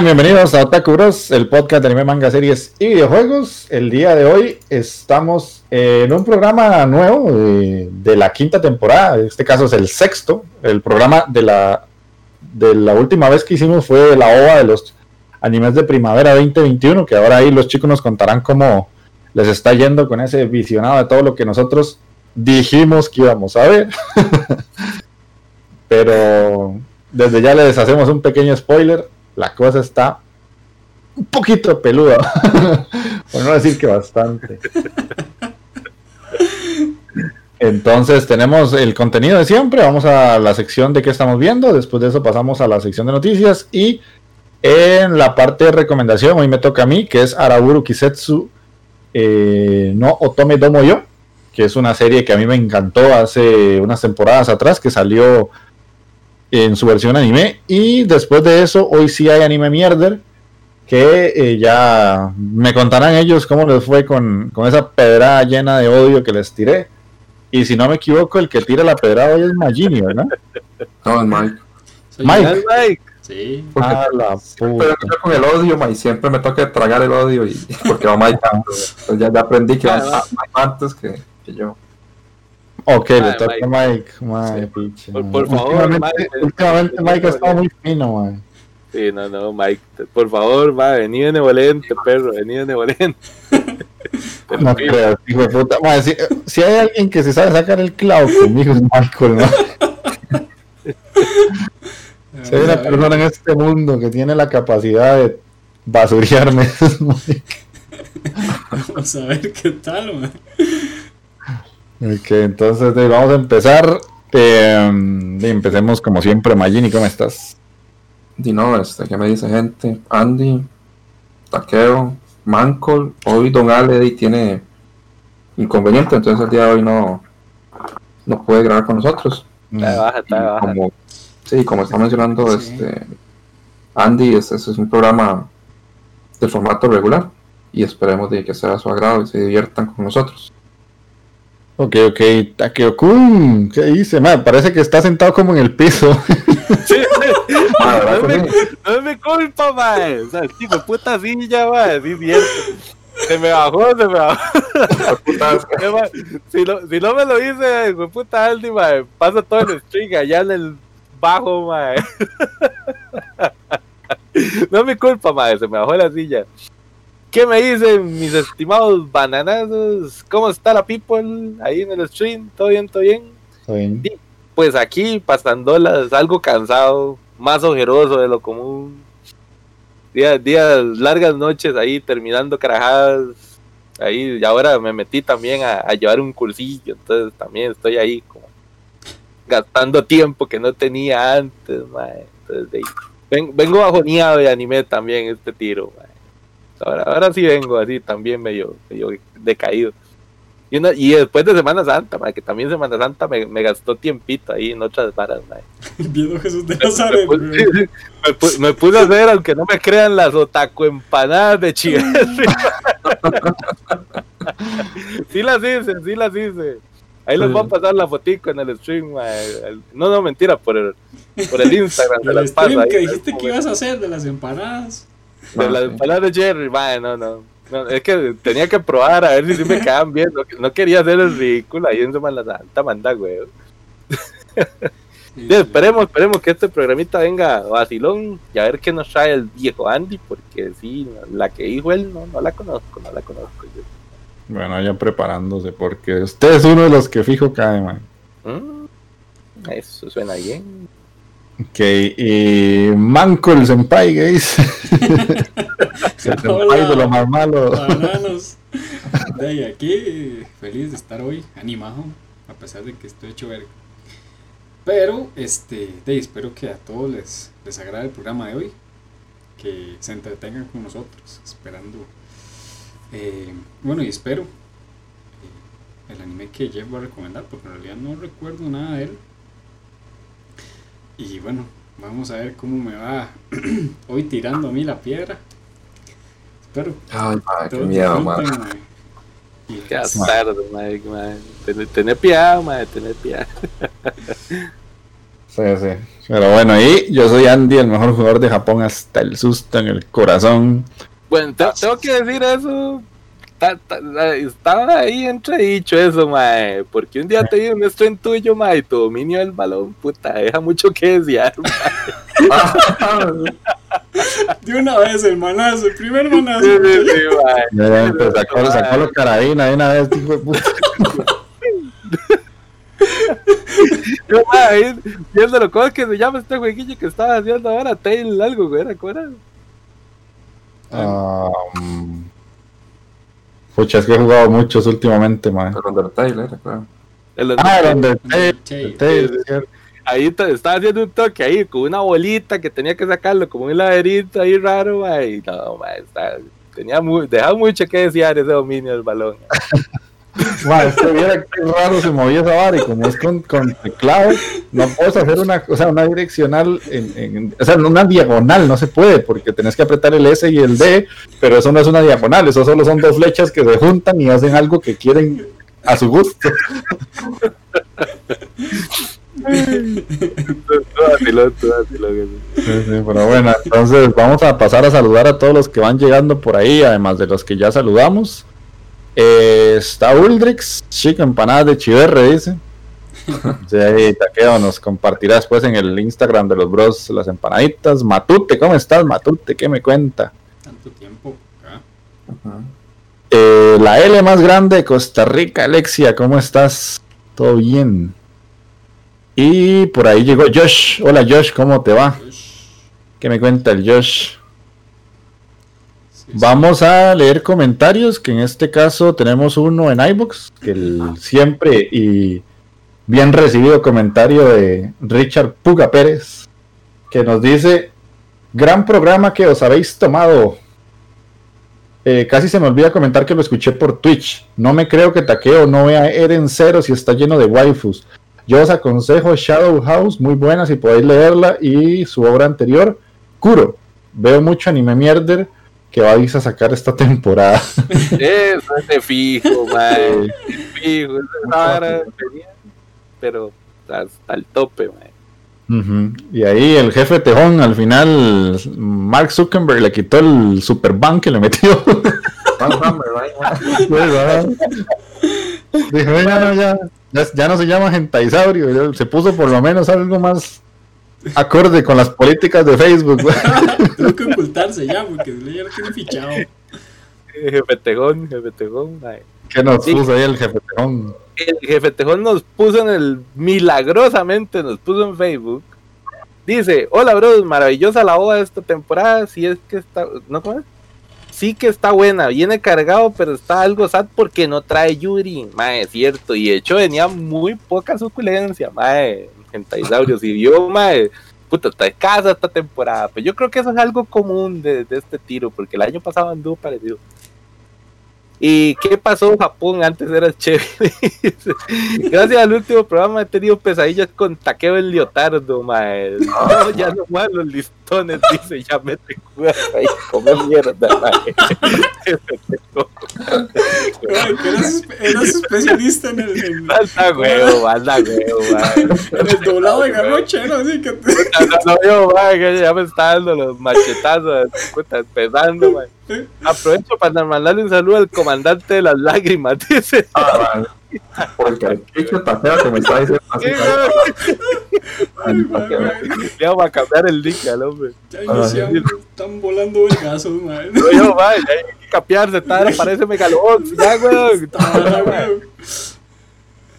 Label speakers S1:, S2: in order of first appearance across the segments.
S1: Bienvenidos a Otaku Bros, el podcast de anime, manga, series y videojuegos. El día de hoy estamos en un programa nuevo de, la quinta temporada. En este caso es el sexto. El programa de la, de la última vez que hicimos fue la OVA de los animes de primavera 2021, que ahora ahí los chicos nos contarán cómo les está yendo con ese visionado de todo lo que nosotros dijimos que íbamos a ver. Pero desde ya les hacemos un pequeño spoiler la cosa está un poquito peluda, por no decir que bastante. Entonces tenemos el contenido de siempre, vamos a la sección de qué estamos viendo, después de eso pasamos a la sección de noticias. Y en la parte de recomendación hoy me toca a mí, que es Araburu Kisetsu eh, no Otome Domo Yo, que es una serie que a mí me encantó hace unas temporadas atrás, que salió en su versión anime. Y después de eso, hoy sí hay anime mierder. Que eh, ya me contarán ellos cómo les fue con, esa pedrada llena de odio que les tiré. Y si no me equivoco, el que tira la pedrada hoy es Magini, ¿verdad?
S2: No, es Mike.
S3: Mike.
S2: Mike. Sí. Ah, la puta. Pero con el odio, Mike, siempre me toca tragar el odio y porque va Mike tanto. ya, aprendí que va Mike antes que, que yo.
S1: Ok, le toca a Mike. Mike,
S3: por, favor, Mike.
S1: Últimamente Mike está muy fino, man.
S3: Sí, no, no, Mike, por favor, va, vení benevolente, perro, vení benevolente.
S1: no creo, hijo de puta. si, si, hay alguien que se sabe sacar el clavo conmigo es Michael, ¿no? si hay una persona en este mundo que tiene la capacidad de basurearme, es Mike.
S4: Vamos a ver qué tal, man.
S1: Ok, entonces vamos a empezar. Em, empecemos como siempre, Magini, ¿cómo estás?
S2: Di no, este, ¿qué me dice gente? Andy, Taqueo, Mancol, hoy Don Ale tiene inconveniente, entonces el día de hoy no, no puede grabar con nosotros. Como, sí, como está mencionando este Andy, este, es un programa de formato regular y esperemos de que sea a su agrado y se diviertan con nosotros.
S1: Ok, ok, Takeo-kun, ¿qué dice? Man, parece que está sentado como en el piso.
S3: Sí, sí. no, me, no es mi culpa, mae. O sea, tipo, puta silla, sí, cierto. Se me bajó, se me bajó. si, no, si no me lo hice, fue puta Aldi, pasa todo el string allá en el bajo, mae. No es mi culpa, mae, se me bajó la silla. ¿Qué me dicen mis estimados bananazos? ¿Cómo está la people ahí en el stream? ¿Todo bien? ¿Todo bien?
S1: ¿Todo bien?
S3: Pues aquí pasándolas, algo cansado, más ojeroso de lo común. Días, días, largas noches ahí terminando carajadas. Ahí, y ahora me metí también a, llevar un cursillo, entonces también estoy ahí como gastando tiempo que no tenía antes, Entonces, vengo bajoneado de anime también este tiro, Ahora, ahora sí vengo así también medio, medio decaído. Y, una- y después de Semana Santa, que también Semana Santa me, me gastó tiempito ahí en otras varas.
S4: Viendo Jesús de
S3: Me,
S4: Nazaret,
S3: me me puse a hacer, aunque no me crean, las otaku empanadas de Chile. sí las hice, sí las hice. Ahí les voy a pasar la fotico en el stream, No, no, mentira, por el, por el Instagram.
S4: El
S3: las
S4: stream que
S3: ahí,
S4: dijiste que ibas a hacer de las empanadas.
S3: De
S2: Ah,
S3: las
S2: sí.
S3: empanadas de Jerry, mae, no, no. No, es que tenía que probar a ver si me quedaban bien. No, no quería hacer el ridículo ahí en Semana Santa, manda, güey. Sí, esperemos, esperemos que este programita venga vacilón y a ver qué nos trae el viejo Andy, porque sí, la que dijo él no, no la conozco, no la conozco. yo.
S1: Bueno, ya preparándose, porque usted es uno de los que fijo cae, man.
S3: Mm, eso suena bien.
S1: Ok, y Manco el Senpai, guys. el Senpai de lo más malo.
S4: Bananos. De ahí aquí, feliz de estar hoy, animado, a pesar de que estoy hecho verga. Pero, este, de ahí, espero que a todos les, les agrade el programa de hoy, que se entretengan con nosotros, esperando. eh, bueno, y espero eh, el anime que Jeff va a recomendar, porque en realidad no recuerdo nada de él. Y bueno, vamos a ver cómo me va hoy tirando a mí la piedra. Espero
S2: Ay, madre, qué miedo,
S4: disfruten,
S2: man.
S4: mae. Y
S3: Qué
S4: pues,
S3: tarde, madre, madre. Tener, tener piedad, madre, tener piedad.
S1: Sí, sí. Pero bueno, y yo soy Andy, el mejor jugador de Japón hasta el susto en el corazón.
S3: Bueno, te- tengo que decir eso. Ta- ta- Estaba ahí entredicho eso, mae. Porque un día te vi un stream tuyo, mae, y tu dominio del balón, puta, deja mucho que desear. mae.
S4: de una vez el manazo, el primer manazo.
S3: Sí, sí, sí, mae.
S1: Ya, ya, pues, sacó, sacó los carabina de una vez, hijo de puta.
S3: Yo, mae, viéndolo, ¿cómo es que se llama este jueguillo que estaba haciendo ahora? Tail algo, güey. ¿Cómo era?
S1: Um, pucha, es que he jugado muchos últimamente, man.
S2: Pero Undertale, era, claro.
S3: El
S1: Ah, el
S3: Undertale. Ahí estaba haciendo un toque ahí con una bolita que tenía que sacarlo como un laberinto ahí raro, mae, y no, está- tenía muy, dejaba mucho que desear ese dominio del balón.
S1: Ma, es que viera qué raro se movía esa vara y como es con, con teclado, no puedes hacer una, o sea, una direccional, en, en- o sea, una diagonal, no se puede porque tenés que apretar el S y el D, pero eso no es una diagonal, eso solo son dos flechas que se juntan y hacen algo que quieren a su gusto. Sí, sí, pero bueno, entonces vamos a pasar a saludar a todos los que van llegando por ahí, además de los que ya saludamos. Eh, está Uldrix, chica empanada de Chiverre, dice. Sí, ahí Taqueo nos compartirá después en el Instagram de los bros las empanaditas. Matute, ¿cómo estás, Matute? ¿Qué me cuenta?
S4: Tanto tiempo acá.
S1: Eh, la L más grande de Costa Rica, Alexia, ¿cómo estás? ¿Todo bien? Y por ahí llegó Josh. Hola Josh, ¿cómo te va? ¿Qué me cuenta el Josh? Vamos a leer comentarios, que en este caso tenemos uno en iBox, que el siempre y bien recibido comentario de Richard Puga Pérez, que nos dice, gran programa que os habéis tomado. Eh, casi se me olvida comentar que lo escuché por Twitch. No me creo que Taqueo no vea Eren Zero si está lleno de waifus. Yo os aconsejo Shadow House, muy buena si podéis leerla, y su obra anterior, Kuro. Veo mucho anime mierder que vais a sacar esta temporada.
S3: Eso es de fijo, mae. de Fijo, esa pero hasta el tope, mae.
S1: Ujú. Y ahí el jefe Tejón, al final, Mark Zuckerberg le quitó el superbank que le metió.
S2: Man.
S1: Dijo, "Ya, no, ya, ya, ya no se llama Gentaisaurio, se puso por lo menos algo más acorde con las políticas de Facebook.
S4: Tengo que ocultarse ya porque ya lo tiene fichado.
S3: Jefe Tejón, jefe Tejón, mae.
S1: ¿Qué nos
S3: Sí.
S1: puso ahí el jefe Tejón?
S3: el jefe Tejón nos puso en el milagrosamente nos puso en Facebook. Dice, hola bros, maravillosa la boda de esta temporada, si es que está, ¿no cómo es? Sí que está buena, viene cargado, pero está algo sad porque no trae Yuri, mae, es cierto, y de hecho venía muy poca suculencia, mae, gentaisaurios, y yo, mae, puta, está de casa esta temporada. Pero yo creo que eso es algo común de este tiro, porque el año pasado anduvo parecido. ¿Y qué pasó en Japón? Antes era chévere. Gracias al último programa he tenido pesadillas con taqueo en Leotardo, mae. No, ya no más los listones, dice, ya mete cuerda ahí, come mierda, mae.
S4: Eras, eras especialista en el, en,
S3: huevo, anda huevo, mae.
S4: en el doblado de garrocha, ¿no? Así que
S3: No, no, no, yo, mae, que ya me está dando los machetazos, puta, empezando, mae. Aprovecho para mandarle un saludo al comandante de las lágrimas, dice.
S2: Ah. Porque el feo que me está diciendo así.
S3: Le vamos a cambiar el link al hombre.
S4: ya iniciamos, están volando vergazos, madre.
S3: No, yo, ya hay que capearse, está, parece megalobox, ya, weón.
S4: Ah.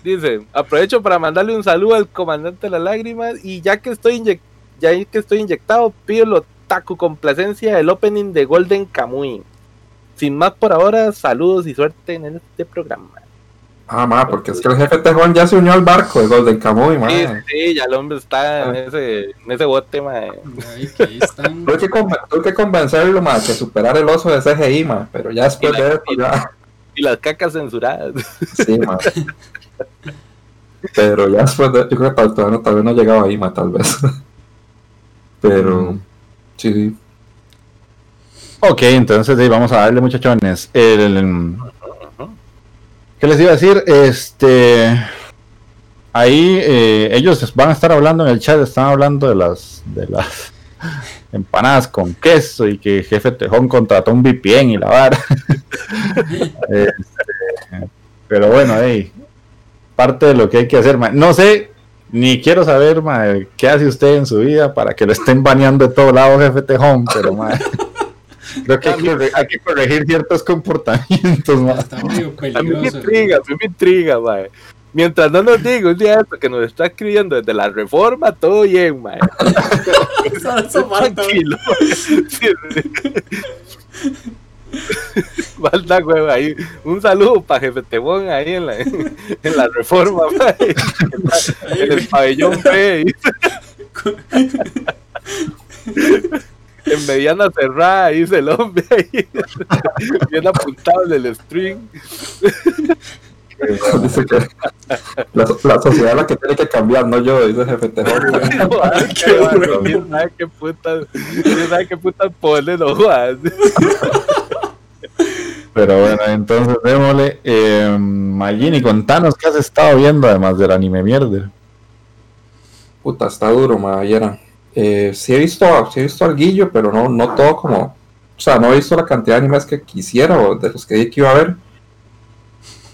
S3: Dice, aprovecho para mandarle un saludo al comandante de las lágrimas y ya que estoy inyec- ya que estoy inyectado, pido lo taco complacencia del opening de Golden Kamuy. Sin más por ahora, saludos y suerte en este programa.
S2: Ah, ma, porque es que el jefe Tejón ya se unió al barco de Golden Kamuy, ma.
S3: Sí, sí, ya el hombre está en ese, en ese bote, mae.
S4: Ay, que ahí están.
S2: Tuve que, conven- tuve que convencerlo, ma, que superar el oso de CGI, ma. Pero ya después
S3: la-
S2: de ya.
S3: Y las cacas censuradas.
S2: Sí, ma. Pero ya después de. Yo creo que tal, todavía no, tal vez no llegaba ahí, ma, tal vez. Pero. Sí, sí.
S1: Ok, entonces ahí vamos a darle muchachones. ¿Qué les iba a decir? Este. Ahí eh, ellos van a estar hablando en el chat, están hablando de las de las empanadas con queso y que jefe Tejón contrató un VPN y la vara. Este, pero bueno, ahí parte de lo que hay que hacer. No sé, ni quiero saber ma, qué hace usted en su vida para que lo estén baneando de todos lados, jefe Tejón, pero ma, creo que hay que, hay que corregir ciertos comportamientos. ma.
S4: Está medio
S3: A mí me
S4: peligroso.
S3: intriga, a mí me intriga, mae. Mientras no nos diga un día esto que nos está escribiendo desde la reforma, todo bien, mae.
S4: Eso- eso falta,
S3: Tranquilo. Güey, ahí. Un saludo para Jefe Tebón ahí en la, en la reforma. En el pabellón B. En mediana cerrada, dice el hombre ahí. Bien apuntado en el string.
S2: La, la sociedad es la que tiene que cambiar, no yo, dice jefe Tejón.
S3: ¿Quién sabe qué putas? ¿Quién sabe qué putas ponen?
S1: Pero bueno, entonces démosle. Eh, Magini, contanos qué has estado viendo además del anime mierda.
S2: Puta, está duro, ma, ayer. Eh, sí he visto, sí he visto alguillo, pero no, no todo como. O sea, no he visto la cantidad de animes que quisiera o de los que dije que iba a ver.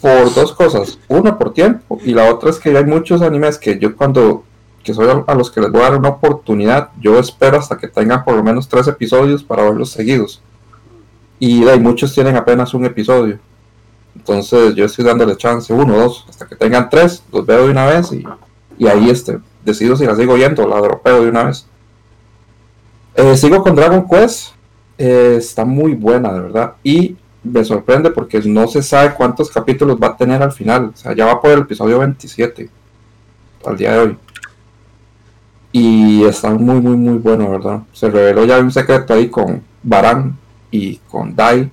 S2: Por dos cosas. Una, por tiempo. Y la otra es que hay muchos animes que yo cuando. que soy a, a los que les voy a dar una oportunidad, yo espero hasta que tengan por lo menos tres episodios para verlos seguidos. Y hay muchos tienen apenas un episodio. Entonces yo estoy dándole chance, uno, dos, hasta que tengan tres, los veo de una vez y, y ahí este, decido si la sigo viendo, la dropeo de una vez. Eh, sigo con Dragon Quest, eh, está muy buena de verdad y me sorprende porque no se sabe cuántos capítulos va a tener al final, o sea, ya va por el episodio 27 al día de hoy. Y está muy, muy, muy bueno, ¿verdad? Se reveló ya un secreto ahí con Baran y con Dai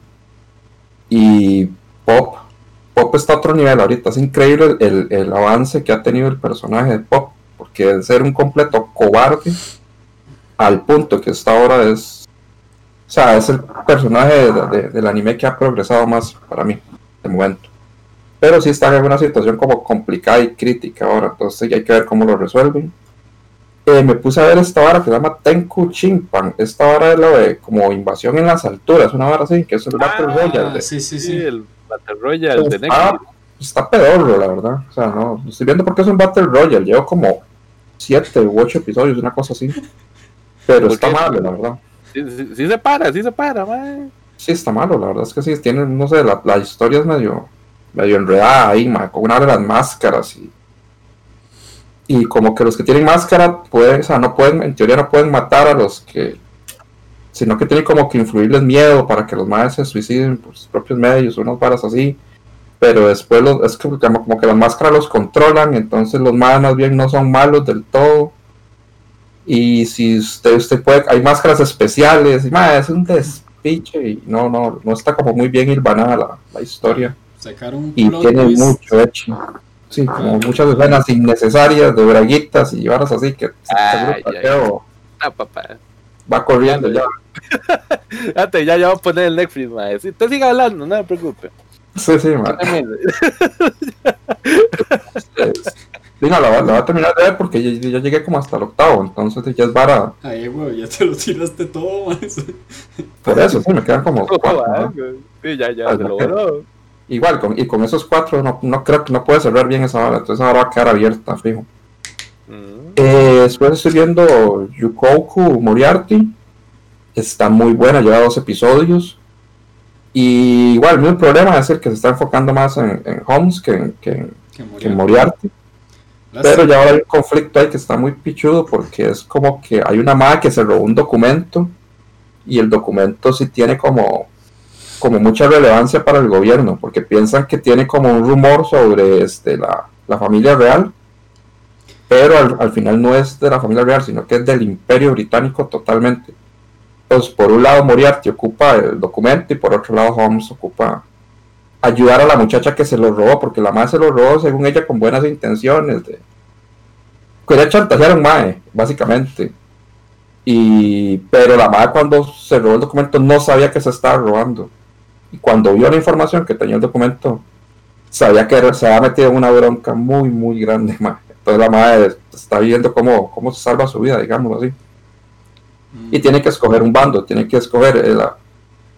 S2: y Pop. Pop está a otro nivel ahorita. Es increíble el, el avance que ha tenido el personaje de Pop. Porque de ser un completo cobarde al punto que está ahora es. O sea, es el personaje de- de- del anime que ha progresado más para mí, de momento. Pero sí está en una situación como complicada y crítica ahora. Entonces ya hay que ver cómo lo resuelven. Eh, me puse a ver esta vara que se llama Tenku Chimpan. Esta vara es lo de como invasión en las alturas, una vara así, que es el Battle Royale.
S4: Ah,
S2: de-
S4: sí, sí,
S3: Sí, el Battle Royale de Netflix.
S2: Ah, está pedorro, la verdad. O sea, no, estoy viendo porque es un Battle Royale. Llevo como siete u ocho episodios, una cosa así. Pero
S3: ¿Por
S2: está
S3: qué?
S2: malo, la verdad.
S3: Sí, sí, sí se para, sí se para, man.
S2: Sí, está malo, la verdad es que sí. Tiene, no sé, la, la historia es medio, medio enredada ahí, con una de las máscaras y. Y como que los que tienen máscara pueden, o sea, no pueden, en teoría no pueden matar a los que. Sino que tienen como que influirles miedo para que los madres se suiciden por sus propios medios, unas varas así. Pero después los, es que como, como que las máscaras los controlan, entonces los madres más bien no son malos del todo. Y si usted, usted puede, hay máscaras especiales, y mae, es un despiche y no, no, no está como muy bien hilvanada la, la historia.
S4: Sacaron un
S2: Y tiene
S4: twist.
S2: mucho hecho. Sí, como
S4: Ah.
S2: muchas escenas innecesarias de braguitas y varas así que
S3: Ay,
S2: seguro
S3: ay,
S2: Taqueo
S3: Ah, papá.
S2: va corriendo ya.
S3: Fíjate, ya, ya voy a poner el Netflix, mae. Si usted sigue hablando, no me preocupe.
S2: Sí, sí, mae. Sí, no, la, va- la va a terminar de ver porque ya, ya llegué como hasta el octavo, entonces ya es vara.
S4: Ay, güey, ya te lo tiraste todo, man.
S2: Por eso, sí, me quedan como cuatro. ¿no?
S3: Sí, ya, ya, se lo voló.
S2: Igual, con, y con esos cuatro no, no creo que no puede cerrar bien esa hora, entonces ahora va a quedar abierta, fijo.
S3: Mm.
S2: Eh, después estoy viendo Yukoku Moriarty. Está muy buena, lleva dos episodios. Y igual, el mismo problema es el que se está enfocando más en, en Holmes que en, que en-
S4: Que murió.
S2: que en Moriarty. Pero ya ahora hay un conflicto ahí que está muy pichudo porque es como que hay una madre que se robó un documento y el documento sí tiene como, como mucha relevancia para el gobierno porque piensan que tiene como un rumor sobre este, la, la familia real, pero al, al final no es de la familia real, sino que es del imperio británico totalmente. Entonces, por un lado Moriarty ocupa el documento y por otro lado Holmes ocupa ayudar a la muchacha que se lo robó, porque la madre se lo robó según ella con buenas intenciones. De... Quería chantajear a un mae, básicamente. Y... Pero la madre cuando se robó el documento no sabía que se estaba robando. Y cuando vio la información que tenía el documento, sabía que se había metido en una bronca muy, muy grande, mae. Entonces la madre está viendo cómo, cómo se salva su vida, digámoslo así
S4: Mm.
S2: y tiene que escoger un bando, tiene que escoger el,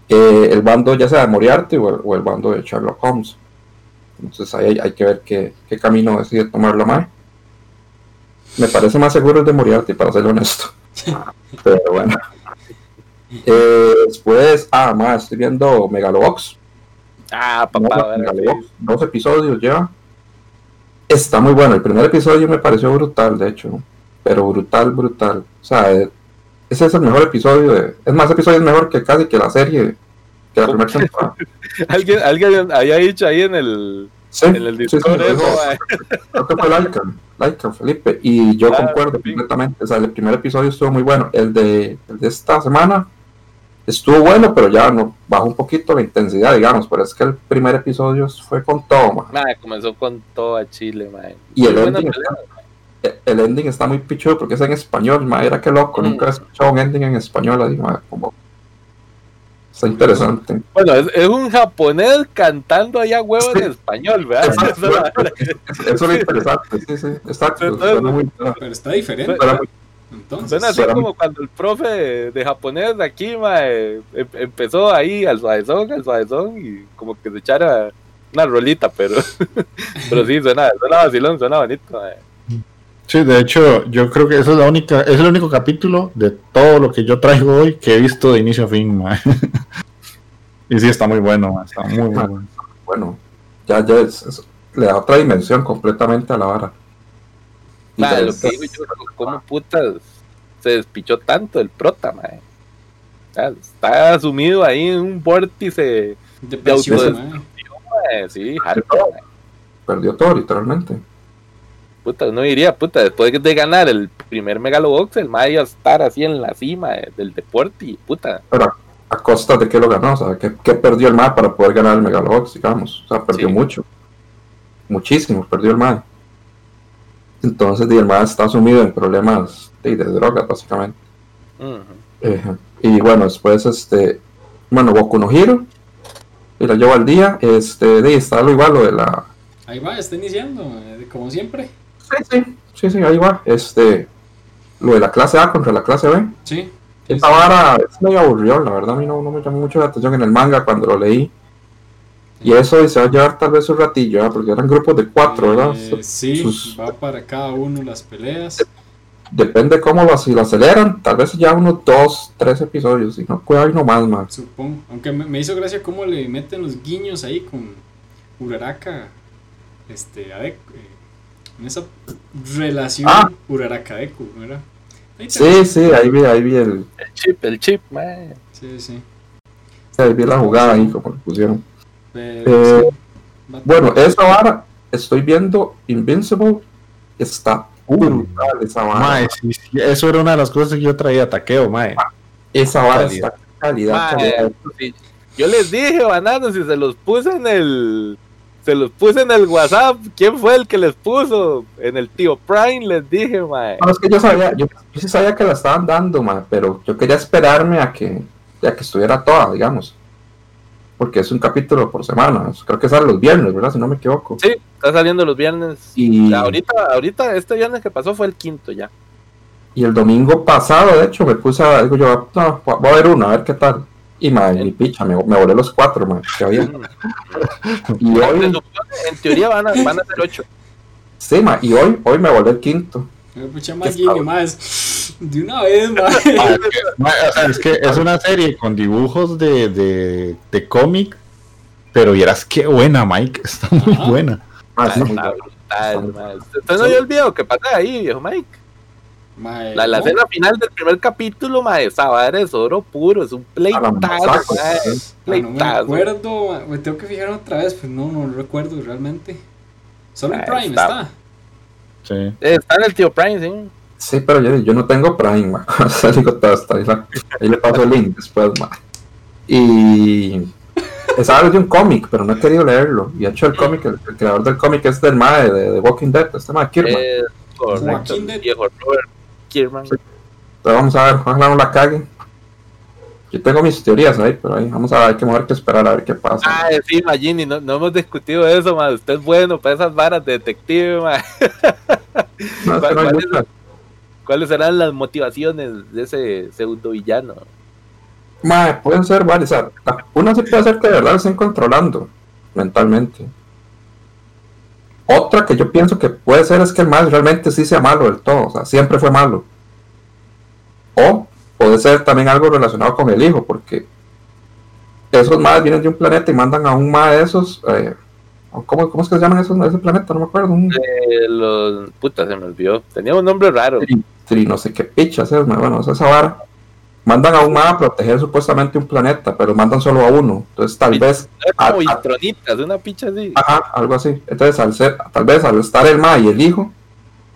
S2: eh, el bando ya sea de Moriarty o el, o el bando de Sherlock Holmes. Entonces ahí hay, hay que ver qué, qué camino decide tomar la madre. Me parece más seguro el de Moriarty, para ser honesto. Pero bueno. Eh, después, ah, más, estoy viendo Megalobox.
S3: Ah, papá.
S2: Megalobox,
S3: sí.
S2: Dos episodios lleva. Está muy bueno. El primer episodio me pareció brutal, de hecho. Pero brutal, brutal. O sea, eh, ese es el mejor episodio. De, es más, episodio es mejor que casi que la serie. Que la primera temporada.
S3: Alguien, alguien había dicho ahí en el,
S2: Sí,
S3: en el
S2: sí, sí,
S3: Discord
S2: lo
S3: eso.
S2: Creo que fue Laika, Laika, Felipe. Y yo
S3: Ah,
S2: concuerdo
S3: sí.
S2: completamente. O sea, el primer episodio estuvo muy bueno. El de, el de esta semana estuvo bueno, pero ya no bajó un poquito la intensidad, digamos. Pero es que el primer episodio fue con todo, man.
S3: Mae, comenzó con todo a Chile, mae.
S2: Y el ending,
S3: pelea.
S2: está- el ending está muy pichudo porque es en español, ma, era que loco,
S3: Mm.
S2: nunca he escuchado un ending en español así, como está interesante.
S3: Bueno, es, es un japonés cantando allá huevo en español, ¿verdad?
S2: Exacto, Eso es interesante, sí, sí, exacto,
S3: Entonces,
S2: muy,
S4: Pero está diferente.
S2: muy-
S4: Entonces,
S3: Suena así como cuando el profe de, de japonés de aquí, mae, em- empezó ahí al suavezón, al suavezón y como que se echara una rolita, pero, pero sí, suena, suena vacilón, suena bonito, mae.
S1: Sí, de hecho, yo creo que esa es la única, es el único capítulo de todo lo que yo traigo hoy que he visto de inicio a fin, mae. Y sí, está muy bueno, mae, está muy, muy bueno.
S2: bueno, ya, ya es, es- le da otra dimensión completamente a la vara.
S3: Lo que digo yo, cómo putas se despichó tanto el prota, sea, Está sumido ahí en un vórtice, de
S4: mae,
S3: sí, hardcore,
S2: perdió todo, literalmente.
S3: Puta, uno diría, puta, después de ganar el primer Megalobox, el mae iba a estar así en la cima eh, del deporte y puta.
S2: Pero a costa de que lo ganó, o sea, que, que perdió el MAE para poder ganar el Megalobox, digamos. O sea, perdió
S3: Sí.
S2: mucho. Muchísimo, perdió el MAE. Entonces, el MAE está sumido en problemas de, de drogas, básicamente. Eh, y bueno, después, este, bueno, Boku no Hero, y la llevo al día, este, di, está lo igual, lo de la...
S4: Ahí va, está iniciando, mae, como siempre.
S2: Sí, sí, sí, sí, ahí va, este, lo de la clase A contra la clase B.
S4: Sí. sí,
S2: Esta
S4: sí.
S2: vara es medio aburrido, la verdad a mí no, no me llamó mucho la atención en el manga cuando lo leí. Y eso y se va a llevar tal vez un ratillo, ¿verdad? porque eran grupos de cuatro, ¿verdad?
S4: Eh, sí,
S2: Sus-
S4: va para cada uno las peleas.
S2: Depende cómo lo, si lo aceleran, tal vez ya unos dos, tres episodios, si no, cuidado y no más, man.
S4: Supongo. Aunque me, me hizo gracia cómo le meten los guiños ahí con Uraraka. Este, a Deku, eh, en esa relación
S2: Ah.
S4: Uraraka-Deku, ¿verdad? Ahí
S2: Sí, sí, ahí vi, ahí vi el,
S3: El chip, el chip, mae.
S4: Sí, sí.
S2: ahí vi la jugada ahí como lo pusieron.
S4: Pero,
S2: Eh,
S4: sí, va-
S2: Bueno, esa vara, estoy viendo Invincible, está brutal esa vara.
S1: Mae, sí, sí, eso era una de las cosas que yo traía taqueo, mae.
S2: Esa vara
S1: Calidad.
S2: está calidad,
S3: Mae,
S2: calidad.
S3: sí. Yo les dije, bananos, y se los puse en el. Se los puse en el WhatsApp. ¿Quién fue el que les puso? En el tío Prime les dije, mae.
S2: No, es que yo sabía, yo, yo sí sabía que la estaban dando, ma, pero yo quería esperarme a que, a que estuviera toda, digamos. Porque es un capítulo por semana. Creo que sale los viernes, ¿verdad? Si no me equivoco.
S3: Sí, está saliendo los viernes.
S2: Y,
S3: Ahorita, ahorita, este viernes que pasó fue el quinto ya.
S2: y el domingo pasado, de hecho, me puse a, digo yo, no, voy a ver uno, a ver qué tal. Y ma, ni picha, me, me volé los cuatro, ma, que había. Y
S3: Se
S2: hoy,
S3: en teoría van a, van a ser ocho.
S2: sí, ma, y hoy, hoy me volé el quinto.
S4: Me pucha más Jimmy, más. De una vez, mae.
S1: Mae, es que- mae, o sea, es que es una serie con dibujos de, de, de cómic, pero vieras qué buena, Mike. Está muy
S4: Ajá.
S1: Buena.
S2: Ah, sí,
S3: Está brutal. ¿Usted no el video que pasa ahí, viejo Mike?
S4: Mae,
S3: La, la escena final del primer capítulo, mae, esa vara es oro puro, es un
S2: A la
S3: pleitazo, mae.
S4: Ah, no me acuerdo, me tengo que fijar otra vez, pues no, no lo recuerdo realmente. Solo en
S3: Ah,
S4: Prime
S3: está.
S4: está.
S1: Sí.
S3: Eh, Está en el tío Prime, sí.
S2: Sí, pero yo, yo no tengo Prime, ma. O sea, digo, todo está ahí, la- ahí le paso el link después, ma. Y es de un cómic, pero no he querido leerlo. Y de hecho el cómic, el, el creador del cómic es del MAE de, de Walking Dead, este MAE Kirman.
S3: Eh, correcto,
S4: Joaquín de-
S3: viejo Robert Kierman.
S2: Entonces vamos a ver, ojalá no la cague. Yo tengo mis teorías ahí, pero ahí vamos a ver, hay que mover que esperar a ver qué pasa.
S3: Ah, sí, Magini, no, no hemos discutido eso, mae. Usted es bueno para esas varas de detective. ¿Cuáles serán las motivaciones de ese pseudo villano?
S2: Mae, pueden ser varias. o sea, una sí puede ser que de verdad estén controlando mentalmente. Otra que yo pienso que puede ser es que el mal realmente sí sea malo del todo, o sea, siempre fue malo. O puede ser también algo relacionado con el hijo, porque esos más vienen de un planeta y mandan a un más de esos. eh, ¿cómo, ¿Cómo es que se llaman esos ese planeta? No me acuerdo. Un
S3: Eh, los... Puta, se me olvidó. Tenía un nombre raro.
S2: tri, tri- no sé qué pichas es, bueno, esa vara. Mandan a un más a proteger supuestamente un planeta, pero mandan solo a uno. Entonces tal vez
S3: como
S2: ah.
S3: Vitronitas, una picha así.
S2: Ajá, algo así. Entonces, al ser, tal vez al estar el ma y el hijo,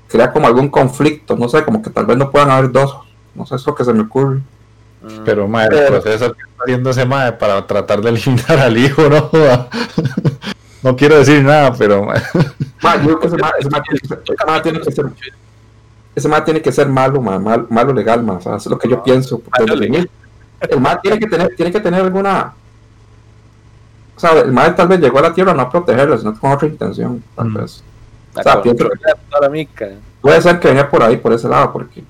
S2: crea como algún conflicto, no sé, como que tal vez no puedan haber dos. No sé, es lo que se me ocurre.
S1: Pero, mae, el proceso que está haciendo ese mae para tratar de eliminar al hijo, ¿no? no quiero decir nada, pero mae,
S2: Ma, yo creo que ese ma, ese ma tiene que ser, ese tiene que malo, ma, mal- malo legal, ma, o sea, es lo que yo pienso. desde
S3: legal.
S2: el- El tiene que tener, tiene que tener alguna. O sea, el ma tal vez llegó a la tierra no a protegerla, sino con otra intención, tal
S1: Mm.
S2: vez. O sea, pienso-. Puede ser que venía por ahí, por ese lado, porque.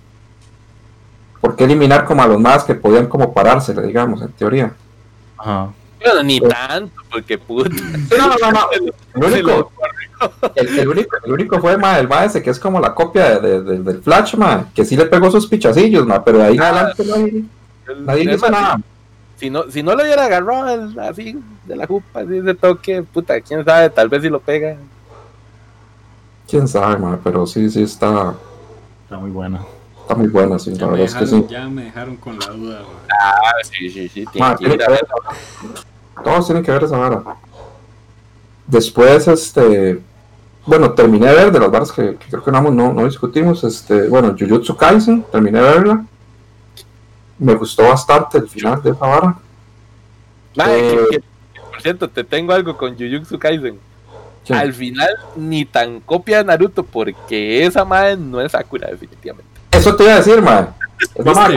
S2: ¿Por qué eliminar como a los más que podían como parársele, digamos, en teoría?
S1: ajá.
S3: Bueno, ni
S2: Pues-
S3: tanto, porque puta.
S2: No, no, no, no. El único, el, el único, el único fue ma, el ma ese que es como la copia de, de- de- del Flash, ma, que sí le pegó sus pichacillos, ma, pero de ahí en adelante no hay- nadie hizo nada.
S3: Si no, si no lo hubiera agarrado el- así de la jupa, así de toque, puta, quién sabe, tal vez si lo pega.
S2: Quién sabe, ma, pero sí, sí está,
S1: Está muy buena.
S2: está muy buena, sí,
S4: Ya
S2: la
S4: me,
S2: verdad es que
S4: dejaron,
S2: sí.
S4: ya me dejaron con la duda, mae.
S3: Ah, sí, sí, sí,
S2: Ma,
S3: que ir
S2: que
S3: a
S2: ver todos tienen que ver esa vara. Después, este, bueno, terminé de ver de las varas que, que creo que no, no, no discutimos, este, bueno, Jujutsu Kaisen, terminé de verla. Me gustó bastante el final de esa vara.
S3: Mae,
S2: Eh,
S3: que- que- por cierto, te tengo algo con Jujutsu Kaisen.
S2: Sí.
S3: Al final, ni tan copia de Naruto, porque esa madre no es Sakura, definitivamente.
S2: Eso te iba a decir, mae. Es
S4: mae,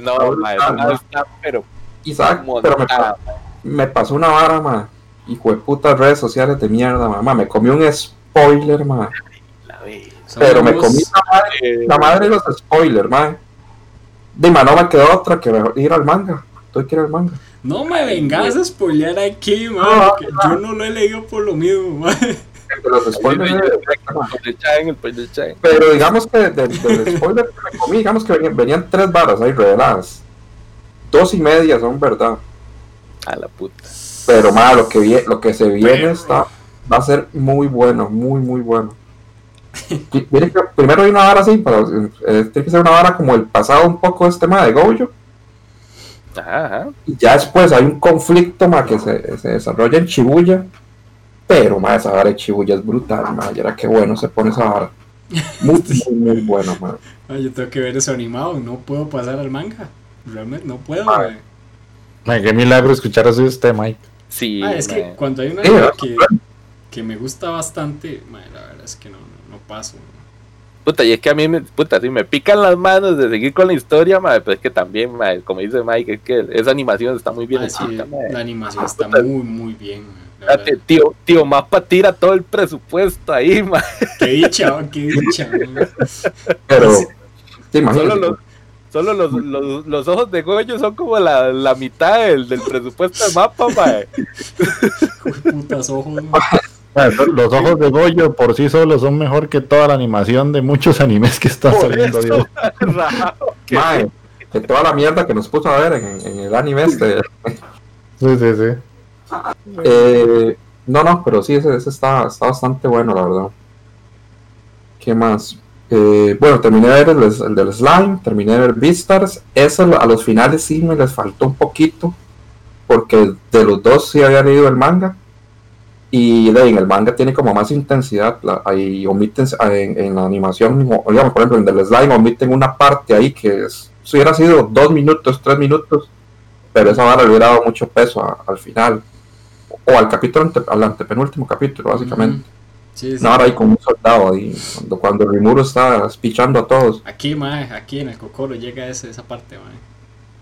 S3: no,
S2: brutal,
S3: no
S2: mae.
S3: está, pero
S2: Isaac, pero me, pasó una vara, ma. Hijo de putas redes sociales de mierda, ma. Me comí un spoiler, ma. Pero me comí la madre,
S3: Eh,
S2: la madre de los spoilers, ma. De ma, no me quedó otra que mejor ir al manga. Tuve que ir al manga.
S4: No me vengas a spoilear aquí,
S2: No,
S4: man. que yo no lo he leído por lo mismo, man.
S2: Los spoilers. Pero digamos que del, del spoiler que me comí, digamos que venían, venían tres varas ahí reveladas. Dos y media son verdad.
S3: A la puta.
S2: Pero ma, lo que, vie- lo que se viene está, va a ser muy bueno, muy, muy bueno. Que- primero hay una vara así, para, eh, tiene que ser una vara como el pasado un poco de este tema de Gojo.
S3: Ajá, ajá.
S2: Y ya después hay un conflicto ma, que se, se desarrolla en Shibuya. Pero ma, esa vara de Shibuya es brutal, ma. Y era que bueno se pone esa vara. Muy, muy, muy bueno, man.
S4: Ah, yo tengo que ver eso animado, no puedo pasar al manga. Realmente no puedo,
S2: Ah.
S1: Ay, qué milagro escuchar eso de usted, Mike.
S3: Sí,
S4: Ah, es que cuando hay una
S2: Sí,
S4: que, que me gusta bastante, mae, la verdad es que no, no, no paso.
S3: Puta, y es que a mí, me, puta, sí, me pican las manos de seguir con la historia, mae, pero es que también, mae, como dice Mike, es que esa animación está muy bien
S4: Ah, sí,
S3: hecha, mae.
S4: la animación está
S3: Puta.
S4: muy, muy bien. verdad.
S3: Tío, tío, Mapa tira todo el presupuesto ahí, mae.
S4: Qué dicha, qué dicha.
S2: Pero,
S4: Sí.
S2: imaginas.
S3: Solo los, solo los, los, los ojos de Goyo son como la, la mitad del, del presupuesto de Mapa, mae.
S4: Putas ojos, mae.
S1: Bueno, Los ojos de Goyo por sí solos son mejor que toda la animación de muchos animes que están
S3: Por
S1: saliendo.
S3: eso,
S2: Mae, de toda la mierda que nos puso a ver en, en el anime este.
S1: Sí, sí, sí.
S2: Eh, no, no, pero sí, ese, ese está, está bastante bueno, la verdad. ¿Qué más? Eh, bueno, terminé de ver el, el del Slime, terminé de ver Beastars. Eso a los finales sí me les faltó un poquito, porque de los dos sí había leído el manga. Y de, en el manga tiene como más intensidad. la- ahí omiten en, la animación, digamos, por ejemplo, en el Slime omiten una parte ahí que es, hubiera sido dos minutos, tres minutos, pero esa vara le hubiera dado mucho peso al final o al capítulo ante- al antepenúltimo capítulo básicamente.
S4: Sí, sí.
S2: no ahora ahí con un soldado ahí cuando, cuando Rimuro está espichando a todos
S4: Aquí, mae, aquí en el Cocoro llega ese, esa parte, mae.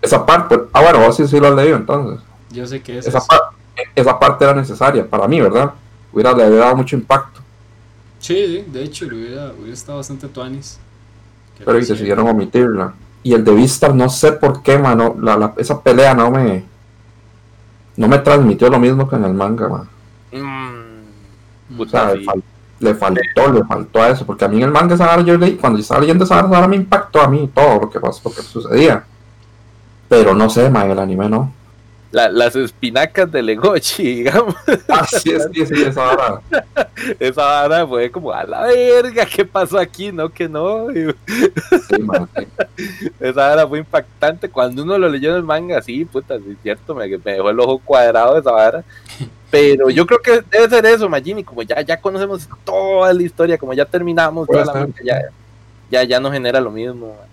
S2: esa parte ah bueno vos sí, sí lo has leído entonces
S4: Yo sé que es
S2: esa, par- esa parte era necesaria para mí verdad hubiera le hubiera dado mucho impacto
S4: Sí, sí, de hecho, le hubiera, hubiera estado bastante tuanis.
S2: Pero y decidieron omitirla y el de Vistar no sé por qué mano la, la- esa pelea no me no me transmitió lo mismo que en el manga man.
S3: Mm,
S2: O
S3: puta,
S2: sea,
S3: sí.
S2: le, fal- le faltó, le faltó a eso, porque a mí en el manga esa vara yo leí, cuando yo estaba leyendo esa vara me impactó a mí todo lo que pasó, lo que sucedía. Pero no sé, man, el anime no.
S3: La- las espinacas de Legochi, digamos.
S2: Ah, sí, sí, sí, esa vara.
S3: Esa vara fue como a la verga, ¿qué pasó aquí? No, que no.
S2: Sí, man, sí.
S3: Esa vara fue impactante. Cuando uno lo leyó en el manga, sí, puta, sí, es cierto, me, me dejó el ojo cuadrado esa vara. Pero yo creo que debe ser eso, Magini, como ya, ya conocemos toda la historia, como ya terminamos toda la manga, ya, ya, ya no genera lo mismo. man.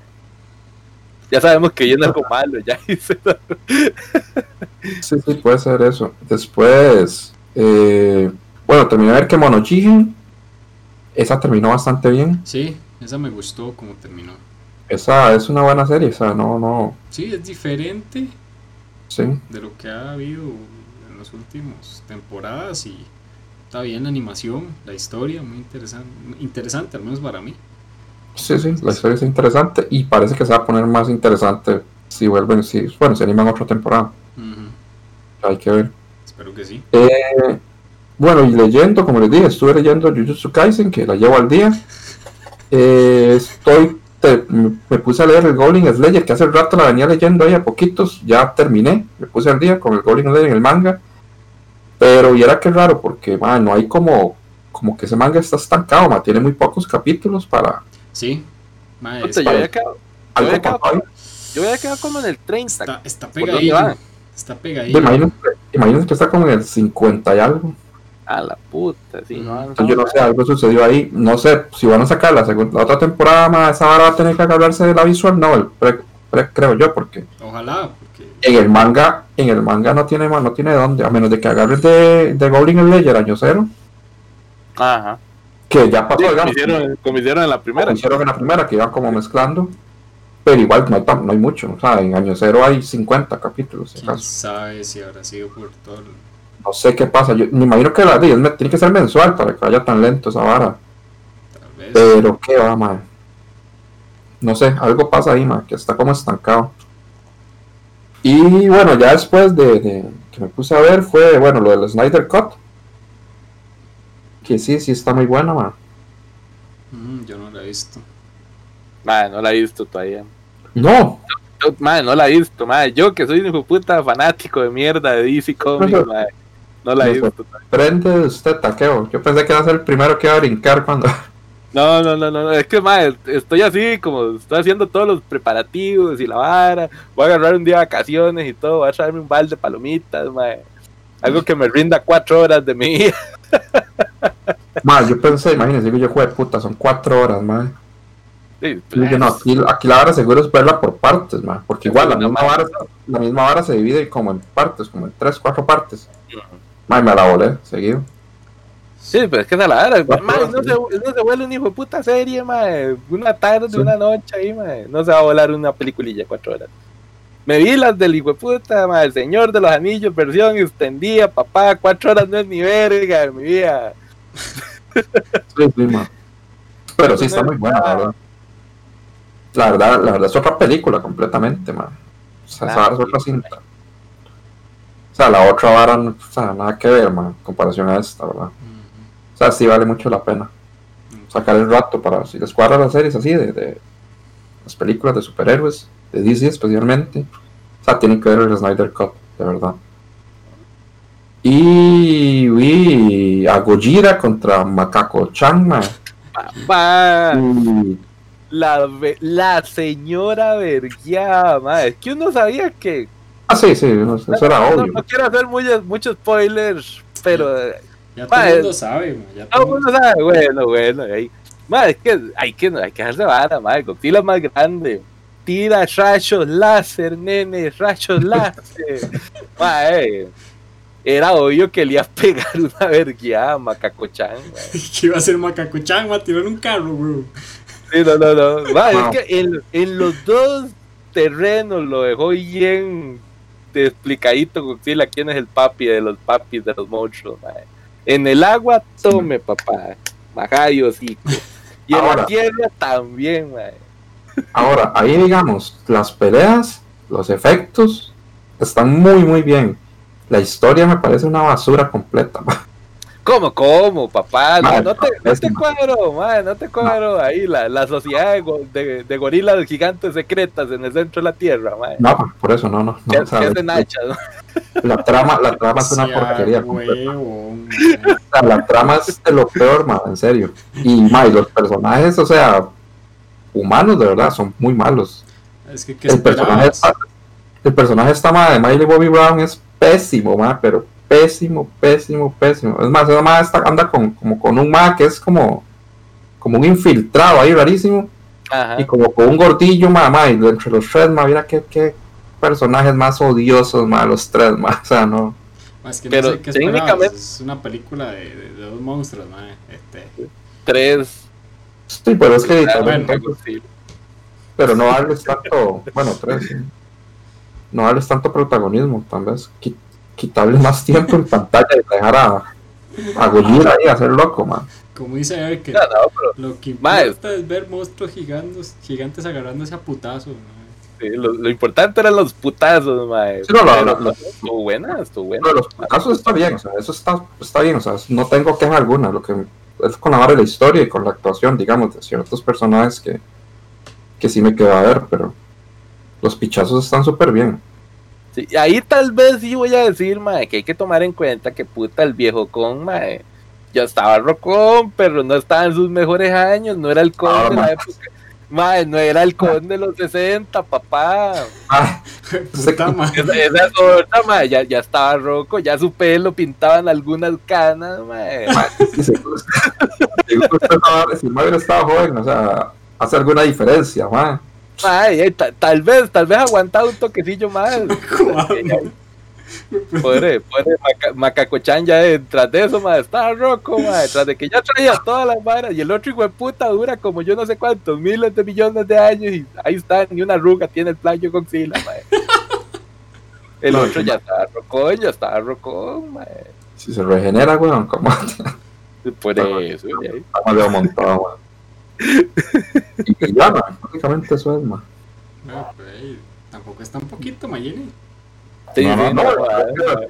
S3: Ya sabemos que viene algo malo, ya hice.
S2: sí, sí, puede ser eso. Después, eh, bueno, terminé de ver que Monochigen, esa terminó bastante bien.
S4: Sí, esa me gustó como terminó.
S2: Esa es una buena serie, o sea, no, no,
S4: Sí, es diferente
S2: sí.
S4: de lo que ha habido en las últimas temporadas y está bien la animación, la historia, muy interesante, interesante al menos para mí.
S2: Sí, sí, la historia es interesante y parece que se va a poner más interesante si vuelven, si, bueno, si animan otra temporada. Hay que ver.
S4: Espero que sí.
S2: Eh, bueno, y leyendo, como les dije, estuve leyendo Jujutsu Kaisen, que la llevo al día. Eh, estoy, te- me puse a leer el Goblin Slayer, que hace rato la venía leyendo ahí a poquitos, ya terminé, me puse al día con el Goblin Slayer en el manga. Pero y era que raro, porque man, no hay como, como que ese manga está estancado, man, tiene muy pocos capítulos para
S4: Sí,
S3: Puta, yo había quedado, había yo había quedado como en el 30.
S4: está, está pegadillo. Está pegadillo.
S2: Imagínense, imagínense que está como en el 50 y algo.
S3: A la puta, sí, no.
S2: Entonces, yo no sé, algo sucedió ahí. No sé si van a sacar la, segunda, la otra temporada, ma, esa vara va a tener que agarrarse de la visual novel, pre- creo yo, porque
S4: Ojalá, porque
S2: en el manga, en el manga no tiene ma- no tiene dónde, a menos de que agarres de, de Goblin Slayer año cero,
S3: Ajá.
S2: que ya pasó,
S3: Sí, como,
S2: digamos,
S3: hicieron, como hicieron en la primera.
S2: como hicieron en la primera, que iban como mezclando, pero igual no hay, tan- no hay mucho, o sea, en año cero hay 50 capítulos,
S4: quién sabe si habrá sido por todo el-
S2: No sé qué pasa, yo me imagino que la, tiene que ser mensual para que vaya tan lento esa vara.
S4: tal vez.
S2: Pero qué va, man. No sé, algo pasa ahí, man, que está como estancado. Y bueno, ya después de, de que me puse a ver fue, bueno, lo del Snyder Cut. Que sí, sí está muy bueno, man.
S4: Mm, yo no la he visto.
S3: Madre, no la he visto todavía.
S2: No,
S3: Yo, madre, no la he visto, madre. Yo que soy un puta fanático de mierda de DC Comics, madre. No la he
S2: No,
S3: visto todavía.
S2: prende usted taqueo. Yo pensé que iba a ser el primero que iba a brincar cuando.
S3: No, no, no, no, no, es que, madre, estoy así, como estoy haciendo todos los preparativos y la vara. Voy a agarrar un día de vacaciones y todo. Voy a traerme un balde de palomitas, madre. Algo que me rinda cuatro horas de mi vida.
S2: Más, yo pensé, imagínense, digo yo, juego de puta, son cuatro horas, más.
S3: Sí,
S2: Yo dije, no, aquí, aquí la vara seguro es verla por partes, man, porque igual la misma, vara, la misma vara se divide como en partes, como en tres, cuatro partes. Man, me la volé, seguido.
S3: Sí, pero es que la hora,
S2: Cuatro
S3: mae,
S2: horas,
S3: no,
S2: sí.
S3: se, no se vuelve un hijo de puta serie, mae. Una tarde, una noche ahí, mae. No se va a volar una peliculilla cuatro horas. Me vi las del hijo de puta, mae, el señor de los anillos, versión extendida, papá, cuatro horas no es ni verga mi vida.
S2: Sí, sí. Pero sí está muy buena, la verdad. La verdad, la verdad es otra película completamente, man. O sea, esa
S3: Ah,
S2: es
S3: sí,
S2: otra cinta. O sea, la otra vara, no- o sea, nada que ver, man, en comparación a esta, ¿verdad? O sea, sí vale mucho la pena sacar el rato para, si les cuadran las series así, de, de las películas de superhéroes, de DC especialmente, o sea, tienen que ver el Snyder Cut, de verdad. Y vi a Gojira contra Macaco Chan, man.
S3: Papá,
S2: Y-
S3: la, la señora vergueada, mae. Es que uno sabía que.
S2: Ah, sí, sí, eso era
S3: no,
S2: obvio.
S3: no quiero hacer muchos, muchos spoilers, pero.
S4: Ya todo el mundo sabe, ya todo
S3: Todo
S4: el mundo
S3: sabe, bueno, bueno, ahí. Madre, es que hay que, hay que dejarse vara, es más grande. Tira rayos láser, nene, rayos láser. madre, era obvio que le iba a pegar una vergueada a Macacochan, madre.
S4: que iba a ser Macacuchán, va a tirar un carro, bro.
S3: Sí, no, no, no. Madre,
S2: Wow.
S3: es que en, en los dos terrenos lo dejó bien explicadito Godzilla quién es el papi de los papis de los monstruos, madre. En el agua, tome, papá. Majayo, hocico. Y en la tierra también, madre.
S2: Ahora, ahí digamos, las peleas, los efectos, están muy, muy bien. La historia me parece una basura completa.
S3: ¿Cómo, cómo, papá? No, te, no te
S2: pésimo.
S3: cuadro, madre, no te cuadro. Ahí la, la sociedad de, de, de gorilas gigantes secretas en el centro de la tierra, madre.
S2: No, por eso no, no. no,
S3: ¿Qué,
S2: o sea,
S3: qué es de
S2: la,
S3: Nacha, no?
S2: la trama, la trama es una
S4: Sea
S2: porquería. completa.
S4: huevón, mae.
S2: O sea, la trama es de lo peor, ma, en serio. Y ma, y los personajes, o sea, humanos de verdad, son muy malos.
S4: Es que, ¿qué
S2: El personaje, está, el personaje está de Miley Bobby Brown es pésimo, ma, pero pésimo, pésimo, pésimo. Es más, esa ma está, anda con, como con un ma que es como, como un infiltrado ahí rarísimo.
S3: Ajá.
S2: Y como con un gordillo, ma, ma, y entre los tres, ma, mira qué, qué personajes más odiosos, ma, los tres, ma. O sea, no.
S4: Es que
S3: Pero
S4: no sé qué esperabas,
S3: técnicamente-
S4: Es una película de, de, de dos monstruos, mae. Este,
S3: Tres.
S2: Sí, pero es que
S3: Ah,
S2: también-
S3: bueno, sí.
S2: pero no darles tanto, bueno, tres, sí. no darles tanto protagonismo, tal vez qui- quitarles más tiempo en pantalla y dejar a, a Gojira ahí a hacer loco, man.
S4: como dice Eric, que
S3: No, no, pero
S4: lo que importa es ver monstruos gigantes, gigantes agarrándose a putazos,
S3: sí, lo, lo importante eran los putazos, mae.
S2: Sí, no, lo- lo- lo-
S3: estuvo buena, estuvo buena.
S2: Pero los casos está bien, o sea, eso está, está bien, o sea, no tengo queja alguna, lo que es con la vara de la historia y con la actuación, digamos, de ciertos personajes que, que sí me quedó a ver, pero los pichazos están súper bien.
S3: Sí, ahí tal vez sí voy a decir, mae, que hay que tomar en cuenta que puta el viejo con, mae. Ya estaba rocón, pero no estaba en sus mejores años, no era el con
S2: Ah,
S3: de la época. Mae, no era el con de los 60, papá.
S2: Ah,
S4: Puta madre.
S3: Esa, mae, ya, ya estaba roco, ya su pelo pintaban algunas canas,
S2: sí, seguro. Seguro usted estaba- si Mario estaba joven, o sea, hace alguna diferencia, man.
S3: Eh, ta- tal vez, tal vez aguantaba un toquecillo más. Pobre, pobre Maca- Macacochan ya detrás de eso, mae, estaba roco, mae, tras de que ya traía todas las varas y el otro hijo de puta dura como yo no sé cuántos miles de millones de años y ahí está, ni una arruga tiene el plagio Godzilla, mae. El
S2: No,
S3: otro ya estaba rocón, ya estaba rocón, mae.
S2: Si se regenera, weón, como
S3: Por eso, ya.
S2: estamos montado. Y, ya, man, básicamente.
S4: Mae, pero, ey, tampoco es tan poquito, Mayeni.
S3: Sí,
S2: no, no, no,
S3: no,
S2: que,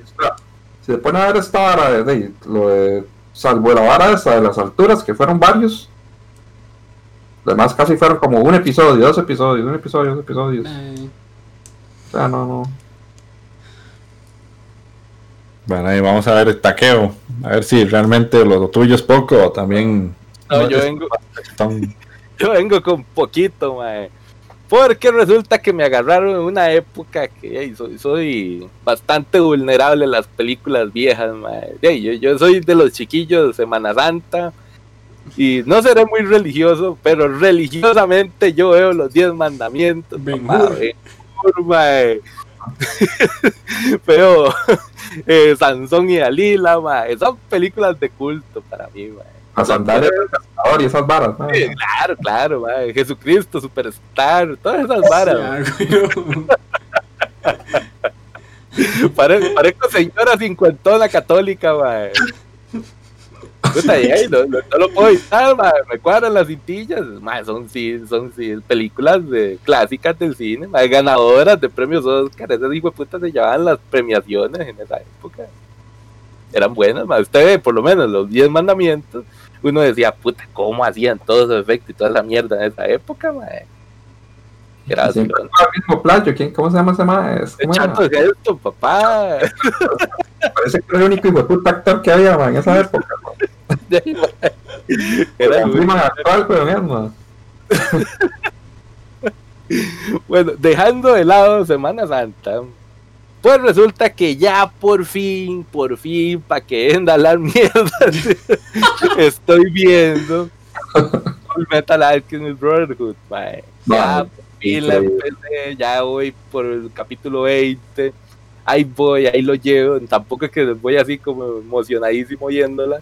S2: Si se pone a ver esta vara de, de- lo de, salvo la vara esa de las alturas, que fueron varios. Además casi fueron como un episodio, dos episodios, un episodio, dos episodios.
S4: Ay,
S2: O sea, no, no.
S1: Bueno, ahí vamos a ver el taqueo. A ver si realmente lo tuyo es poco o también.
S3: No, yo vengo, yo vengo con poquito, mae. Porque resulta que me agarraron en una época que soy, soy bastante vulnerable a las películas viejas, mae. Yo, yo soy de los chiquillos de Semana Santa. Y no seré muy religioso, pero religiosamente yo veo los 10 mandamientos.
S4: Hur,
S3: mae. veo eh, Sansón y Dalila, mae. Son películas de culto para mí, mae.
S2: A sandalias del pescador y esas varas. ¿no?
S3: Sí, Claro, claro, mae. Jesucristo, Superstar, todas esas varas.
S4: Ya, güey.
S3: Pare- parezco señora cincuentona católica, mae. Puta, y ahí no, no- no lo puedo evitar. Me cuadran las cintillas. Mae, son sí, son sí, películas de clásicas del cine, ganadoras de premios Oscar. Esas hijo de puta se llevaban las premiaciones en esa época. Eran buenas. Usted ve, por lo menos, los 10 mandamientos. Uno decía, puta, ¿cómo hacían todo ese efecto y toda esa mierda en esa época, mae? Vacilón.
S2: con el mismo playo. ¿Quién, ¿Cómo se llama ese más?
S3: Qué chato esto, papá.
S2: Parece que era el único hijo de puta actor que había man, en esa época. man.
S3: Era
S2: La prima actual, pero mismo.
S3: Bueno, dejando de lado Semana Santa, pues resulta que ya por fin, por fin, para que de hablar mierda, estoy viendo. Full Metal Alchemist Brotherhood, mae. Ya
S2: Vale,
S3: por fin la empecé, ya voy por el capítulo 20, ahí voy, ahí lo llevo, tampoco es que voy así como emocionadísimo yéndola,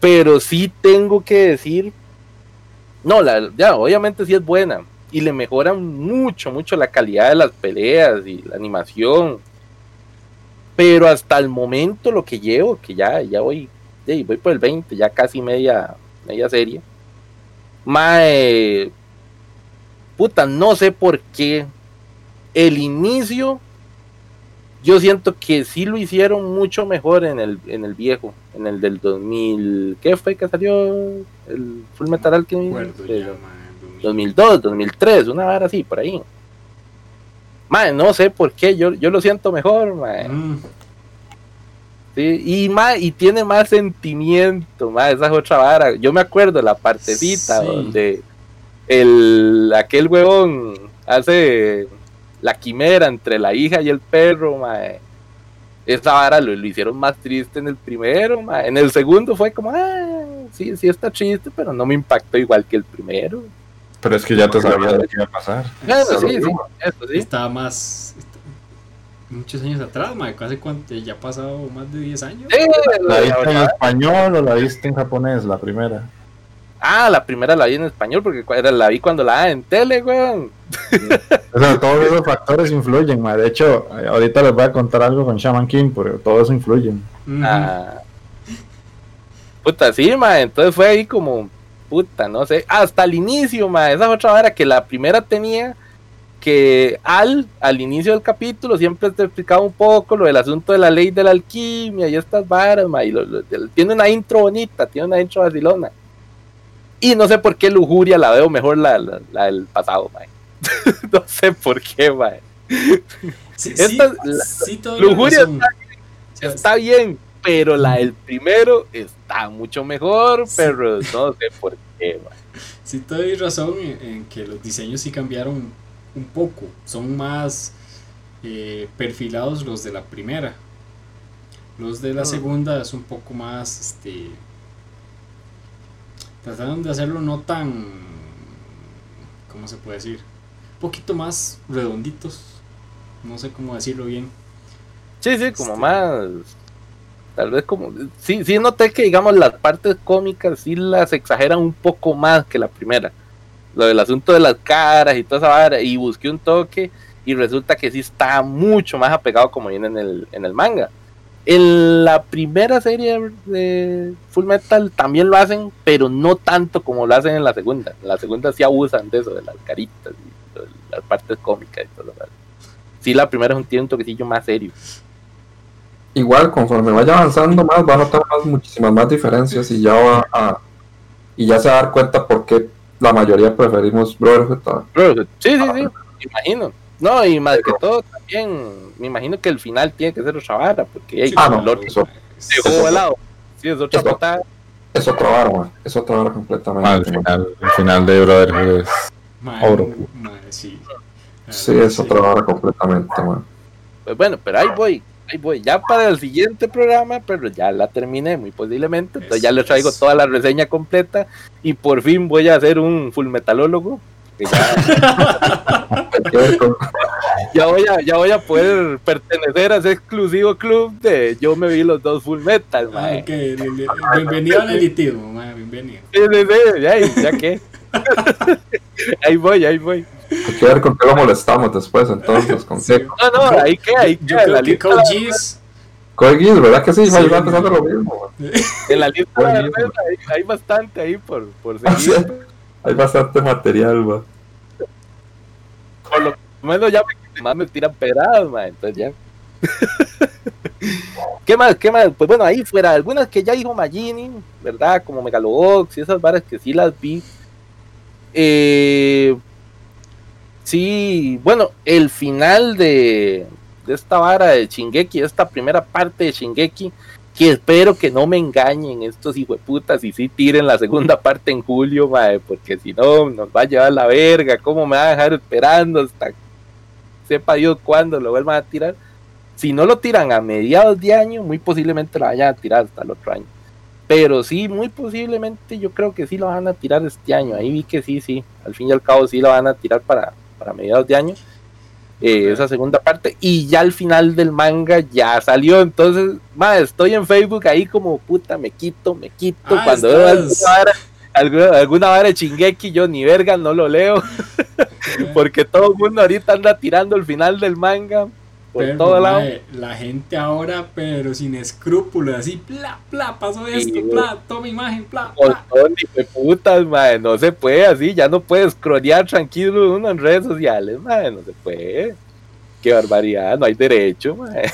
S3: pero sí tengo que decir, no, la, ya, obviamente sí es buena, y le mejoran mucho, mucho la calidad de las peleas y la animación. Pero hasta el momento lo que llevo, que ya, ya voy, ya voy por el 20, ya casi media, media serie. Mae, puta, no sé por qué. El inicio, yo siento que sí lo hicieron mucho mejor en el, en el viejo, en el del 2000. ¿Qué fue que salió el Full Metal Alchemist?
S4: Man,
S3: 2002, 2003, una vara así, por ahí. Mae, no sé por qué, yo, yo lo siento mejor, mae.
S4: Mm,
S3: Sí, y, mae, y tiene más sentimiento, mae, esa es otra vara. Yo me acuerdo la partecita
S4: Sí.
S3: donde el, aquel huevón hace la quimera entre la hija y el perro, mae. Esa vara lo, lo hicieron más triste en el primero, mae. En el segundo fue como, ah, sí, sí está triste, pero no me impactó igual que el primero.
S1: Pero es que ya te sabías lo que iba a pasar.
S2: Solo
S3: sí, sí, eso sí.
S4: Estaba más. está- muchos años atrás, man. ¿Hace cuánto? Ya ha pasado más de 10 años.
S3: Sí,
S1: ¿La viste en español o la viste en japonés, la primera?
S3: Ah, la primera la vi en español porque era- la vi cuando la en tele, weón.
S1: O sea, todos esos factores influyen, ma. De hecho, ahorita les voy a contar algo con Shaman King, pero todo eso influye.
S3: Ah. Puta, sí, ma. Entonces fue ahí como, puta, no sé. Hasta el inicio, ma. Esa es otra vara que la primera tenía que al, al inicio del capítulo siempre te explicaba un poco lo del asunto de la ley de la alquimia y estas varas, ma. Y lo- lo- tiene una intro bonita, tiene una intro vacilona. Y no sé por qué Lujuria la veo mejor la, la, la del pasado, ma. no sé por qué, ma.
S4: Sí,
S3: esta-
S4: sí,
S3: la-
S4: sí, toda la
S3: Lujuria
S4: sea,
S3: Está bien, pero la del primero está mucho mejor, pero no sé por qué, ma.
S4: Sí, te doy razón en, en que los diseños sí cambiaron un poco. Son más eh, perfilados los de la primera. Los de la
S3: Mm.
S4: segunda es un poco más, este... Trataron de hacerlo no tan... ¿Cómo se puede decir? Un poquito más redonditos. No sé cómo decirlo bien.
S3: Sí, sí, como
S4: Este-
S3: más. Tal vez como. Sí, sí, noté que, digamos, las partes cómicas sí las exageran un poco más que la primera. Lo del asunto de las caras y toda esa vara. Y busqué un toque y resulta que sí está mucho más apegado como viene en el, en el manga. En la primera serie de Full Metal también lo hacen, pero no tanto como lo hacen en la segunda. En la segunda sí abusan de eso, de las caritas y las partes cómicas y todo lo demás. Sí, la primera es un, tiene un toquecillo más serio.
S2: Igual, conforme vaya avanzando más, va a notar más, muchísimas más diferencias y ya va a. Y ya se va a dar cuenta por qué la mayoría preferimos Brotherhood. a-
S3: Bro, sí, sí, sí, me imagino. No, y más que todo, también me imagino que el final tiene que ser otra vara, porque hey,
S2: Ah, no,
S3: el otro
S2: eso-
S3: se dejó volado. Sí, es otra
S2: Eso.
S3: patada.
S2: Es otra vara, man, es otra vara completamente.
S1: Ah, el, final, el final de Brotherhood es Oro.
S4: mae, sí.
S2: Sí, es otra hora completamente, man.
S3: Pues bueno, pero ahí voy, ahí voy. Ya para el siguiente programa, pero ya la terminé muy posiblemente. Entonces ya les traigo
S4: es.
S3: toda la reseña completa y por fin voy a hacer un full metalólogo. que ya, voy a, ya voy a poder pertenecer a ese exclusivo club de yo me vi los dos full metal,
S4: Ah, bienvenido al elitismo, bienvenido.
S3: Sí, sí, sí, ya, ya que. ahí voy, ahí voy.
S2: hay que ver con qué lo molestamos después, entonces, con
S4: Sí.
S2: qué.
S3: No, no, ahí que, ahí
S4: Yo
S3: queda.
S4: creo
S3: La
S4: que
S3: lista,
S4: Code Geass,
S2: Code Geass, ¿verdad que sí?
S4: Sí,
S2: yo
S4: man.
S2: pensando lo mismo, man.
S3: en la lista de hay, hay bastante ahí por, por
S2: sea,
S3: seguir.
S2: hay bastante material, man.
S3: Por lo menos ya me, más me tiran pedradas, man. Entonces ya. ¿Qué más? ¿Qué más? Pues bueno, ahí fuera, algunas que ya dijo Magini, ¿verdad? Como Megalobox y esas varas que sí las vi. Eh, sí, bueno, el final de, esta vara de Shingeki, esta primera parte de Shingeki, que espero que no me engañen estos hijueputas y sí tiren la segunda parte en julio, mae, porque si no nos va a llevar la verga, ¿cómo me va a dejar esperando hasta sepa Dios cuándo lo vuelvan a tirar? Si no lo tiran a mediados de año, muy posiblemente lo vayan a tirar hasta el otro año. Pero sí, muy posiblemente yo creo que sí lo van a tirar este año. Ahí vi que sí, sí. Al fin y al cabo sí lo van a tirar para, para mediados de año. eh, esa segunda parte. Y ya al final del manga ya salió. Entonces, ma, estoy en Facebook ahí como puta, me quito, me quito.
S4: Ah,
S3: Cuando veo alguna vara, alguna, alguna vara de Chingeki, yo ni verga no lo leo. Porque todo el mundo ahorita anda tirando el final del manga por
S4: Pero,
S3: todo lado.
S4: la gente ahora, pero sin escrúpulos, así, pla, pla, pasó esto,
S3: Sí.
S4: pla, toma imagen, pla, pla.
S3: de putas, madre, no se puede así, ya no puedes scrollear tranquilo uno en redes sociales, madre, no se puede. Qué barbaridad, no hay derecho, madre.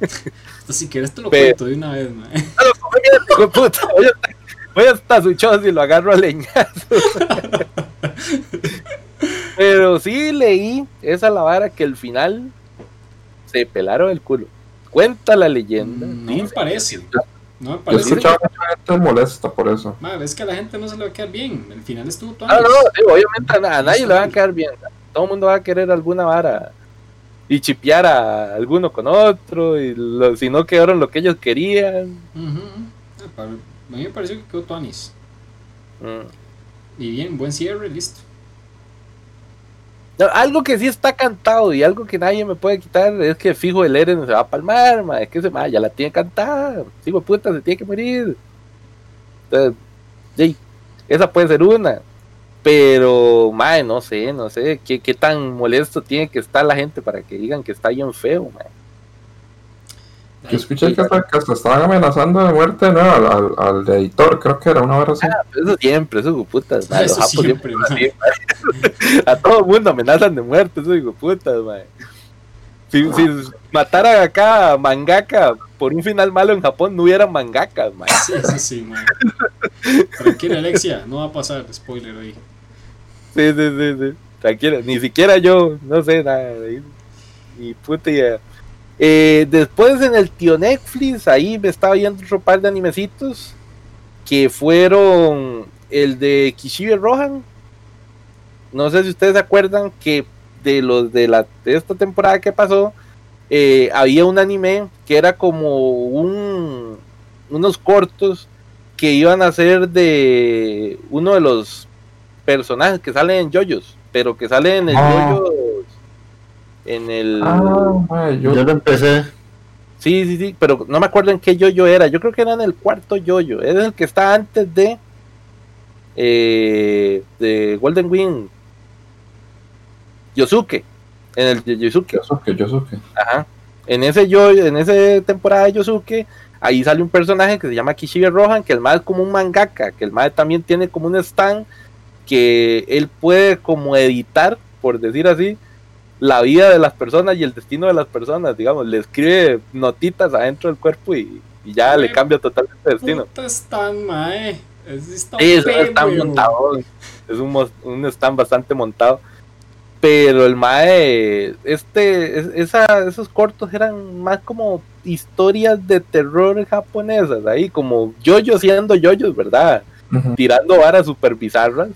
S4: Esto, si quieres te lo
S3: Pero-
S4: cuento de una vez,
S3: puta, voy, hasta, voy hasta su choz y lo agarro a leñazo. Pero sí leí esa la vara que al final se pelaron el culo. Cuenta la leyenda.
S4: No me parece. No me
S2: Yo
S4: parece.
S2: escuchado mucha gente molesta por eso.
S4: Mae, es que a la gente no se le va a quedar bien. El final estuvo todo
S3: Ah, no, obviamente a, na- a nadie le va a quedar bien. Todo el mundo va a querer alguna vara y chipear a alguno con otro. Y lo- si no quedaron lo que ellos querían.
S4: A mí me pareció que quedó Tonis.
S3: Mm.
S4: Y bien, buen cierre, listo.
S3: Algo que sí está cantado y algo que nadie me puede quitar es que fijo el Eren se va a palmar, ma, es que ese ma, ya la tiene cantada. Sí, güey, puta, se tiene que morir. Entonces, esa puede ser una. Pero, mae, no sé, no sé, ¿qué, qué tan molesto tiene que estar la gente para que digan que está bien feo, mae.
S2: Yo escuché que hasta, que hasta estaban amenazando de muerte ¿no? al, al, al editor, creo que era una hora así.
S3: Eso siempre, putas, los
S4: Eso
S3: japos
S4: siempre,
S3: siempre son así, mae. A todo el mundo amenazan de muerte, esos hijos putas, mae. Si, si mataran acá a mangaka por un final malo en Japón, no hubieran mangakas, mae.
S4: Sí, sí, sí, mae. Tranquila, Alexia, no va a pasar, spoiler hoy.
S3: Sí, sí, sí, sí. Tranquilo, ni siquiera yo, no sé nada. ahí, Ni puta idea. Eh, después en el tío Netflix, ahí me estaba viendo otro par de animecitos que fueron el de Kishibe Rohan. No sé si ustedes se acuerdan que de los de la de esta temporada que pasó, eh, había un anime que era como un unos cortos que iban a ser de uno de los personajes que salen en JoJo's, pero que salen en el
S1: Ah.
S3: En el
S2: Ah, yo,
S1: Yo lo empecé.
S3: Sí, sí, sí, pero no me acuerdo en qué yoyo era. Yo creo que era en el cuarto yoyo. Era el que está antes de. eh, de Golden Wing. Yosuke. En el Yosuke.
S2: Yosuke, Yosuke.
S3: Ajá. En ese yo, en esa temporada de Yosuke, ahí sale un personaje que se llama Kishibe Rohan, que el más es como un mangaka, que el más también tiene como un stand que él puede como editar, por decir así, la vida de las personas y el destino de las personas, digamos, le escribe notitas adentro del cuerpo y, y ya le cambia totalmente el destino.
S4: Mae. Güey.
S3: montado. Es un, un stand bastante montado. Pero el Mae, este, es- esa, esos cortos eran más como historias de terror japonesas, ahí como yoyos siendo yoyos, ¿verdad?
S2: Ujú.
S3: Tirando varas super bizarras.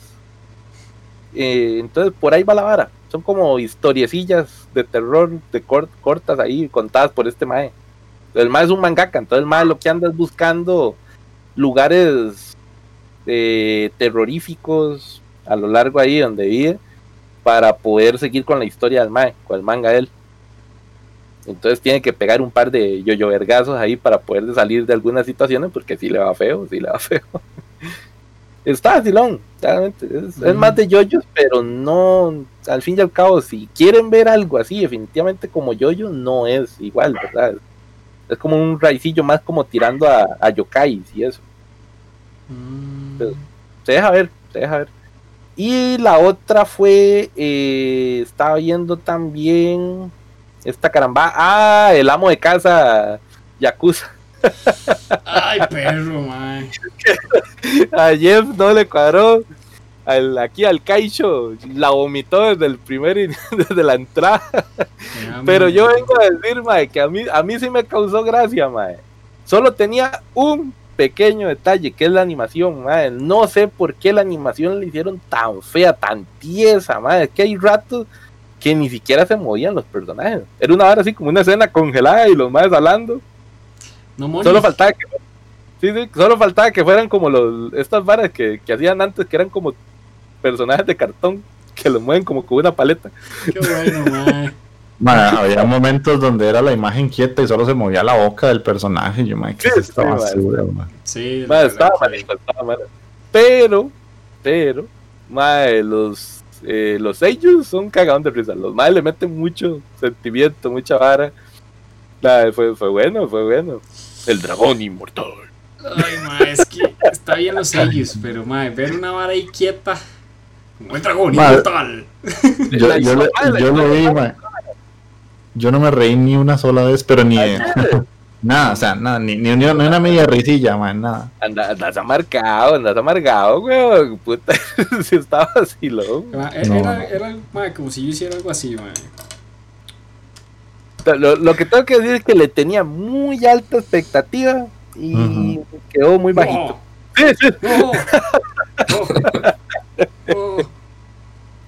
S3: Eh, entonces por ahí va la vara. Son como historiecillas de terror de cort- cortas ahí contadas por este mae. El mae es un mangaka, entonces el mae lo que anda es buscando lugares eh, terroríficos a lo largo ahí donde vive para poder seguir con la historia del mae, con el manga de él. Entonces tiene que pegar un par de yoyo vergazos ahí para poder salir de algunas situaciones porque si le va feo, si le va feo. Está vacilón, realmente. Es, es más de yoyos, pero no, al fin y al cabo, si quieren ver algo así, definitivamente como yoyo, no es igual, ¿verdad? Es como un raicillo más como tirando a, a yokais y eso.
S4: Mm,
S3: Se deja ver, se deja ver. Y la otra fue, eh, estaba viendo también esta caramba, ah, el amo de casa Yakuza.
S4: Ay, perro, mae.
S3: A Jeff no le cuadró. Al, aquí al Kaicho la vomitó desde el primer in- desde la entrada. Pero yo vengo a decir, mae, que a mí, a mí sí me causó gracia, mae. Solo tenía un pequeño detalle, que es la animación, mae. No sé por qué la animación le hicieron tan fea, tan tiesa. Es que hay ratos que ni siquiera se movían los personajes. Era una hora así como una escena congelada y los maes hablando.
S4: No.
S3: Solo faltaba que sí, sí, solo faltaba que fueran como los estas varas que, que hacían antes, que eran como personajes de cartón que los mueven como con una paleta.
S4: Qué bueno,
S1: había momentos donde era la imagen quieta y solo se movía la boca del personaje. Yo, ma, ¿qué
S3: Sí, sí,
S1: basura, ma?
S4: Sí, la
S3: Ma,
S4: verdad
S3: estaba
S4: que-
S3: malo. Pero, pero, mae, los eh, los sellos son cagados de risa. Los maes le meten mucho sentimiento, mucha vara. Fue, fue bueno, fue bueno. El dragón inmortal.
S4: Ay, mae, es que está bien los sellos, pero mae, ver una vara ahí quieta. Como el dragón
S1: Ma.
S4: inmortal.
S1: Yo, yo, le- yo lo vi, ma. Yo no me reí ni una sola vez, pero ni nada, o sea, nada, ni, ni, ni una media risilla, man, nada.
S3: Anda- Andas amargado, andas amargado, weón. Puta, si estaba así, loco.
S4: Ma, e-
S1: No,
S4: Era,
S1: no.
S4: era mae, como si yo hiciera algo así, mae.
S3: Lo, lo que tengo que decir es que le tenía muy alta expectativa y quedó muy bajito.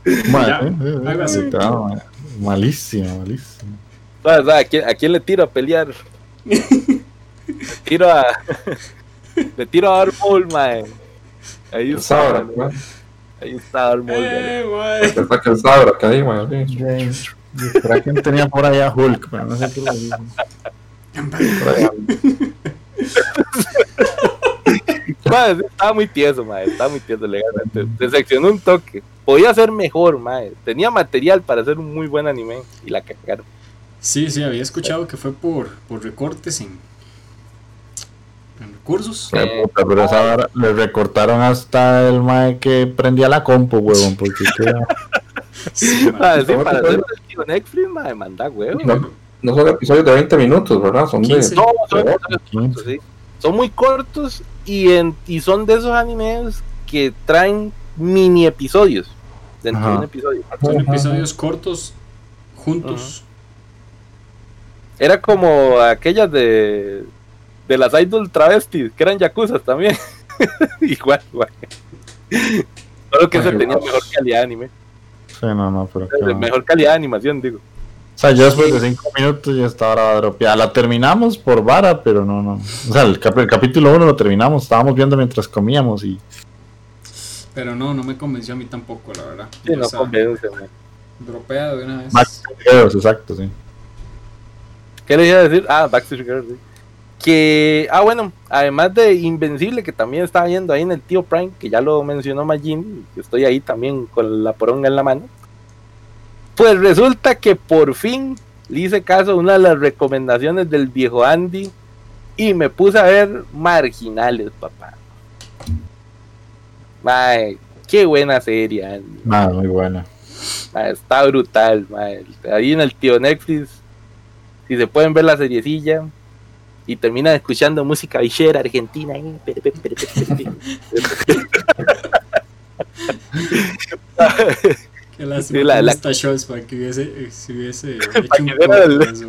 S4: No, no, no.
S1: Eh, eh, malísimo, malísimo.
S3: ¿A, quién, a quién le tiro a pelear? le tiro a. le tiro a Armol, mae. Ahí está. Mae. Ahí está Armol. mae.
S4: Eh, mae.
S2: Que saque el Sabra, que ahí, man.
S1: Kraken tenía por allá Hulk, pero no sé qué lo.
S3: Mae, sí, estaba muy tieso, mae. Estaba muy tieso legalmente. Decepcionó un toque. Podía ser mejor, mae. Tenía material para hacer un muy buen anime y la cagaron.
S4: Sí, sí, había escuchado que fue por, por recortes en, recursos.
S1: Qué puta, pero esa vara le recortaron hasta el mae que prendía la compu, huevón, porque queda...
S4: Sí, mae.
S3: Mae, sí,
S2: ¿cómo
S3: para hacer el tío Netflix, mae, manda huevo.
S2: No, no son episodios de 20 minutos, ¿verdad? Son de.
S4: 15.
S3: No, son, son cortos, sí. Son muy cortos y, en, y son de esos animes que traen mini episodios dentro
S1: Ajá.
S3: de un episodio.
S4: Son
S2: Ajá.
S4: episodios cortos juntos.
S3: Era como aquellas de, de las idol travestis, que eran yakuzas también. igual, igual. Solo que se
S2: Ay,
S3: tenía
S2: Dios.
S3: mejor calidad de anime.
S1: Sí, no, no, pero.
S3: Mejor calidad de animación, digo.
S1: O sea, yo después de cinco minutos ya estaba ahora dropeada. La terminamos por vara, pero no, no. O sea, el, cap- el capítulo 1 lo terminamos, estábamos viendo mientras comíamos y
S4: Pero no, no me convenció a mí tampoco, la verdad.
S3: Sí, no
S4: O sea,
S3: convence,
S4: dropea de una vez.
S1: Max Videos, exacto, sí.
S3: ¿Qué le iba a decir? Ah, Backstreet Girls, sí. Que, ah, bueno, además de Invencible, que también estaba viendo ahí en el tío Prime, que ya lo mencionó Majin, que estoy ahí también con la poronga en la mano. Pues resulta que por fin le hice caso a una de las recomendaciones del viejo Andy y me puse a ver Marginales, papá. Mae, qué buena serie, Andy.
S1: Nada, muy buena.
S3: Ah, está brutal, mae. Ahí en el tío Netflix, si se pueden ver la seriecilla y terminan escuchando música villera argentina. pere, pere.
S4: Qué lástima
S3: la- la-
S4: Shows para que hubiese, eh, si hubiese hecho un
S3: el-
S4: eso,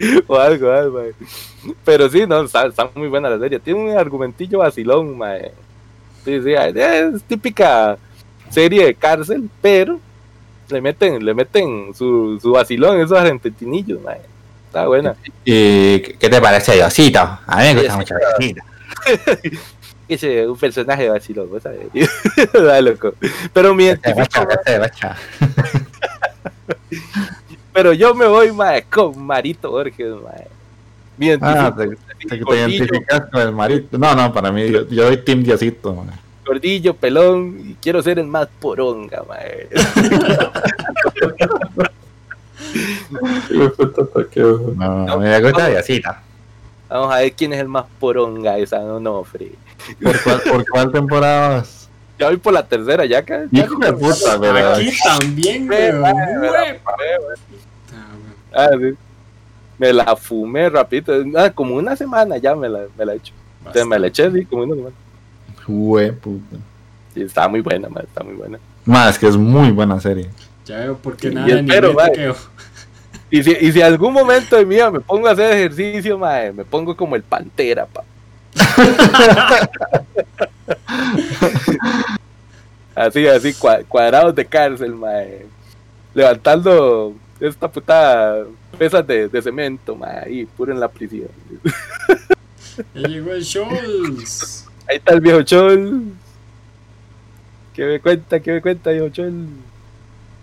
S3: o algo, algo, mae. Pero sí, no, está, está muy buena la serie. Tiene un argumentillo vacilón, mae. Sí, sí, es típica serie de cárcel, pero le meten, le meten su, su vacilón, esos argentinillos, mae. Está buena.
S1: ¿Y qué te parece Diosito? A mí me gusta mucho Diosito.
S3: Ese es un personaje vacilón, ¿vos sabes? Da, loco. Pero mi
S1: bacha, bacha.
S3: pero yo me voy, mae, con Marito Borges, mae. Mi
S1: Ah, te, te- te identificas con el marito. No, no, para mí, yo, yo doy Team Diosito. man.
S3: gordillo, pelón, y quiero ser el más poronga, mae.
S2: Hijo de puta taqueo.
S1: No, no, me gusta Diosito.
S3: Vamos a ver quién es el más poronga de San Onofre.
S1: ¿Por cuál, por cuál temporada vas?
S3: Ya voy por la tercera, ya acá. ya
S1: Hijo de puta, pero.
S4: Aquí también, weón. Ah.
S3: Ah, sí. Me la fumé rapidito. Ah, como una semana ya me la, me la he hecho. Sea, me la eché, sí, como una semana.
S1: Jue puta.
S3: Sí, está muy buena, man, está muy buena.
S1: Más, que es muy buena serie.
S4: Ya veo por qué nada de
S3: espero,
S4: quedó.
S3: Y si, y si algún momento de vida me pongo a hacer ejercicio, mae, me pongo como el pantera, pa. así, así, cua- cuadrados de cárcel, mae. Levantando esta puta pesas de, de cemento, mae, ahí, puro en la prisión.
S4: Llegó el Scholz.
S3: Ahí está el viejo Chol. ¿Qué me cuenta? ¿Qué me cuenta, viejo Chol?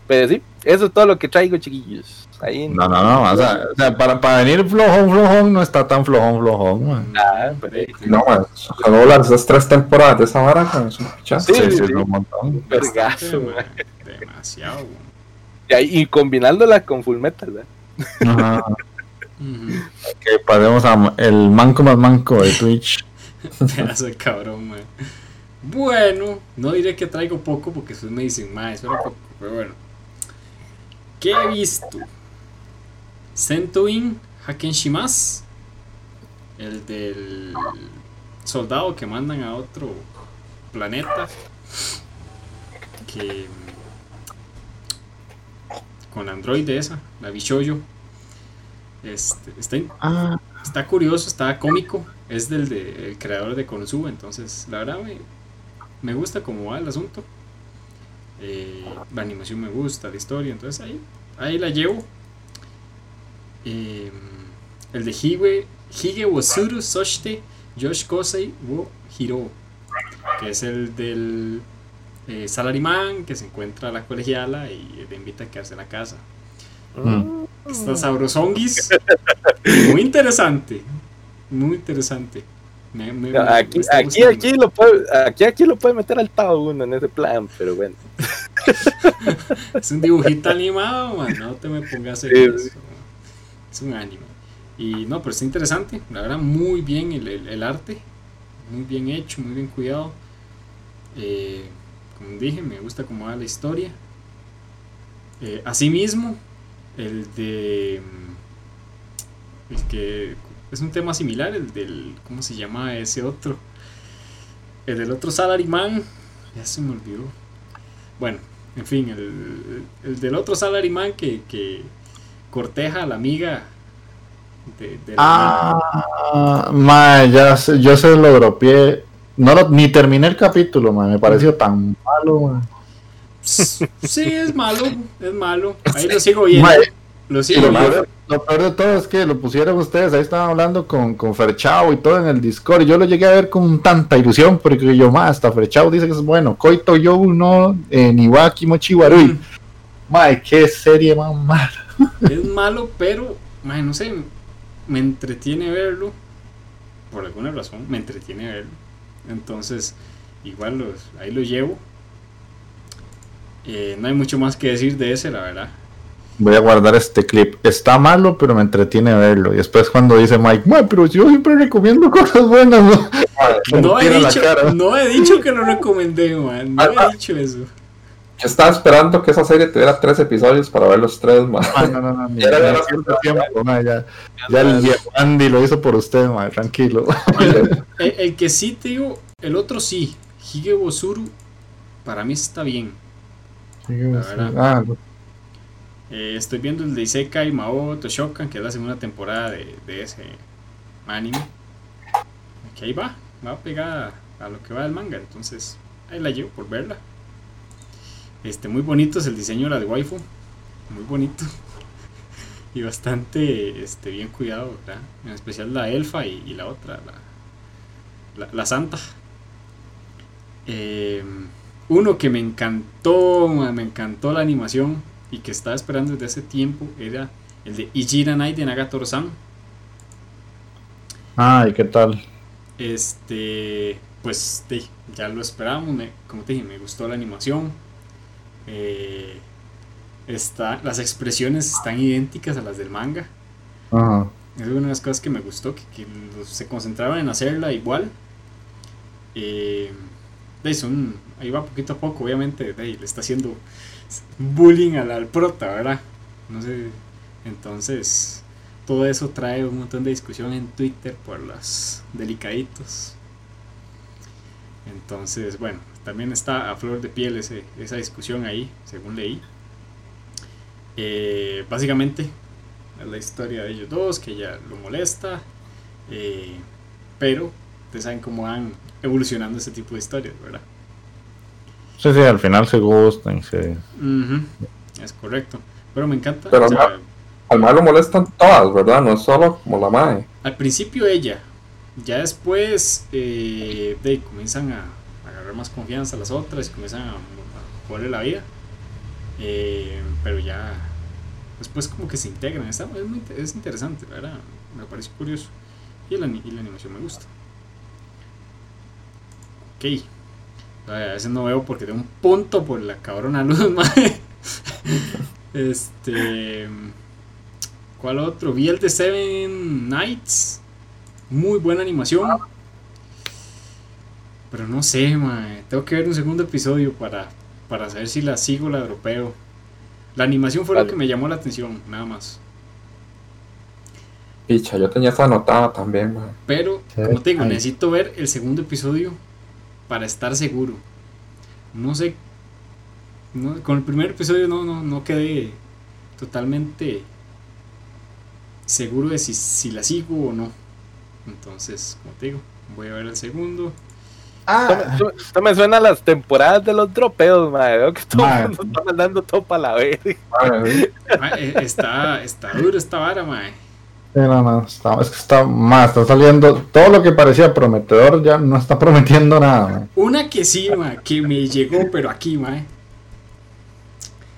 S3: Pero sí, eso es todo lo que traigo, chiquillos. Ahí
S1: No, no, no. O sea, o sea, para, para venir flojón, flojón, no está tan flojón, flojón. man.
S3: Pero
S2: No, man, solo las esas tres temporadas de esa vara, con eso, ya.
S3: Sí,
S1: Sí, sí,
S3: sí.
S1: es un montón.
S3: vergazo.
S4: Demasiado, weón.
S3: Y, ahí- y combinándola con Full Metal, ¿verdad?
S1: Ajá. Que pasemos a el manco más manco de Twitch.
S4: Pedazo de cabrón, man. Bueno, no diré que traigo poco porque después me dicen, ma, eso era poco, pero bueno. ¿Qué he visto? Sentoin Hakenshimas, el del soldado que mandan a otro planeta, que con la android esa, la Bishoyo. Este, está,
S1: Ah,
S4: está curioso, está cómico. Es del de- el creador de Konosuba, entonces la verdad me, me gusta cómo va el asunto. Eh, la animación me gusta, la historia, entonces ahí, ahí la llevo. Eh, el de Hige, Hige Wasuru Soshite Yosh Kosei wo Hiro, que es el del eh, salaryman que se encuentra a la colegiala y le invita a quedarse en la casa.
S1: Mm.
S4: Está sabrosonguis. Muy interesante. Muy interesante. Me- me- me-
S3: Aquí,
S4: me
S3: aquí, aquí, lo puede, aquí, aquí lo puede meter al Tao uno en ese plan, pero bueno.
S4: Es un dibujito animado, man. No te me pongas a hacer
S3: Sí,
S4: eso. Es un anime. Y no, pero está interesante. La verdad, muy bien el, el- el arte. Muy bien hecho, muy bien cuidado. Eh, como dije, me gusta cómo va la historia. Eh, asimismo, el de. mm, El que. Es un tema similar, el del. ¿Cómo se llama ese otro? El del otro Salaryman. Ya se me olvidó. Bueno, en fin, el, el del otro Salaryman que, que corteja a la amiga de, de la
S1: ah ma, ya sé- yo se lo dropeé. No lo- ni terminé el capítulo, ma, me pareció tan malo. ma.
S4: Sí, es malo, es malo. Ahí lo sigo viendo.
S1: Ma,
S4: Lo sigo
S1: lo,
S4: viendo.
S1: peor, lo peor de todo es que lo pusieron ustedes, ahí estaban hablando con, con Ferchao y todo en el Discord. Y yo lo llegué a ver con tanta ilusión, porque yo más, hasta Ferchao dice que es bueno. Koito yo no, eh, Niwaki Mochiwarui.
S4: Mm,
S1: Mae, qué serie más mala.
S4: Es malo, pero, mae, no sé, me entretiene verlo. Por alguna razón, me entretiene verlo. Entonces, igual los, ahí lo llevo. Eh, no hay mucho más que decir de ese, la verdad.
S1: Voy a guardar este clip. Está malo, pero me entretiene verlo. Y después cuando dice Mike, "Mae, pero yo siempre recomiendo cosas buenas. ¿no?"
S4: No he, dicho, no he dicho que lo recomendé, man. No he dicho eso.
S2: Yo estaba esperando que esa serie tuviera tres episodios para ver los tres, man.
S1: Ah, no, no, no, ni-
S2: Ya era
S1: tiempo, ya, ya el viejo Andy lo hizo por usted, mae, tranquilo.
S4: El, el que sí te digo, el otro sí. Hige Bosuru, para mí está bien.
S1: Ah, no.
S4: Eh, estoy viendo el de Isekai Mao Toshokan, que es la segunda temporada de, de ese anime. Que ahí va, va pegada a lo que va del manga, entonces ahí la llevo por verla. Este, muy bonito es el diseño de la de waifu. Muy bonito. y bastante este, bien cuidado, ¿verdad? En especial la elfa y, y la otra, la, la, la santa. Eh, uno que me encantó, me encantó la animación y que estaba esperando desde hace tiempo era el de Ijira Knight de Nagatoro-san.
S1: Ay, ¿qué tal?
S4: Este, pues de, ya lo esperábamos, me- como te dije, me gustó la animación. Eh, está, las expresiones están idénticas a las del manga. Es una de las cosas que me gustó, que, se concentraban en hacerla igual. Eh, ahí son, ahí va poquito a poco, obviamente, le está haciendo bullying al, al prota, ¿verdad? No sé, entonces todo eso trae un montón de discusión en Twitter por los delicaditos. Entonces, bueno, también está a flor de piel ese- esa discusión ahí, según leí. Eh, básicamente, es la historia de ellos dos, que ella lo molesta, eh, pero ustedes saben cómo van evolucionando ese tipo de historias, ¿verdad?
S1: Sí, sí, al final se gustan.
S4: Ujú, Es correcto. Pero me encanta.
S2: Pero
S4: o sea,
S2: Al mal lo molestan todas, ¿verdad? No es solo como la mae.
S4: al principio ella, ya después eh, de, comienzan a más confianza a las otras y comienzan a, a la vida. Eh, pero ya después como que se integran. Es, interesante. Me parece curioso. Y la, ani- y la animación me gusta. Ok. A veces no veo porque tengo un punto por la cabrona luz, madre. Este. ¿Cuál otro? Vi el de Seven Nights. Muy buena animación. Pero no sé, mae. Tengo que ver un segundo episodio para, para saber si la sigo o la dropeo. La animación fue lo
S3: Vale.
S4: que me llamó la atención, nada más.
S2: Picha, yo tenía esa anotada también, mae.
S4: Pero,
S1: Sí,
S4: como te digo,
S1: ay.
S4: necesito ver el segundo episodio para estar seguro. No sé. no- con el primer episodio no, no, no quedé totalmente seguro de si, si la sigo o no. Entonces, como te digo, voy a ver el segundo.
S3: Me- esto- esto me suena a las temporadas de los dropeos, madre. Veo que todo el mundo está mandando todo para la verga.
S4: Eh, está, está duro esta vara, mae.
S1: Sí, no, no, está, es que está más, está saliendo, todo lo que parecía prometedor ya no está prometiendo nada. man.
S4: Una que sí, ma, que me llegó, pero aquí, ma.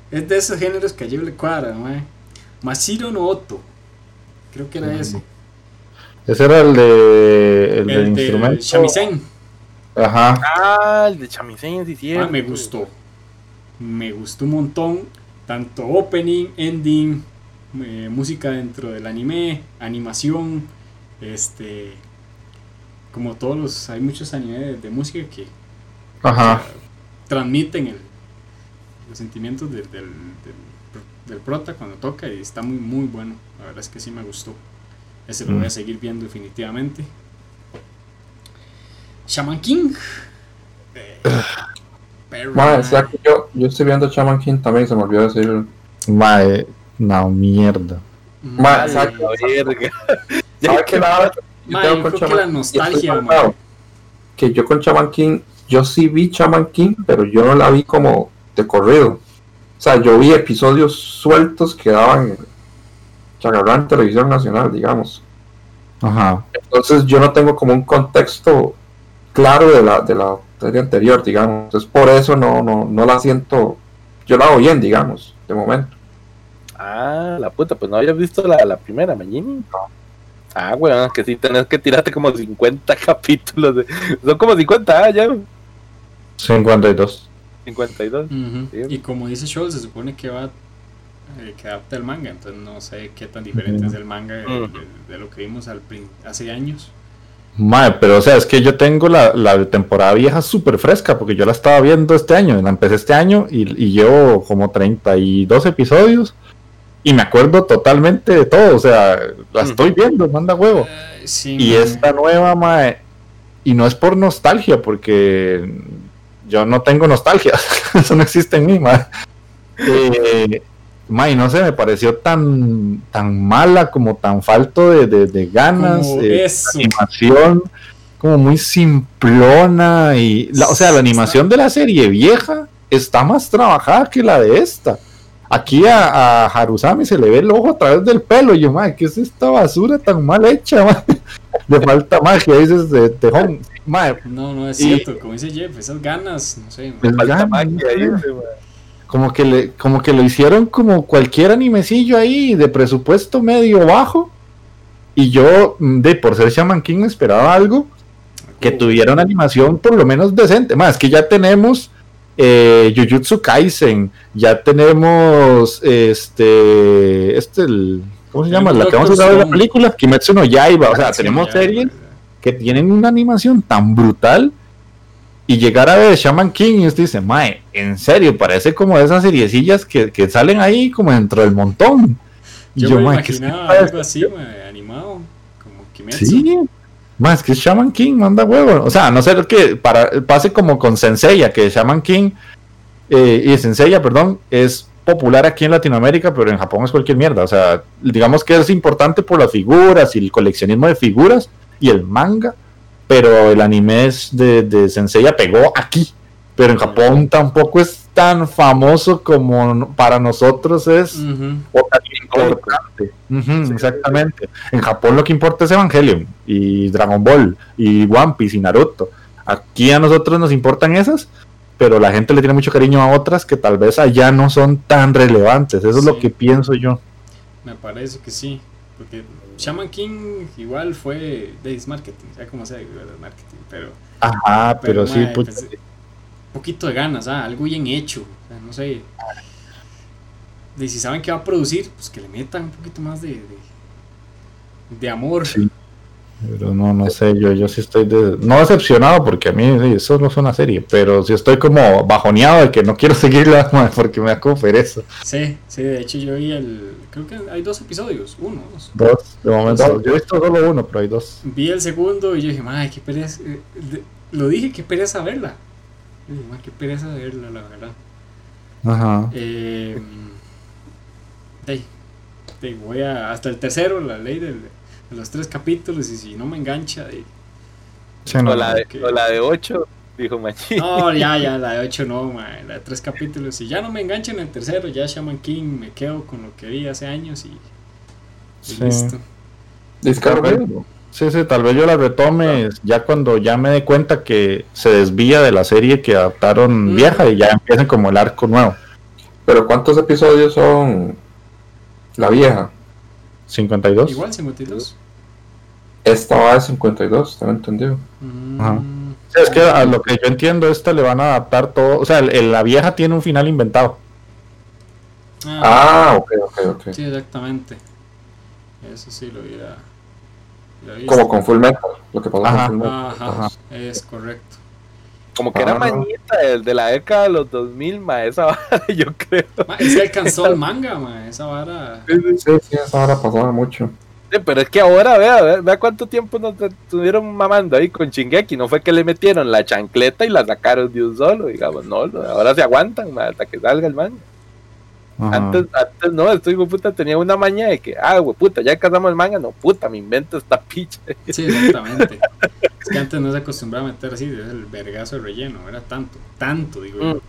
S4: Es de esos géneros que a yo le cuadra, ma. Masiro no Oto. Creo que era ese.
S1: Ese era el de, el, del
S4: El de
S1: instrumento.
S4: Shamisen.
S1: Ajá.
S3: Ah, el de Chamisén, sí,
S4: me gustó. Me gustó un montón. Tanto opening, ending, eh, música dentro del anime, animación, este. Como todos los. Hay muchos animes de, de música que
S1: Ajá.
S4: transmiten el- los sentimientos del, del, del, del prota cuando toca y está muy muy bueno. La verdad es que sí me gustó. Ese lo voy a
S1: Mm.
S4: seguir viendo definitivamente. Shaman King. Eh,
S2: yo, yo estoy viendo Shaman King también, se me olvidó decir.
S1: Mae, no, mierda.
S2: Ma,
S3: A la
S2: exacto.
S3: verga.
S2: ¿Sabe qué nada? Yo tengo
S4: yo
S2: con
S4: que la nostalgia,
S2: mal, Que yo con Shaman King, yo sí vi Shaman King, pero yo no la vi como de corrido. O sea, yo vi episodios sueltos que daban en Chagarrán Televisión Nacional, digamos.
S1: Ajá.
S2: Entonces yo no tengo como un contexto claro de la, de la serie anterior, digamos. Entonces por eso no, no, no la siento, yo la hago bien, digamos, de momento.
S3: Ah, la puta, pues no habías visto la, la primera, Magini. Ah, weón, que sí tenés que tirarte como 50 capítulos. De... Son como 50, ah, ya.
S1: 52.
S3: 52.
S4: Ujú.
S3: Sí.
S4: Y como dice Scholl, se supone que va eh, que adapta el manga, entonces no sé qué tan diferente es el manga de,
S3: Ujú.
S4: de- de lo que vimos al prin- hace años.
S1: Mae, pero o sea, es que yo tengo la, la temporada vieja súper fresca, porque yo la estaba viendo este año, la empecé este año y, y llevo como 32 episodios y me acuerdo totalmente de todo, o sea, la estoy viendo, manda huevo.
S4: Sí,
S1: Y
S4: mae.
S1: esta nueva, mae, y no es por nostalgia, porque yo no tengo nostalgia, eso no existe en mí, mae. Eh, mae, no sé, me pareció tan, tan mala, como tan falto de, de- de ganas,
S4: Como
S1: eh, animación como muy simplona y, la, o sea, la animación de la serie vieja está más trabajada que la de esta. Aquí a, a Harusami se le ve el ojo a través del pelo. Y yo, madre, ¿qué es esta basura tan mal hecha, madre? Le falta magia, dices de tejón. Madre,
S4: No, no es
S1: Y-
S4: cierto, como dice Jeff, esas ganas, no sé.
S1: pues,
S3: Falta magia
S1: madre. Como que le, como que lo hicieron como cualquier animecillo ahí de presupuesto medio bajo. Y yo, mm, de por ser Shaman King, esperaba algo que tuviera una animación por lo menos decente. Más que ya tenemos eh, Jujutsu Kaisen, ya tenemos este, este, el, ¿cómo se llama? La que vamos a de la película, Kimetsu no Yaiba. O sea, tenemos series que tienen una animación tan brutal y llegar a ver Shaman King y usted dice, mae, en serio, parece como esas seriecillas que, que salen ahí como dentro del montón. Y
S4: Yo, me
S1: "Mae, ¿qué es
S4: imaginaba
S1: esto?".
S4: algo así, mae, animado, como Kimetsu.
S1: Sí, más que Shaman King, manda huevo. O sea, no sé lo que para, pase como con Senseiya, que Shaman King eh, y Senseiya, perdón, es popular aquí en Latinoamérica, pero en Japón es cualquier mierda. O sea, digamos que es importante por las figuras y el coleccionismo de figuras y el manga, pero el anime de, de Senseiya pegó aquí. Pero en Japón tampoco es tan famoso como para nosotros es o tan importante. Exactamente. En Japón lo que importa es Evangelion y Dragon Ball y One Piece y Naruto. Aquí a nosotros nos importan esas, pero la gente le tiene mucho cariño a otras que tal vez allá no son tan relevantes. Eso es lo que pienso yo.
S4: Me parece que sí, porque Shaman King igual fue de marketing, sea como sea, marketing, pero
S1: Ajá, pero, sí,
S4: mae,
S1: puta,
S4: pues, un poquito de ganas, ah, algo bien hecho, o sea, no sé. Y si saben que va a producir, pues que le metan un poquito más de, de, de amor.
S1: Sí. Pero no, no sé, yo, yo sí estoy de- no decepcionado porque a mí eso no es una serie, pero sí estoy como bajoneado de que no quiero seguirla porque me da como pereza.
S4: Sí, sí, de hecho yo vi el, creo que hay dos episodios, uno, dos.
S1: Dos, de momento, yo he visto solo uno, pero hay dos.
S4: Vi el segundo y yo dije, madre, qué pereza. eh, Lo dije, qué pereza verla. Yo dije, "Mae, qué pereza verla, la verdad.
S1: Ajá.
S4: Eh, ahí, de ahí voy a, hasta el tercero, la ley del- de los tres capítulos, y si no me engancha, de,
S1: Sí, no,
S3: O la de,
S4: ok.
S3: o la de 8, dijo Machi.
S4: no, ya, ya, la de 8 no, la de tres capítulos, si ya no me engancha en el tercero, ya Shaman King, me quedo con lo que vi hace años y, y
S1: Sí.
S4: listo.
S1: Vez- Sí, sí, tal vez yo la retome ya cuando ya me dé cuenta que se desvía de la serie que adaptaron
S4: Mm.
S1: vieja y ya empiecen como el arco nuevo.
S2: Pero ¿cuántos episodios son la vieja?
S1: 52.
S4: Igual 52.
S2: Esta va de 52, tengo entendido.
S4: Mm,
S1: Ajá. Sí, es que a lo que yo entiendo, esta le van a adaptar todo. O sea, el- el- la vieja tiene un final inventado.
S4: ah,
S2: Ah, ok, ok, ok.
S4: Sí, exactamente. Eso sí lo había
S2: Como con Full Metal, lo que pasó
S1: Ajá.
S2: con Full Metal.
S4: Ajá,
S1: Ajá.
S4: es correcto.
S3: Como que era mañita de, de la década de los 2000, ma, esa vara, yo creo.
S4: Ma, es que alcanzó el manga, ma, esa vara.
S2: Sí, sí, esa hora pasaba mucho.
S3: Sí, pero es que ahora, vea, vea, cuánto tiempo nos estuvieron mamando ahí con Shingeki. No fue que le metieron la chancleta y la sacaron de un solo, digamos, no, no, ahora se aguantan ma, hasta que salga el manga.
S1: Ajá.
S3: Antes, antes no, esto hijo de puta tenía una maña de que, ah, güey, puta, ya casamos el manga, no, puta, me invento esta picha.
S4: Sí, exactamente. es que antes no se acostumbraba a meter así, es el vergazo de relleno, era tanto, tanto, digo yo.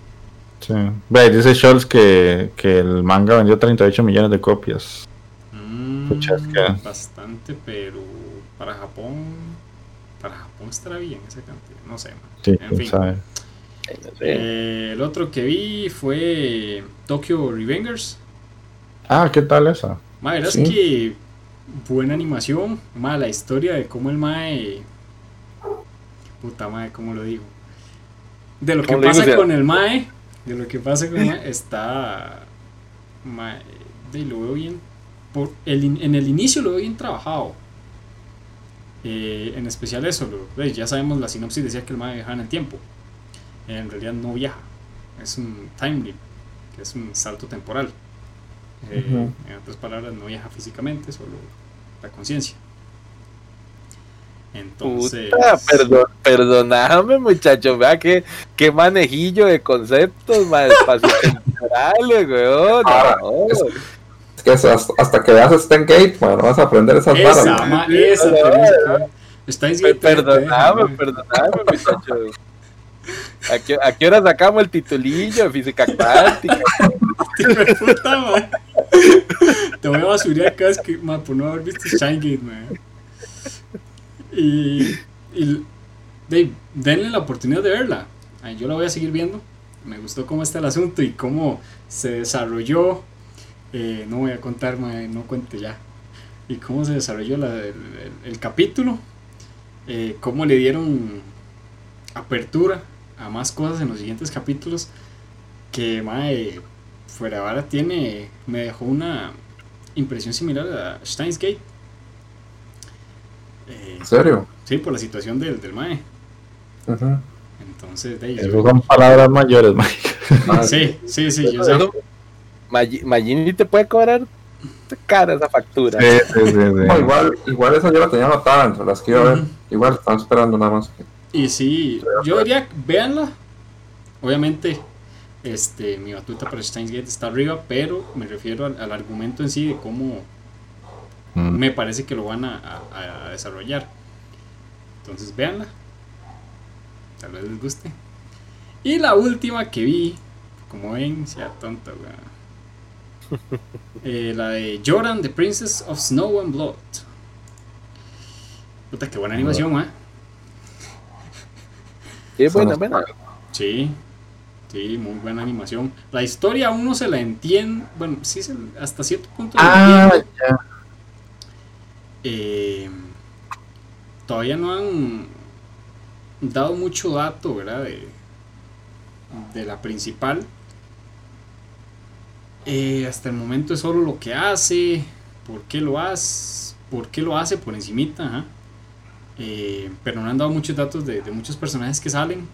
S1: Sí. Ve, dice Scholz que, que el manga vendió 38 millones de copias.
S4: Mm,
S1: es
S4: Bastante, pero para Japón, para Japón estará bien esa cantidad, no sé, ma.
S1: Sí,
S4: En fin.
S1: sabe.
S4: Eh, el otro que vi fue Tokyo Revengers.
S1: Ah, ¿qué tal esa?
S4: Ma, verás
S2: Sí.
S4: que buena animación. Ma, la historia de cómo el Mae. Puta Mae, ¿cómo lo digo? De lo que
S3: ¿Cómo le
S4: pasa
S3: digo,
S4: con el Mae. De lo que pasa con el Mae. Está. Mae, de, lo veo bien. Por el, en el inicio lo veo bien trabajado. Eh, en especial eso. lo- ya sabemos la sinopsis decía que el Mae viajaba en el tiempo. En realidad no viaja. Es un time leap. Que es un salto temporal. Eh. En otras palabras, no viaja físicamente, solo la conciencia. Entonces.
S3: Puta, perdón, perdoname, muchachos, vea que qué manejillo de conceptos, más espaciotemporales, weón.
S2: Ah,
S3: no.
S2: es- Es que hasta, hasta que veas Stan Gate, bueno, vas a aprender esas
S4: Esa,
S2: varas.
S4: ma, esa,
S3: Pe-
S4: bien.
S3: Perdoname, muchachos. ¿A qué, ¿A qué hora sacamos el titulillo de física cuántica?
S4: Man. Te voy a basurear cada vez que, man, por no haber visto Shine man. Y, y Dave, denle la oportunidad de verla. Yo la voy a seguir viendo. Me gustó cómo está el asunto y cómo se desarrolló. Eh, no voy a contar, no cuente ya. Y cómo se desarrolló el, el- capítulo. eh, cómo le dieron apertura a más cosas en los siguientes capítulos. Que, mae, fuera de vara tiene. Me dejó una impresión similar a Steins Gate. Eh,
S2: ¿En serio?
S4: sí, por la situación del, del mae.
S2: Ujú.
S4: Entonces, de
S1: Esas son palabras mayores, Mike.
S2: Ah,
S4: Sí, sí, sí, yo sé.
S3: Magini te puede cobrar cara esa factura.
S1: Sí, sí, sí, sí.
S2: No, igual, igual esa yo la tenía anotada entre las que iba a ver. Igual estaba esperando nada más. que-
S4: Y sí, yo diría, véanla. Obviamente, este, mi batuta para Steins Gate está arriba, pero me refiero al, al argumento en sí de cómo
S1: Mm.
S4: me parece que lo van a, a- a desarrollar. Entonces, véanla. Tal vez les guste. Y la última que vi, como ven, sea tonta. Eh, la de Jordan, The Princess of Snow and Blood. Puta, qué buena animación, ¿eh?
S3: Sí, buena, buena.
S4: Sí, sí, muy buena animación. La historia uno se la entiende, bueno, sí, se- hasta cierto punto
S1: Ah, ya.
S4: Eh, todavía no han dado mucho dato, ¿verdad? De, de la principal. Eh, hasta el momento es solo lo que hace, por qué lo hace, por qué lo hace por encimita. Eh, pero no han dado muchos datos de, muchos personajes que salen.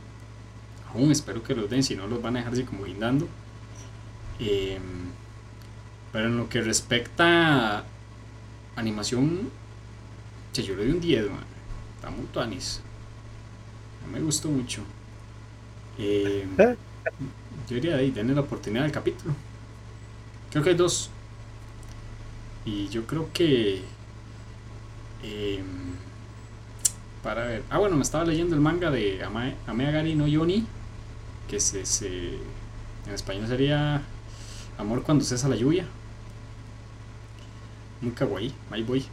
S4: Aún espero que los den, si no los van a dejar así como guindando. Pero en lo que respecta a animación, che, yo le doy un 10, man. Está muy tuanis. No me gustó mucho. Eh, yo diría ahí, denle la oportunidad del capítulo. Creo que hay dos. Y yo creo que. em, para ver. Ah, bueno, me estaba leyendo el manga de Ame, Ameagari no Yoni. Que se, se- en español sería Amor cuando cesa la lluvia. Muy kawaii. Ahí voy.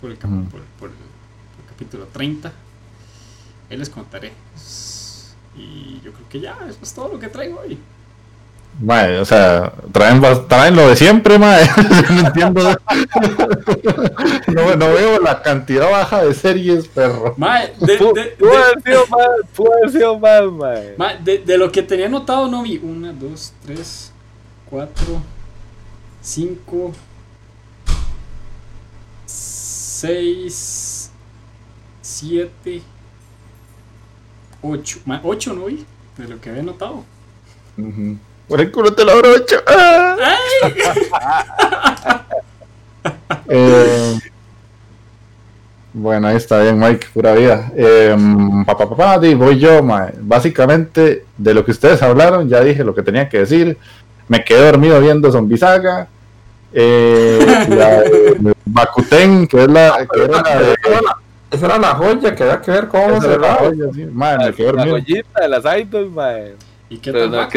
S4: Por el, cap- por- por el- por el capítulo 30. Ahí les contaré. Y yo creo que ya, eso es todo lo que traigo hoy.
S1: Mae, o sea, traen, traen lo de siempre, mae. no entiendo. no, no veo la cantidad baja de series, perro.
S4: Mae, de, de-
S3: Pudo
S4: de-
S3: haber sido más, pudo haber sido más,
S4: de- de lo que tenía anotado no vi 1, 2, 3, 4, 5, 6, 7, 8. 8 no vi de lo que había anotado.
S1: Ujú. Por el culo te lo abrocho. ¡Ah! Eh, bueno, ahí está bien, Mike, pura vida. Eh, papá, papá, voy yo, mae. Básicamente, de lo que ustedes hablaron, ya dije lo que tenía que decir. Me quedé dormido viendo Zombie Saga. Eh, la Bakuten, que es la, que era la de.
S2: Esa era la- Esa era la joya que había que ver cómo
S1: esa
S2: se
S1: era la joya, sí. Quedé
S3: La
S1: dormido.
S3: joyita de las idols, mae.
S4: ¿Y qué
S3: Pero
S4: tal
S3: no.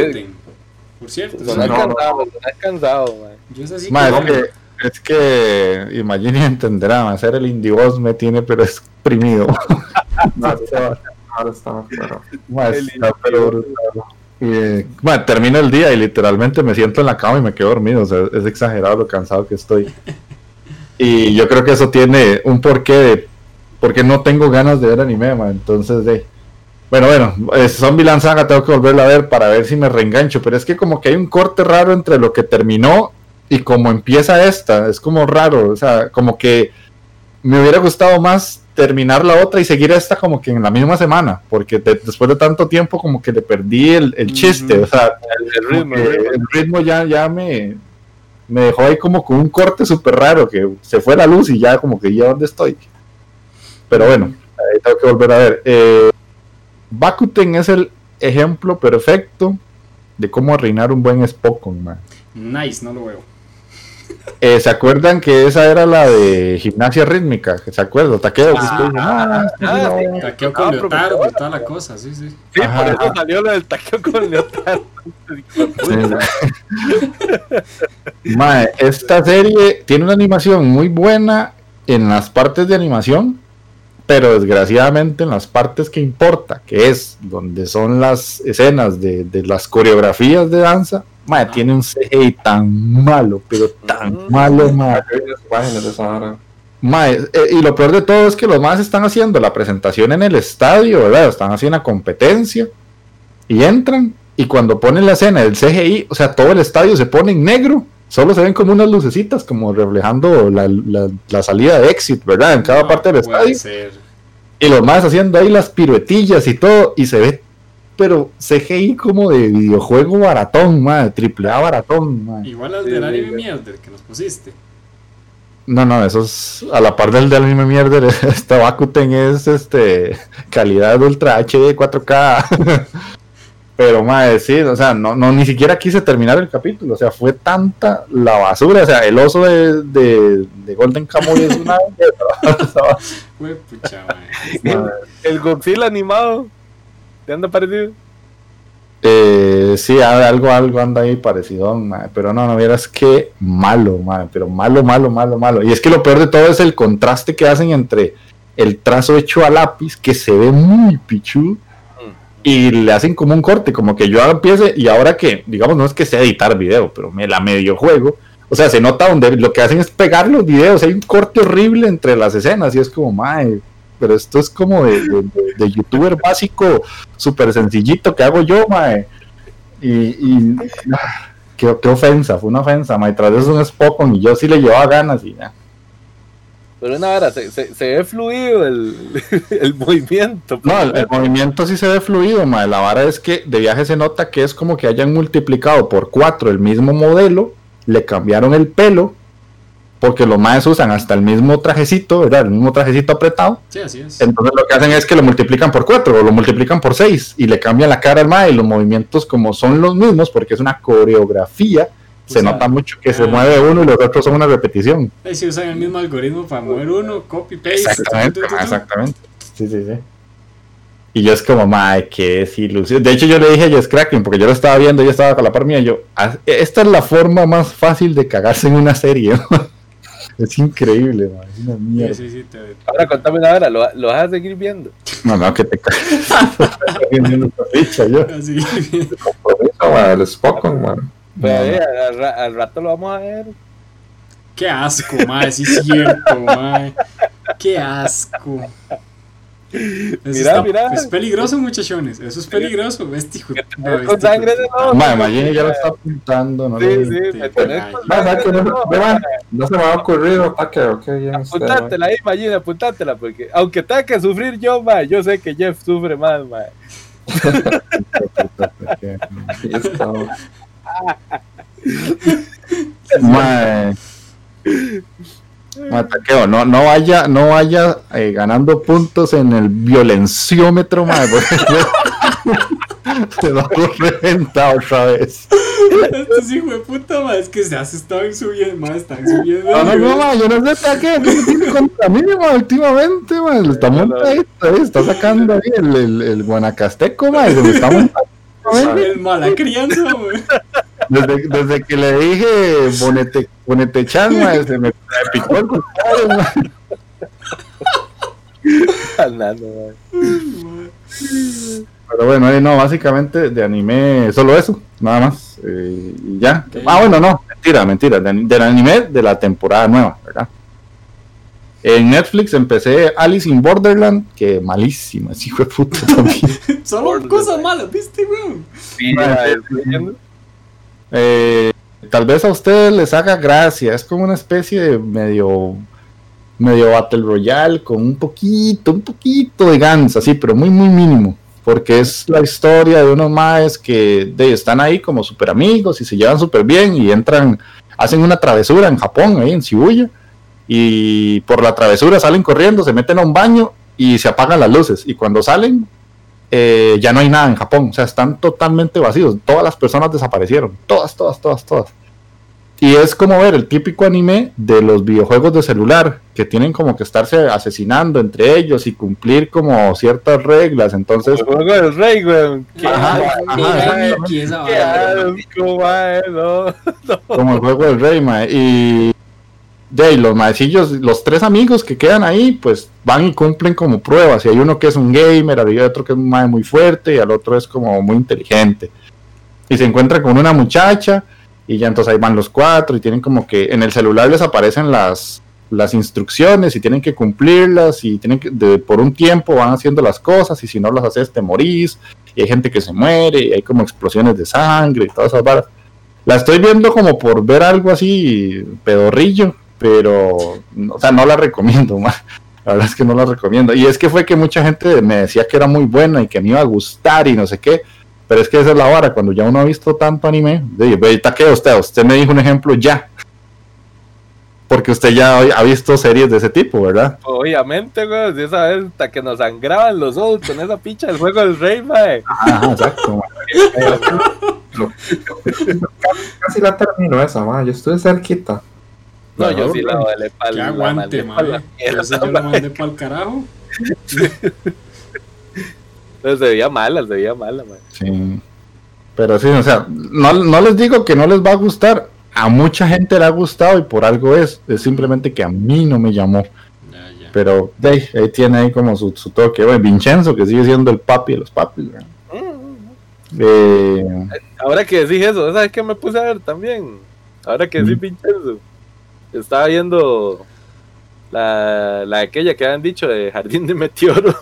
S4: Por cierto,
S3: Sonar
S2: no, no.
S3: cansado, sonar cansado,
S4: yo es que
S1: es que, es que Imagine entenderá, mae, ser el indie boss me tiene pero exprimido.
S2: Ahora está- ahora está, pero-
S1: Mae,
S3: El
S1: está pero brutal. Y, eh, mae, termina el día y literalmente me siento en la cama y me quedo dormido. O sea, es exagerado lo cansado que estoy. Y yo creo que eso tiene un porqué de porque no tengo ganas de ver anime, mae. Entonces, de. Bueno, bueno, eh, Zombieland Saga tengo que volverla a ver para ver si me reengancho. Pero es que como que hay un corte raro entre lo que terminó y como empieza esta. Es como raro. O sea, como que me hubiera gustado más terminar la otra y seguir esta como que en la misma semana. Porque de- después de tanto tiempo como que le perdí el, el chiste. O sea,
S3: El, el
S1: como
S3: ritmo,
S1: que
S3: el ritmo.
S1: el ritmo ya, ya me, me dejó ahí como con un corte súper raro, que se fue la luz y ya como que ya dónde estoy. Pero bueno, ahí tengo que volver a ver. Eh, Bakuten es el ejemplo perfecto de cómo arruinar un buen Spokon, man.
S4: Nice, no lo veo.
S1: Eh, ¿se acuerdan que esa era la de gimnasia rítmica? ¿Se acuerdan? Taqueo.
S3: Ah,
S1: "Ah,
S3: ah, sí.
S4: Taqueo
S3: Ah,
S4: con leotardo
S3: profesor.
S4: y toda la cosa, sí, sí.
S3: Sí,
S1: Ajá,
S3: por eso salió lo del taqueo con Leotardo.
S1: Mae, esta serie tiene una animación muy buena en las partes de animación, pero desgraciadamente en las partes que importa, que es donde son las escenas de, de las coreografías de danza, mae, tiene un CGI tan malo, pero tan
S3: Mm.
S1: malo. Mae, eh, y lo peor de todo es que los más están haciendo la presentación en el estadio, ¿verdad? Están haciendo una competencia y entran y cuando ponen la escena del CGI, o sea, todo el estadio se pone en negro, solo se ven como unas lucecitas como reflejando la, la- la salida de exit, ¿verdad? En cada
S4: No
S1: parte del
S4: puede
S1: estadio.
S4: ser.
S1: Y los más haciendo ahí las piruetillas y todo y se ve, pero CGI como de videojuego baratón, madre, triple A baratón, mae.
S4: Igual al
S3: Sí,
S4: del anime
S3: sí.
S4: mierda que nos pusiste.
S1: No, no, eso es a la par del del anime mierda. Esta Bakuten es este calidad ultra HD 4K. Pero madre, sí, o sea, no, no ni siquiera quise terminar el capítulo. O sea, fue tanta la basura. O sea, el oso de, de, de Golden Kamuy es una belleza. Madre.
S3: El Godzilla animado. ¿Te anda parecido?
S1: Eh, sí, algo, algo anda ahí parecido, madre, pero no, no vieras qué malo, madre, pero malo, malo, malo, malo. Y es que lo peor de todo es el contraste que hacen entre el trazo hecho a lápiz, que se ve muy pichudo, y le hacen como un corte, como que yo empiece, y ahora que, digamos, no es que sea editar video, pero me la medio juego, o sea, se nota donde lo que hacen es pegar los videos, hay un corte horrible entre las escenas, y es como, madre, pero esto es como de, de- de- de youtuber básico, súper sencillito que hago yo, mae. Y, y ah, qué, qué ofensa, fue una ofensa, mae. Tras eso es un Spokon y yo sí le llevaba ganas y ya.
S3: Pero una hora, se, se, se ve fluido el, el movimiento.
S1: No, el, el movimiento sí se ve fluido, mae. La vara es que de viaje se nota que es como que hayan multiplicado por cuatro el mismo modelo, le cambiaron el pelo, porque los maes usan hasta el mismo trajecito, ¿verdad? El mismo trajecito apretado.
S4: Sí, así es.
S1: Entonces lo que hacen es que lo multiplican por 4 o lo multiplican por 6 y le cambian la cara al mae y los movimientos como son los mismos porque es una coreografía, se
S4: sea,
S1: nota mucho que se
S4: ah.
S1: mueve uno y los otros son una repetición.
S4: Ahí sí usan el mismo algoritmo para mover uno, copy, paste.
S1: Exactamente,
S4: tu, tu, tu, tu.
S1: exactamente. Sí, sí, sí. Y yo es como, mae, qué desilusión. De hecho, yo le dije a Jess Kraken, porque yo lo estaba viendo, ella estaba con la par mía, y yo, "Ah, esta es la forma más fácil de cagarse en una serie. es increíble, mae, es una
S4: Sí,
S1: mierda.
S4: sí, sí, te,
S3: Ahora contame una hora, ¿lo, lo vas a seguir viendo?
S1: No, no, que te yo.
S4: así.
S2: Mae, el Spokon, man.
S3: Pues,
S1: No,
S3: eh, al, al rato lo vamos a ver.
S4: Qué asco, mae, sí es cierto, mae. Qué asco. Eso
S3: Mira,
S4: está-
S3: mira.
S4: Es peligroso, muchachones. Eso es peligroso. No,
S3: Con
S4: este
S3: sangre de.
S1: Mae, Magini ya lo está apuntando, no
S3: Sí,
S1: le-
S3: sí, me
S4: Este,
S3: tenés
S4: ay,
S3: con
S2: Mae, ¿sabes
S3: sangre
S2: que
S3: de
S2: no, se me ha ocurrido, usted, mae.
S3: Apuntátela ahí, Magina, apuntátela, porque aunque tenga que sufrir yo, mae, yo sé que Jeff sufre más,
S2: está, mae.
S1: Mae. Mae, taqueo, no, no vaya, no vaya eh, ganando puntos en el violenciómetro, mae, porque se va a reventar otra vez.
S4: Estos hijos de puta, mae, es que ya se estaban subiendo, mae, están subiendo.
S1: No, no, no, mae, yo no sé taqueo, ¿qué tiene contra mí, mae, últimamente, mae, está montadito, ahí, está sacando ahí el, el, el guanacasteco, mae, se me está montando.
S4: El mala crianza, mae.
S1: Desde, desde que le dije Bonete, Bonetechan, mae, se me, picó el compadre. Pero bueno, eh, no, básicamente de anime solo eso, nada más. eh, y ya. Ah, bueno, no, mentira, mentira. de- del anime de la temporada nueva, ¿verdad? En Netflix empecé Alice in Borderland, que malísima, ese hijo de puta también.
S4: Solo cosas malas, ¿viste, weón?
S3: Sí,
S1: mae, sí,
S3: estoy viendo.
S1: Eh, tal vez a ustedes les haga gracia, es como una especie de medio medio Battle Royale con un poquito, un poquito de gans, así, pero muy, muy mínimo. Porque es la historia de unos maes que de, están ahí como super amigos y se llevan súper bien y entran, hacen una travesura en Japón, ahí en Shibuya, y por la travesura salen corriendo, se meten a un baño y se apagan las luces. Y cuando salen, eh, ya no hay nada en Japón, o sea, están totalmente vacíos. Todas las personas desaparecieron, todas, todas, todas, todas. Y es como ver el típico anime de los videojuegos de celular, que tienen como que estarse asesinando entre ellos y cumplir como ciertas reglas. Entonces,
S3: El juego del rey, no.
S1: como el juego del rey, mae. Y de ahí, los maecillos, los tres amigos que quedan ahí, pues van y cumplen como pruebas. Y hay uno que es un gamer, hay otro que es un mae muy fuerte y al otro es como muy inteligente. Y se encuentra con una muchacha y ya entonces ahí van los cuatro y tienen como que en el celular les aparecen las, las instrucciones y tienen que cumplirlas y tienen que, por un tiempo van haciendo las cosas y si no las haces te morís y hay gente que se muere y hay como explosiones de sangre y todas esas varas. La estoy viendo como por ver algo así pedorrillo, pero no- o sea, no la recomiendo, ma. La verdad es que no la recomiendo. Y es que fue que mucha gente me decía que era muy buena y que me iba a gustar y no sé qué. Pero es que esa es la vara, cuando ya uno ha visto tanto anime, de, ve, taqueo usted, usted me dijo un ejemplo ya. Porque usted ya ha visto series de ese tipo, ¿verdad?
S3: Obviamente, weón, si esa vez hasta que nos sangraban los ojos con esa picha del juego del rey, mae.
S1: Ajá, exacto.
S2: Casi la termino esa, ma. Yo estuve cerquita.
S3: No, yo sí la valé para
S4: Que
S3: la
S4: aguante,
S3: mandé
S4: madre. Esa yo la mandé para el carajo.
S3: Pero se veía mala, se veía mala.
S1: Sí. Pero sí, o sea, no, no les digo que no les va a gustar. A mucha gente le ha gustado y por algo es. Es simplemente que a mí no me llamó.
S4: Ya, ya.
S1: Pero de ahí, tiene ahí como su, su toque. Bueno, Vincenzo, que sigue siendo el papi de los papis. ¿verdad? Eh,
S3: Ahora que decís eso, ¿sabes qué me puse a ver también? Ahora que decís
S1: Mm.
S3: Vincenzo, estaba viendo la, la aquella que habían dicho de Jardín de Meteoro.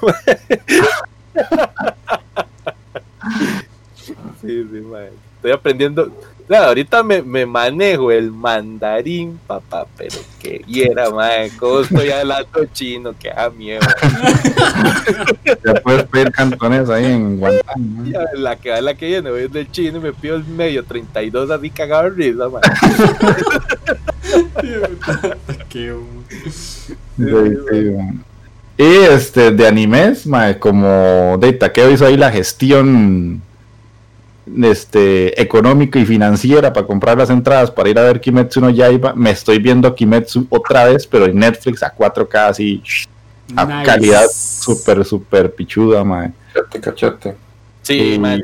S3: sí, sí, mae. Estoy aprendiendo. O sea, ahorita me, me manejo el mandarín, papá, pero que quiera, mae. ¿Cómo estoy hablando chino? Que da miedo.
S1: ya puedes pedir cantones ahí en Guantánamo.
S3: La que va la que viene, voy del chino y me pido el medio 32 así cagado de risa, mae.
S4: Qué
S1: Sí, sí, man. Y este, de animes, mae, como de Takeo hizo ahí la gestión este, económica y financiera para comprar las entradas para ir a ver Kimetsu no Yaiba, me estoy viendo Kimetsu otra vez, pero en Netflix a 4K así, a
S4: Nice.
S1: calidad súper, súper pichuda, mae.
S2: Cachete, cachete.
S3: Sí,
S1: Sí.
S3: mae.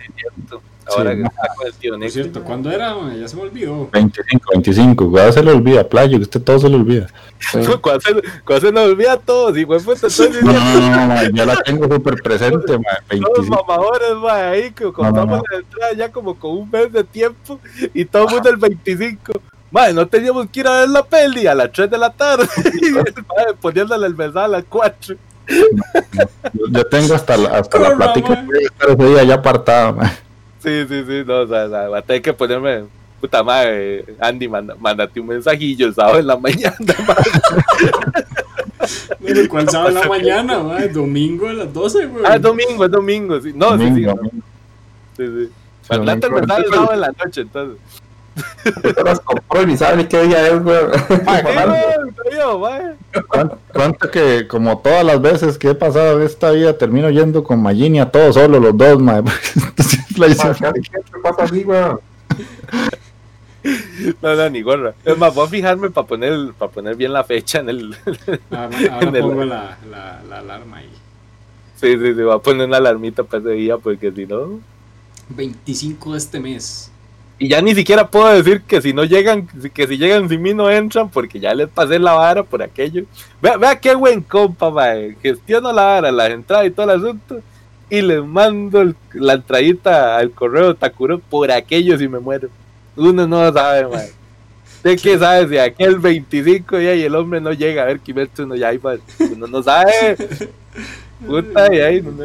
S3: Ahora
S1: Sí,
S3: que está con el tío
S4: Por cierto, ¿cuándo era? mae? Ya se me olvidó.
S1: 25, 25, cuidado se le olvida, playo, que usted todo se le olvida.
S2: Sí.
S3: Cuando se, cuando se nos olvida a todos, y güey, pues entonces
S1: No, no, no, no, mae, yo la tengo súper presente,
S3: todos
S1: 25.
S3: mamadores, mae, ahí que compramos la entrada ya como con un mes de tiempo y todo el mundo el 25. Madre, no teníamos que ir a ver la peli a las 3 de la tarde. Y el mae poniéndole el mensaje a las 4.
S1: Yo, yo tengo hasta la, hasta la plática a estar ese día ya apartada, mae.
S3: Sí, sí, sí, no, o sea, o sea, va a tener que ponerme. Puta madre, Andy, manda, mándate un mensajillo el sábado en la mañana, madre.
S4: ¿Cuál sábado en la mañana? mae? Domingo a las 12, güey.
S3: Ah, es domingo, es domingo, sí. No, sí, sí,
S1: Domingo,
S3: sí, sí, sí.
S1: Sí,
S3: Mandate el mensaje el sábado en la noche, entonces.
S2: Las compró y ni sabe ni qué día es, güey.
S3: Madre.
S1: ¿Cuánto, que como todas las veces que he pasado en esta vida termino yendo con Magini a todos solo los dos, mae? Entonces, la hice-
S2: pasa así, güey.
S3: No, no, ni gorra. Es más, voy a fijarme para poner, para poner bien la fecha en el.
S4: Ahora, ahora
S3: de la-
S4: pongo la, la, la alarma ahí.
S3: Sí, sí, sí, voy a poner una alarmita para ese día, porque si no.
S4: 25 de este mes.
S3: Y ya ni siquiera puedo decir que si no llegan, que si llegan sin mí no entran, porque ya les pasé la vara por aquello. Vea, vea qué buen compa, mae. Gestiono la vara, las entradas y todo el asunto. Y les mando el- la entradita al correo Takuro por aquello si me muero. Uno no sabe, mae. ¿De qué sabe si aquel 25 día y el hombre no llega a ver Kimetsu no Yaiba? Uno no sabe. Puta, y ahí, no, no,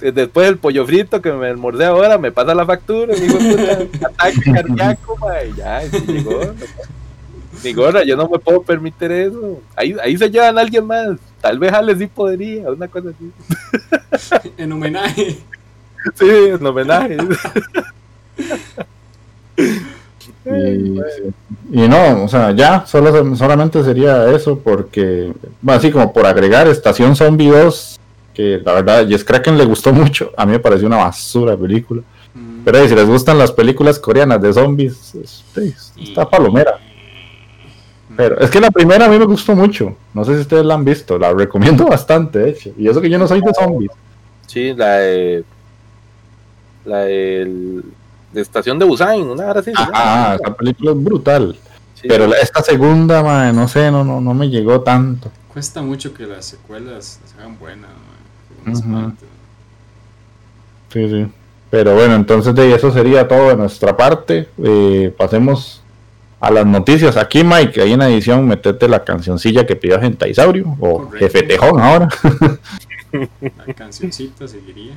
S3: después el pollo frito que me almorcé ahora, me pasa la factura, mi hijo de puta, ataque cardíaco, mae, ya, llegó. Yo no me puedo permitir eso. Ahí, ahí se llevan a alguien más. Tal vez Ale sí podría, una cosa así.
S4: En homenaje.
S3: Sí, en homenaje.
S1: y, y no, o sea, ya, solo, solamente sería eso porque, bueno, así como por agregar Estación Zombie 2, que la verdad, Jess Kraken le gustó mucho, a mí me pareció una basura de película.
S5: Mm.
S1: Pero si les gustan las películas coreanas de zombies, está palomera. Pero es que la primera a mí me gustó mucho. No sé si ustedes la han visto. La recomiendo bastante, de hecho. Y eso que yo no soy de zombies.
S3: Sí, la de. La de. de Estación de Busan, una hora así. llama.
S1: Ah, esa película es brutal.
S3: Sí.
S1: Pero la- esta segunda, mae, no sé, no, no, no me llegó tanto.
S5: Cuesta mucho que las secuelas las hagan buenas, man,
S1: Sí, sí. Pero bueno, entonces de eso sería todo de nuestra parte. Eh, pasemos a las noticias. Aquí, Mike, ahí en la edición, metete la cancioncilla que pidió Gentaisaurio o
S5: Correcto.
S1: Jefe Tejón ahora.
S5: La cancioncita seguiría.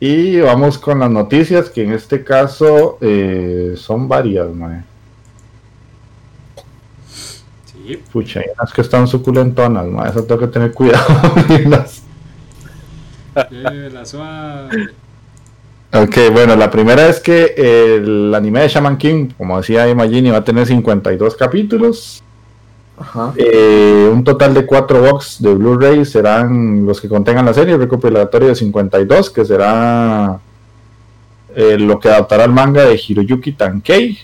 S1: Y vamos con las noticias, que en este caso eh, son varias, mae.
S5: Sí,
S1: Pucha, hay unas que están suculentonas, mae. Eso tengo que tener cuidado. Las-. Ok, bueno, la primera es que el anime de Shaman King, como decía Imagini, va a tener 52 capítulos.
S2: Ajá.
S1: Eh, un total de 4 box de Blu-ray serán los que contengan la serie, recopilatorio de 52, que será eh, lo que adaptará el manga de Hiroyuki Tankei.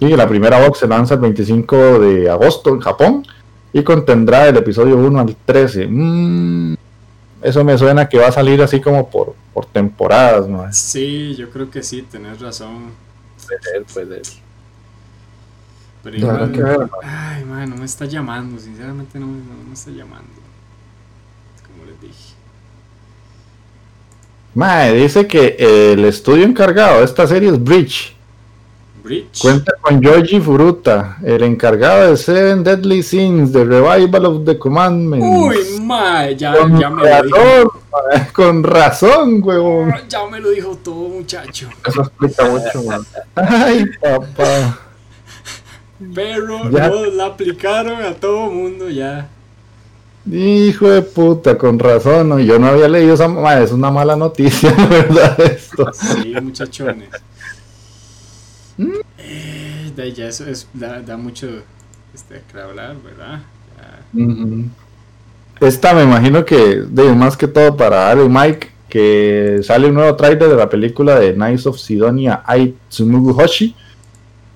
S1: Y la primera box se lanza el 25 de agosto en Japón y contendrá el episodio 1 al 13. Mm, eso me suena que va a salir así como por, por temporadas, ¿no?
S5: Sí, yo creo que sí, tenés razón.
S3: Puede ser, puede ser.
S5: Pero igual,
S2: que ver, man.
S5: ay, man, no me está llamando, sinceramente no, me- no me está llamando. Como les dije.
S1: Mae, dice que el estudio encargado de esta serie es Bridge.
S5: Bridge.
S1: Cuenta con Yoji Furuta, el encargado de Seven Deadly Sins, de Revival of the Commandments.
S5: Uy, mae, ya,
S1: con
S5: ya me lo dijo.
S1: mae, con razón, huevón.
S5: Ya me lo dijo todo, muchacho.
S2: Eso explica mucho, man.
S1: Ay, papá.
S5: Pero
S1: Ya.
S5: nos la aplicaron a todo mundo ya.
S1: Hijo de puta, con razón. ¿no? Yo no había leído esa. mae, es una mala noticia, ¿verdad? Esto.
S5: Sí, muchachones.
S1: ¿Mm?
S5: Eh, ya eso es, da, da mucho este, que hablar, ¿verdad? Ya.
S1: Esta me imagino que, de, más que todo para Ale y Mike, que sale un nuevo trailer de la película de Knights of Sidonia Ai Tsumugu Hoshi.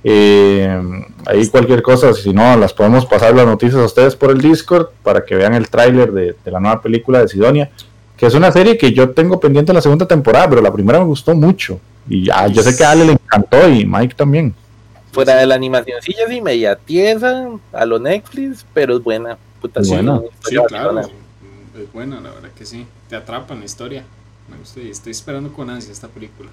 S1: Eh, ahí cualquier cosa, si no, las podemos pasar las noticias a ustedes por el Discord para que vean el tráiler de, de la nueva película de Sidonia, que es una serie que yo tengo pendiente en la segunda temporada, pero la primera me gustó mucho. Y ya, yo sé que a Ale le encantó y Mike también.
S3: Fuera de la animacioncilla así media tiesa a lo Netflix, pero es buena. Puta,
S1: Es
S3: sí,
S1: buena.
S5: Sí, claro. Es buena, la verdad que sí. Te atrapa en la historia. Me gusta y estoy esperando con ansia esta película.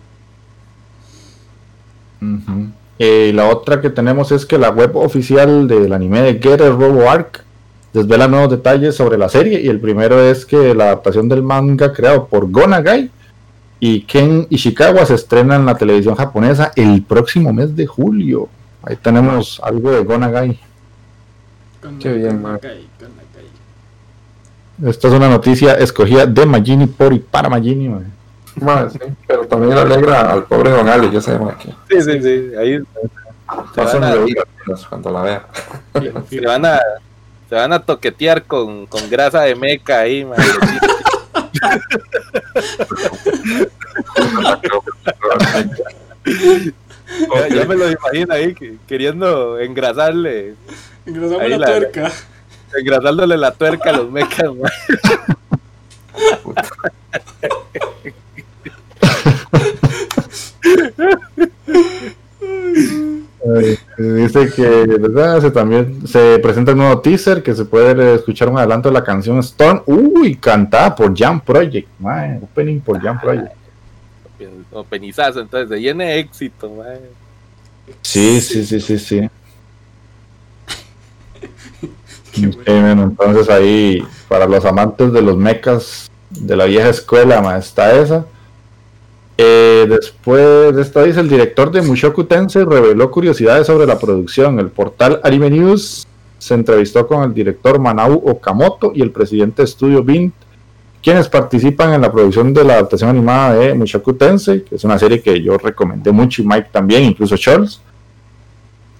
S1: Ujú. Eh, la otra que tenemos es que la web oficial del anime de Getter Robo Arc desvela nuevos detalles sobre la serie y el primero es que la adaptación del manga creado por Gonagai y Ken Ishikawa se estrena en la televisión japonesa el próximo mes de julio. Ahí tenemos algo de Gonagai.
S2: Qué bien, man.
S1: Esta es una noticia escogida de Magini por y para Magini, mae.
S2: Sí, pero también le alegra al pobre Don Ale, yo sé, mae, que
S3: Sí, sí, sí. Ahí van a,
S2: cuando la vea.
S3: Se van a, se van a toquetear con, con grasa de meca ahí, man. Ya, ya me lo imagino ahí que- queriendo engrasarle,
S4: Engrasamos
S3: Ahí
S4: la
S3: la-
S4: tuerca.
S3: engrasándole la tuerca a los mecas, man.
S1: Eh, Dice que ¿verdad? se también se presenta un nuevo teaser que se puede escuchar un adelanto de la canción Storm. Uy, cantada por Jam Project, opening por Jam Project.
S3: O penizazo, entonces se llene éxito, man.
S1: Sí, sí, sí, sí, sí.
S4: Qué
S1: Ok, bueno, entonces ahí para los amantes de los mechas de la vieja escuela, ma, está esa. Eh, después de esta dice el director de Mushoku Tensei reveló curiosidades sobre la producción. El portal Anime News se entrevistó con el director Manau Okamoto y el presidente de estudio Vint, quienes participan en la producción de la adaptación animada de Mushoku Tensei, que es una serie que yo recomendé mucho y Mike también, incluso Charles.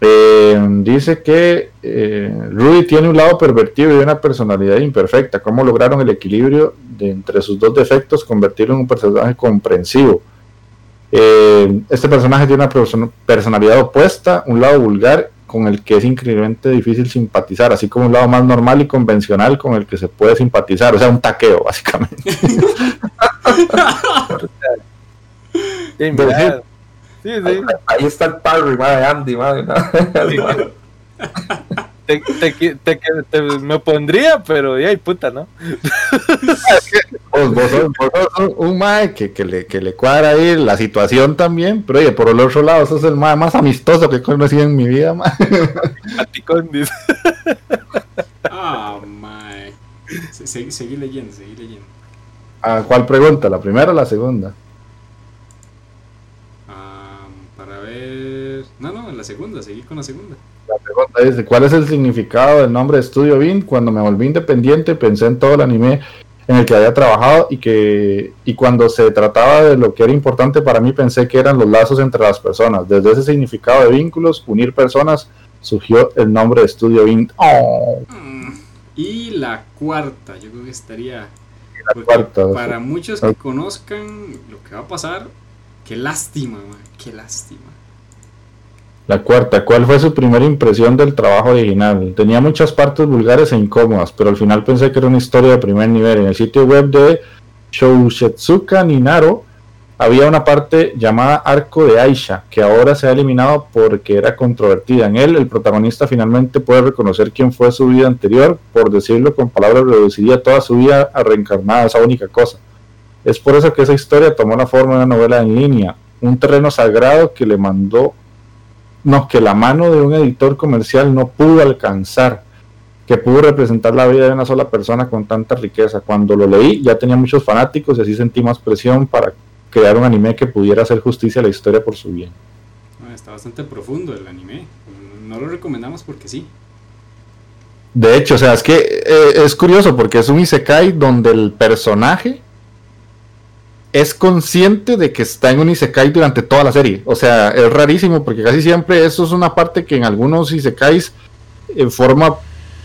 S1: Eh, dice que eh, Rudy tiene un lado pervertido y una personalidad imperfecta. ¿Cómo lograron el equilibrio de entre sus dos defectos, convertirlo en un personaje comprensivo? Eh, este personaje tiene una person- personalidad opuesta, un lado vulgar con el que es increíblemente difícil simpatizar, así como un lado más normal y convencional con el que se puede simpatizar, o sea, un taqueo, básicamente.
S3: Sí. Sí, sí.
S2: Ahí está el parry, mae, de Andy. ¿no?
S3: Te, te, te- te- te- me pondría, pero ya, puta, ¿no?
S1: Vos, vos sos, vos sos un, mae que, que le, que le cuadra ahí la situación también, pero oye, por el otro lado, sos el mae más amistoso que he conocido en mi vida, mae.
S4: Ah, mae. Se- Seguí, seguí leyendo, seguí leyendo.
S1: ¿A cuál pregunta? ¿La primera o la segunda?
S4: Ah, para ver. No, no, en la segunda, seguí con la segunda.
S1: La pregunta dice, ¿cuál es el significado del nombre de Estudio Bin? Cuando me volví independiente pensé en todo el anime en el que había trabajado y que y cuando se trataba de lo que era importante para mí pensé que eran los lazos entre las personas. Desde ese significado de vínculos, unir personas, surgió el nombre de Estudio Bin. Oh,
S4: Y la cuarta, yo creo que estaría.
S1: cuarta,
S4: para
S1: sí.
S4: muchos que conozcan lo que va a pasar, qué lástima, mae, qué lástima.
S1: La cuarta, ¿cuál fue su primera impresión del trabajo original? Tenía muchas partes vulgares e incómodas, pero al final pensé que era una historia de primer nivel. En el sitio web de Shousetsuka Ninaro había una parte llamada Arco de Aisha, que ahora se ha eliminado porque era controvertida. En él, el protagonista finalmente puede reconocer quién fue su vida anterior, por decirlo con palabras, reduciría toda su vida a reencarnada esa única cosa. Es por eso que esa historia tomó la forma de una novela en línea, un terreno sagrado que le mandó que la mano de un editor comercial no pudo alcanzar, que pudo representar la vida de una sola persona con tanta riqueza. Cuando lo leí ya tenía muchos fanáticos y así sentí más presión para crear un anime que pudiera hacer justicia a la historia por su bien.
S4: Ah, Está bastante profundo el anime. No lo recomendamos porque sí.
S1: De hecho, o sea, es que eh, es curioso porque es un isekai donde el personaje es consciente de que está en un isekai durante toda la serie. O sea, es rarísimo porque casi siempre eso es una parte que en algunos isekais eh, forma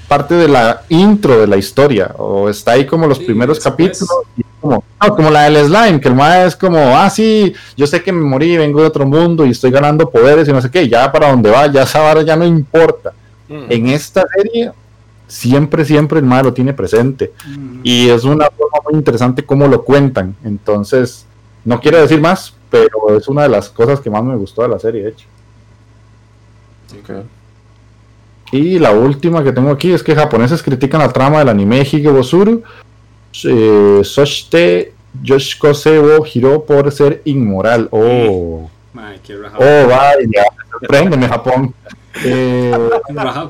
S1: parte de la intro de la historia o está ahí como los
S4: Sí,
S1: primeros
S4: después.
S1: capítulos y como, no, como la del slime que el mae es como ah sí yo sé que me morí vengo de otro mundo y estoy ganando poderes y no sé qué ya para donde va ya esa vara ya no importa
S3: Mm.
S1: en esta serie siempre, siempre el mae lo tiene presente.
S4: Mm,
S1: Y es una forma muy interesante cómo lo cuentan. Entonces, no quiero decir más, pero es una de las cosas que más me gustó de la serie, de hecho.
S2: Ok.
S1: Y la última que tengo aquí es que japoneses critican la trama del anime Higebosuru. Eh, Soshite Yoshikose wo Hiro por ser inmoral. Oh, oh, vaya. Sorpréndeme, Japón. Eh,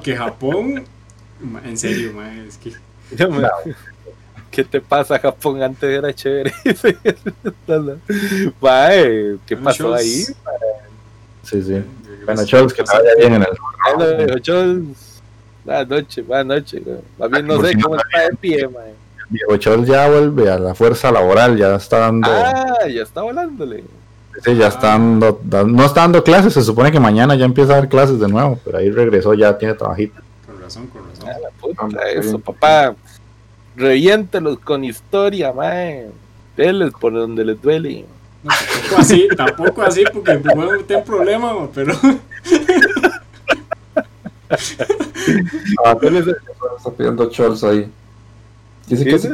S4: que Japón. Ma, En serio, mae, es que.
S3: Me- ¿Qué te pasa, Japón? Antes era chévere. Mae, ¿qué
S4: Bueno,
S3: pasó
S4: Scholz,
S3: ahí?
S1: sí, sí. Bueno, Charles, que te vaya bien en el.
S3: Bueno, ocho- Buenas noches, buenas noches. Más bien no
S1: Por
S3: sé
S1: no
S3: cómo está de pie, mae.
S1: viejo Chol ya vuelve a la fuerza laboral, ya está dando,
S3: Ah, ya está volándole.
S1: sí, ya está dando, da- no está dando clases, se supone que mañana ya empieza a dar clases de nuevo, pero ahí regresó, ya tiene trabajito.
S4: Con razón, con razón.
S3: La puta,
S2: Hombre,
S3: eso,
S2: bien.
S3: papá. Reviéntelos con historia, mae. Deles por donde les duele.
S4: No, tampoco así, tampoco así, porque meter en problemas, ma, pero.
S2: Ah, está pidiendo Chols ahí. Dice que si,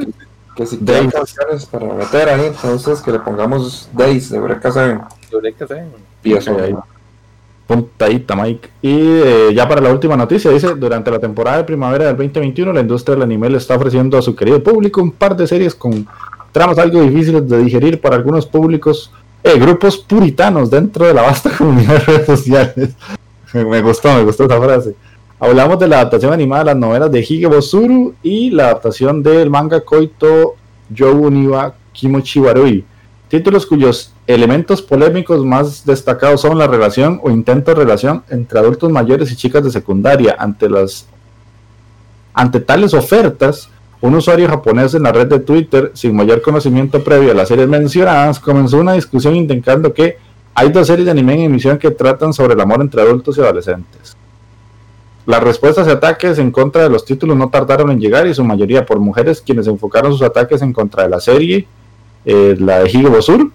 S2: que si quieren canciones para meter ahí, entonces que le pongamos Days de Breca 7.
S3: Eureka, ¿saben?
S2: Y eso.
S1: Ok, ahí. Puntadita, Mike. Y eh, ya para la última noticia, dice, durante la temporada de primavera del 2021, la industria del anime le está ofreciendo a su querido público un par de series con tramas algo difíciles de digerir para algunos públicos, eh, grupos puritanos dentro de la vasta comunidad de redes sociales. me gustó, me gustó esa frase. Hablamos de la adaptación animada de las novelas de Hige Bosuru y la adaptación del manga Koito Youniwa Kimochi Warui. Títulos cuyos elementos polémicos más destacados son la relación o intento de relación entre adultos mayores y chicas de secundaria. Ante las ante tales ofertas, un usuario japonés en la red de Twitter, sin mayor conocimiento previo a las series mencionadas, comenzó una discusión indicando que hay dos series de anime en emisión que tratan sobre el amor entre adultos y adolescentes. Las respuestas y ataques en contra de los títulos no tardaron en llegar y su mayoría por mujeres quienes enfocaron sus ataques en contra de la serie, eh, la de Hige Bosur,
S4: Ujú.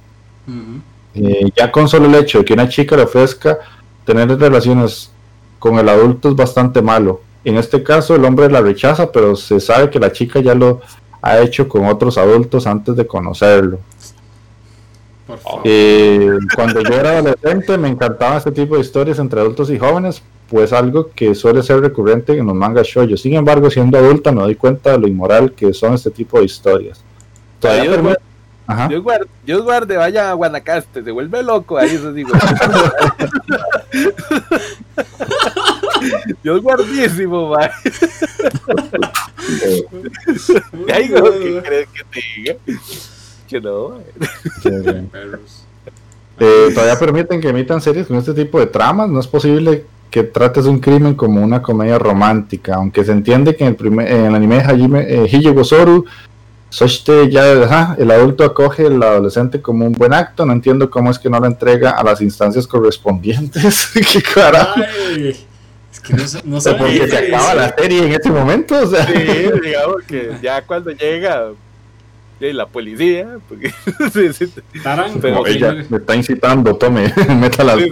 S1: eh, ya con solo el hecho de que una chica le ofrezca tener relaciones con el adulto es bastante malo. En este caso el hombre la rechaza, pero se sabe que la chica ya lo ha hecho con otros adultos antes de conocerlo.
S4: Por favor.
S1: Eh, cuando yo era adolescente me encantaba este tipo de historias entre adultos y jóvenes, pues algo que suele ser recurrente en los mangas shoujo. Sin embargo, siendo adulta me doy cuenta de lo inmoral que son este tipo de historias. Todavía permite- Ajá.
S3: Dios, guarde, Dios guarde, vaya a Guanacaste, se vuelve loco ahí, eso digo. Dios guardísimo. Ay, no, ¿qué crees que te diga? Que no.
S1: Eh, todavía permiten que emitan series con este tipo de tramas. No es posible que trates un crimen como una comedia romántica, aunque se entiende que en el, primer, en el anime de Hajime, eh, Soshite ya, ajá, el adulto acoge al adolescente como un buen acto. No entiendo cómo es que no lo entrega a las instancias correspondientes. ¿Qué carajo?
S4: Ay, es que no, no saben
S1: porque
S4: qué
S1: se acaba la serie en ese momento. O sea,
S3: Sí, digamos que ya cuando llega la policía, porque sí, sí,
S4: Tarán,
S3: Pero
S4: como
S1: ella me está incitando, tome, métala al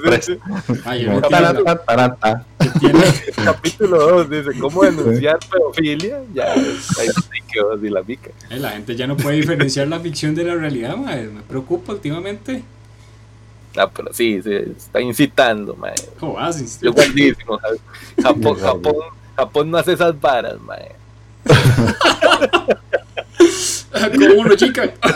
S4: no tiene.
S3: capítulo 2 dice cómo denunciar pedofilia, ya ahí, ahí quedó así la mica.
S4: Eh, la gente ya no puede diferenciar la ficción de la realidad, mae. Me preocupa últimamente.
S3: Ah, pero sí, sí, está incitando, mae.
S4: Jodas,
S3: Es guardísimo, ¿sabes? Japón, Japón, Japón no hace esas varas, mae.
S4: como uno chica.
S1: Ah,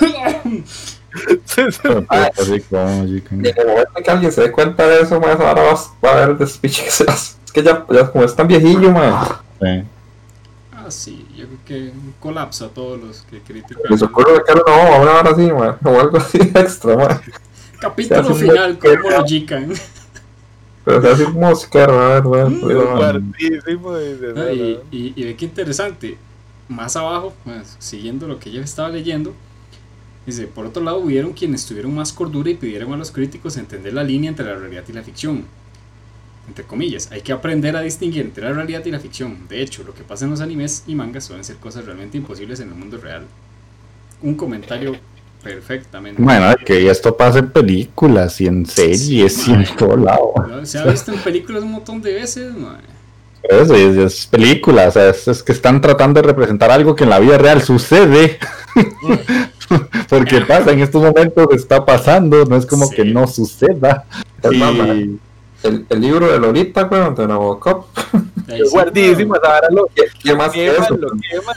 S1: como, chica.
S2: Y el momento que alguien se dé cuenta de eso, más ahora vas- va a haber el despiche que se hace. Es que ya, ya como es tan viejillo, man.
S1: Sí.
S4: ah, sí, yo creo que colapsa a todos los que critican.
S2: Les ocurre sacar una bomba, una hora así, man. O algo así extra, man.
S4: Capítulo final, como lo chican.
S2: Pero se hace música, man, man.
S4: Mm,
S2: man,
S3: Guardísimo, dice, no,
S4: Ah, y,
S3: no.
S4: y, y ve qué interesante. Más abajo, pues, siguiendo lo que ella estaba leyendo, dice: Por otro lado, hubieron quienes tuvieron más cordura y pidieron a los críticos entender la línea entre la realidad y la ficción. Entre comillas, hay que aprender a distinguir entre la realidad y la ficción. De hecho, lo que pasa en los animes y mangas suelen ser cosas realmente imposibles en el mundo real. Un comentario perfectamente.
S1: Bueno, que esto pasa en películas y en series y en todo lado.
S4: Se ha visto en películas un montón de veces.
S1: Eso es, es película, o sea, es, es que están tratando de representar algo que en la vida real sucede. Porque pasa, en estos momentos está pasando, no es como
S4: Sí.
S1: que no suceda.
S2: Es más,
S1: Y-
S2: man, el, el libro de Lolita, weón, de Nabokov.
S4: Ahí
S3: Es
S4: sí,
S3: guardísimo, esa vara lo
S2: ¿Qué, qué más que
S3: queman,
S2: eso?
S3: lo queman.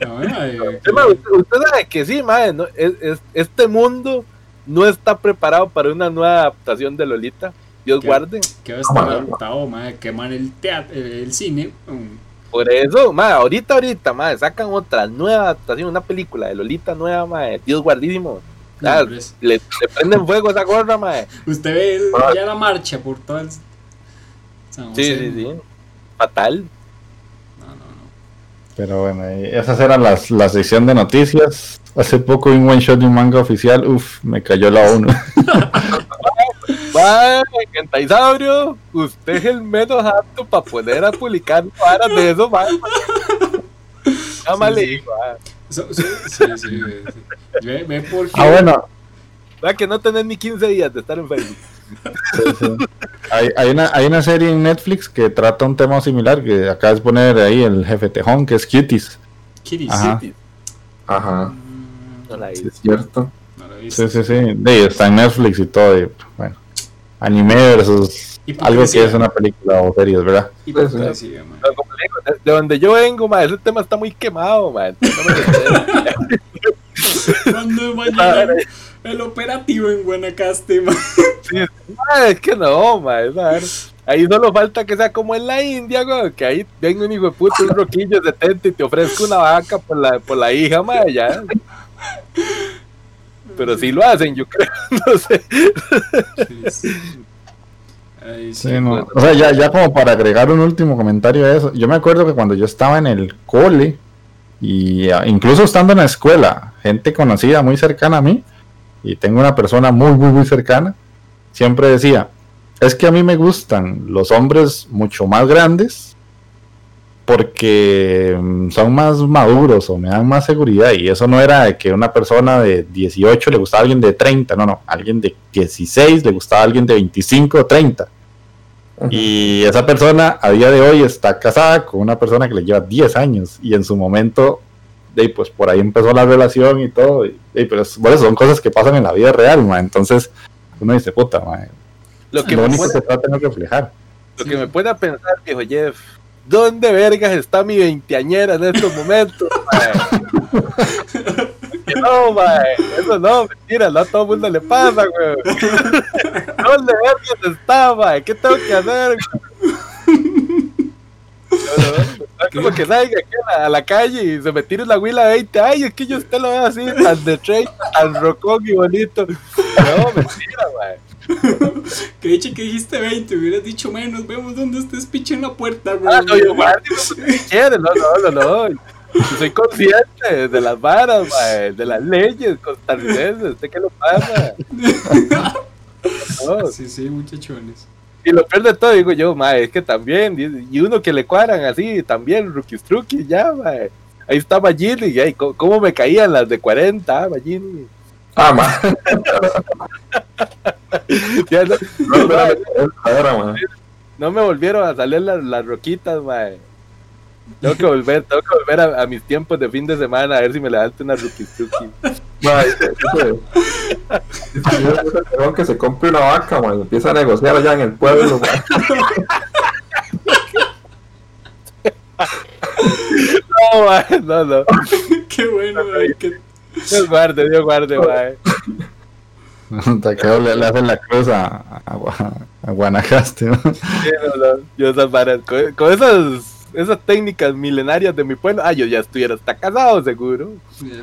S4: no,
S3: Es más, usted, usted sabe que sí, mae, no, es, es- este mundo no está preparado para una nueva adaptación de Lolita. Dios
S4: ¿Qué?
S3: guarde.
S4: que va a estar adaptado, mae, queman el teatro, el, cine. um,
S3: Por eso, mae, ahorita, ahorita, mae, sacan otra nueva adaptación, una película de Lolita nueva, mae, Dios guardísimo. Ah,
S4: nombres.
S3: le, le prenden fuego a esa gorra, mae.
S4: Usted ve el-
S2: Ah.
S4: ya la marcha por todo el. San
S3: Sí,
S4: José.
S3: sí, sí. Fatal.
S4: No, no, no.
S1: Pero bueno, esas eran las, la sección de noticias. Hace poco vi un one shot de un manga oficial. Uf, me cayó la ONU.
S3: Mae, Kentaisaurio, usted es el menos apto para poner a publicar varas de eso, mae. Nada más
S4: Sí,
S3: le
S4: sí.
S3: digo.
S4: So- so- sí, sí, sí. Ve, ve por qué.
S1: ah, bueno.
S3: Vea que no tenés ni 15 días de estar en Facebook.
S1: sí, sí. Hay, hay, una, hay una serie en Netflix que trata un tema similar. Que acabas de poner ahí el jefe tejón, que es Cuties.
S4: Kitties.
S1: Ajá.
S2: Ajá,
S4: Mm,
S3: no la
S2: sí, es cierto.
S4: No visto.
S1: Sí, sí, sí. De, está en Netflix y todo. y, bueno, anime versus algo que es una película o series, ¿verdad?
S4: Hipocresía, man.
S3: De, de donde yo vengo, mae, ese tema está muy quemado, mae. Entonces, no me lo sé.
S4: Cuando mañana el operativo en Guanacaste.
S3: Mae, es que no, esa vara. Ahí solo falta que sea como en la India, güey, que ahí venga un hijo de puta, un roquillo de 70 y te ofrezca una vaca por la, por la hija, mae, ya. Pero sí lo hacen, yo creo, no sé.
S4: Sí, sí. Ay, sí.
S1: Sí, no. O sea, ya, ya como para agregar un último comentario a eso, yo me acuerdo que cuando yo estaba en el cole, y ah, incluso estando en la escuela, gente conocida muy cercana a mí, y tengo una persona muy, muy, muy cercana, siempre decía, es que a mí me gustan los hombres mucho más grandes porque mm, son más maduros o me dan más seguridad y eso no era de que una persona de 18 le gustaba a alguien de 30, no, no, alguien de 16 le gustaba a alguien de 25 o 30. Y esa persona a día de hoy está casada con una persona que le lleva 10 años y en su momento, de, pues por ahí empezó la relación y todo. Y, de, pero es- bueno, son cosas que pasan en la vida real, ma. entonces uno dice, puta, ma,
S3: Lo que,
S1: lo único
S3: pone,
S1: que trata es reflejar.
S3: lo que me pone a pensar, viejo Jeff, ¿dónde vergas está mi veinteañera en estos momentos, no, mae, eso no, mentira, no a todo el mundo le pasa, güey. ¿Dónde vergas está, mae? ¿Qué tengo que hacer? güey? Como que salga aquí a la, a la calle y se me tire la huila de 20. Ay, es que yo usted lo veo así, tan de 30, tan rocón y bonito. No, mentira, mae.
S4: Que dicho que dijiste 20, hubieras dicho menos. Vemos dónde estés piche en la puerta, bro.
S3: Ah, no, yo guardo, si quiere, no, no, no, no. Yo soy consciente de las varas, mae, de las leyes costarricenses. ¿Usted qué lo pasa? No,
S4: Sí, sí, muchachones.
S3: Y lo peor de todo, digo yo, mae, es que también, y uno que le cuadran así, también, rookies truquis, ya, mae. Ahí está Magini, y ahí, ¿cómo, cómo me caían las de 40, ah, Magini?
S2: Ah, ma.
S3: Ya no,
S2: No, no, no, no, ma.
S3: no me volvieron a salir las, las roquitas, mae. Tengo que volver, tengo que volver a, a mis tiempos de fin de semana a ver si me levanto una
S2: cabrón que se compre una vaca, ma, y empieza a negociar allá en el pueblo.
S3: No, mae, no, no.
S4: Qué bueno, man. Que...
S3: Dios guarde, Dios guarde, mae.
S1: Te quedó, le, le hacen la cruz a, a, a Guanacaste, ¿no?
S3: Sí, no, no, Yo esas varas, con, con esas, esas técnicas milenarias de mi pueblo, ah, yo ya estuviera hasta casado, seguro.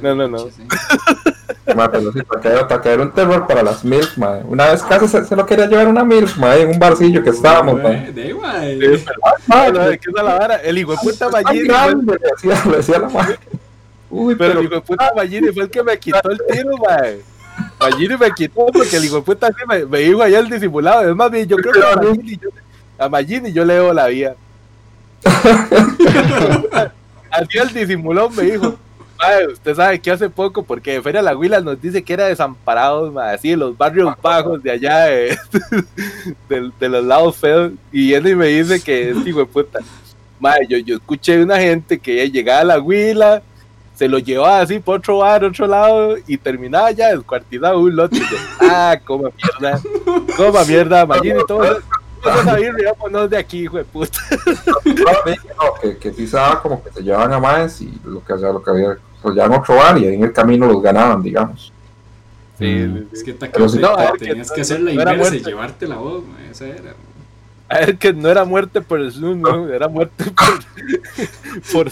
S3: No, no, no.
S4: Sí, sí.
S2: Ma, pero sí, para caer, para caer un terror para las MILF, ma. Una vez casi se, se lo quería llevar una MILF, ma, en un barcillo que estábamos, ma.
S4: Güey, De.
S3: Sí, no, es que esa es la vara. El hijo de puta
S2: Tan
S3: Magini, fue,
S2: grande, le decía, le decía la madre. Uy,
S3: pero
S2: pero,
S3: el hijo de puta Magini fue el que me quitó el tiro, mae. Magini me quitó porque el hijo de puta me, me dijo allá el disimulado. Es más bien, yo creo que a Magini yo, a Magini yo le debo la vía. Así el disimulón me dijo. "Mae, usted sabe que hace poco, porque Feria La Huila nos dice que era desamparados, mae, así los barrios bajos de allá, de, de- de los lados feos. Y él me dice que es hijo de puta. Mae, yo, yo escuché de una gente que llegaba a la Huila, se lo llevaba así por otro bar, otro lado, y terminaba ya descuartizado un lote. Y yo, ah, coma mierda, coma mierda, Magini, todo eso. Todos esos ahí, vámonos de aquí, hijo de puta.
S2: no, que, que sí se daba como que se llevaban a más y lo que, o sea, lo que había, pues ya en otro bar y ahí en el camino los ganaban, digamos.
S3: Sí,
S1: Mm.
S3: sí, sí.
S4: Es que te,
S2: Pero si
S3: no,
S4: te-
S3: a que
S4: tenías
S3: no-
S4: que hacer la
S3: no era
S4: inversa y
S3: muerte.
S4: llevarte la voz, güey. Esa era.
S3: A ver, que no era muerte por el Zoom, no, era muerte por, por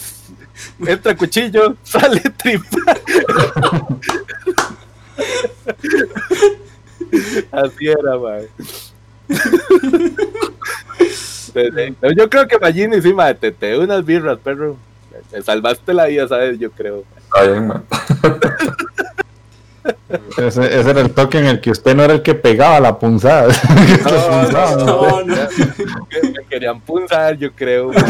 S3: entra cuchillo, sale tripa. Así era, mae. Yo creo que Magini sí, mae, te, te doy unas birras, perro. Me salvaste la vida, ¿sabes? Yo creo.
S2: Está bien, man.
S1: Ese, ese era el toque en el que usted no era el que pegaba la punzada. Que
S3: No,
S1: punzaba,
S3: no,
S4: No, no.
S3: Me querían punzar, yo creo. man.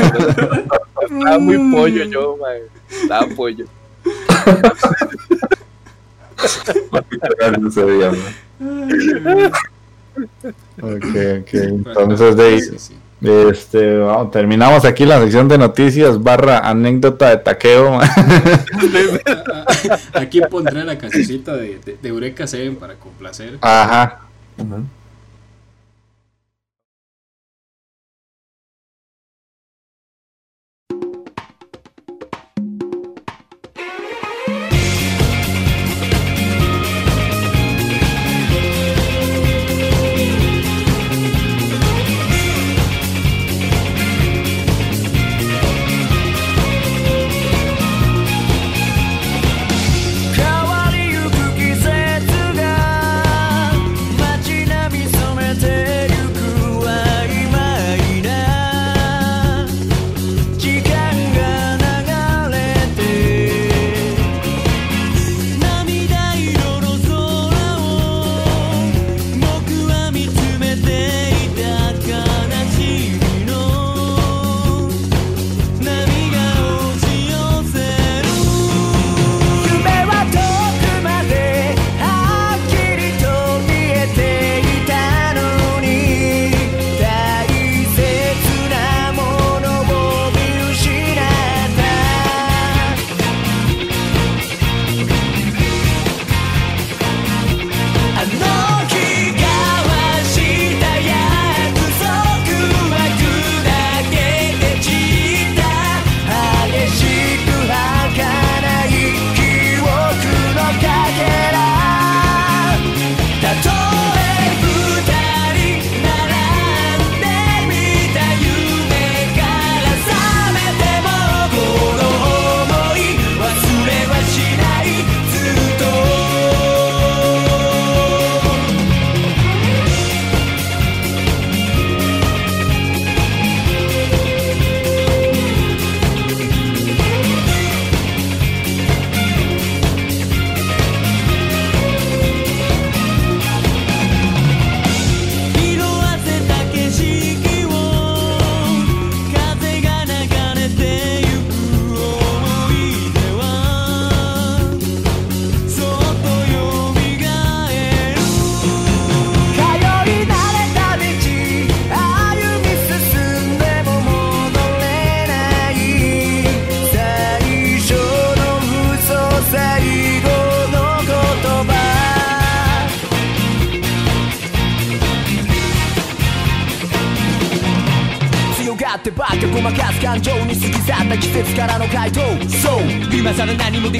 S3: Estaba muy pollo yo, man. Estaba pollo.
S2: Ese día, man.
S1: Ok, ok. Entonces, de,
S4: Sí, sí.
S1: este, vamos, terminamos aquí la sección de noticias barra anécdota de taqueo.
S4: Aquí pondré la cancioncita de, de, de Eureka Seven para complacer.
S1: Ajá.
S5: 変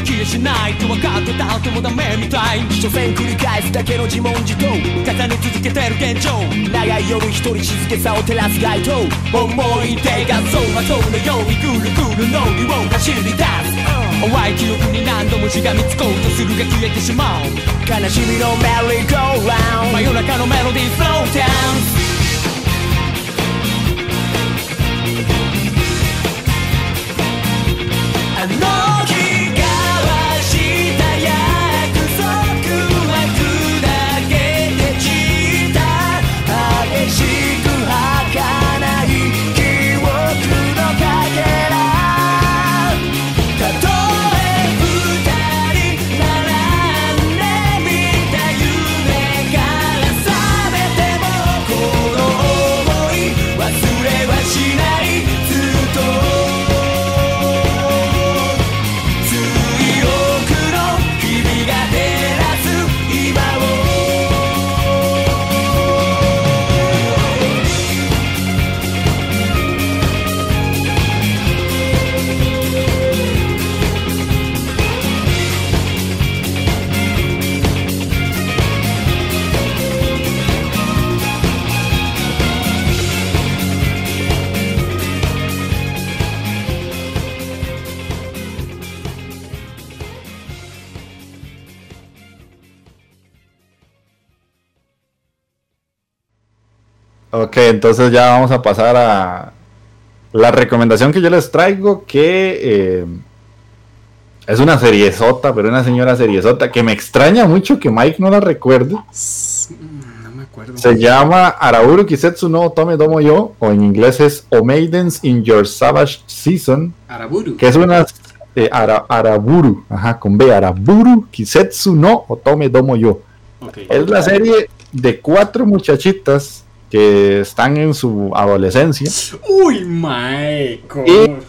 S5: さら何もできやしないと分かってた後もダメみたい所詮繰り返すだけの自問自答重ね続けてる現状長い夜一人静けさを照らす街灯思い出が走馬灯のようにぐるぐる脳裏を走り出す淡い記憶に何度もしがみつこうとするが消えてしまう悲しみのメリーゴーラウンド真夜中のメロディースローダウンあの
S1: Ok, entonces ya vamos a pasar a La recomendación que yo les traigo, que eh, es una seriezota, pero una señora seriezota, que me extraña mucho que Mike no la recuerde.
S4: No me acuerdo.
S1: Se llama Arauru Kisetsu no Otome Domo Yo, o en inglés es O Maidens in Your Savage Season,
S4: Araburu.
S1: que es una eh, ara- Araburu, ajá, con B, Araburu Kisetsu no Otome Domo Yo.
S4: Ok.
S1: Es la serie de cuatro muchachitas que están en su adolescencia.
S4: Uy.
S1: Y eh,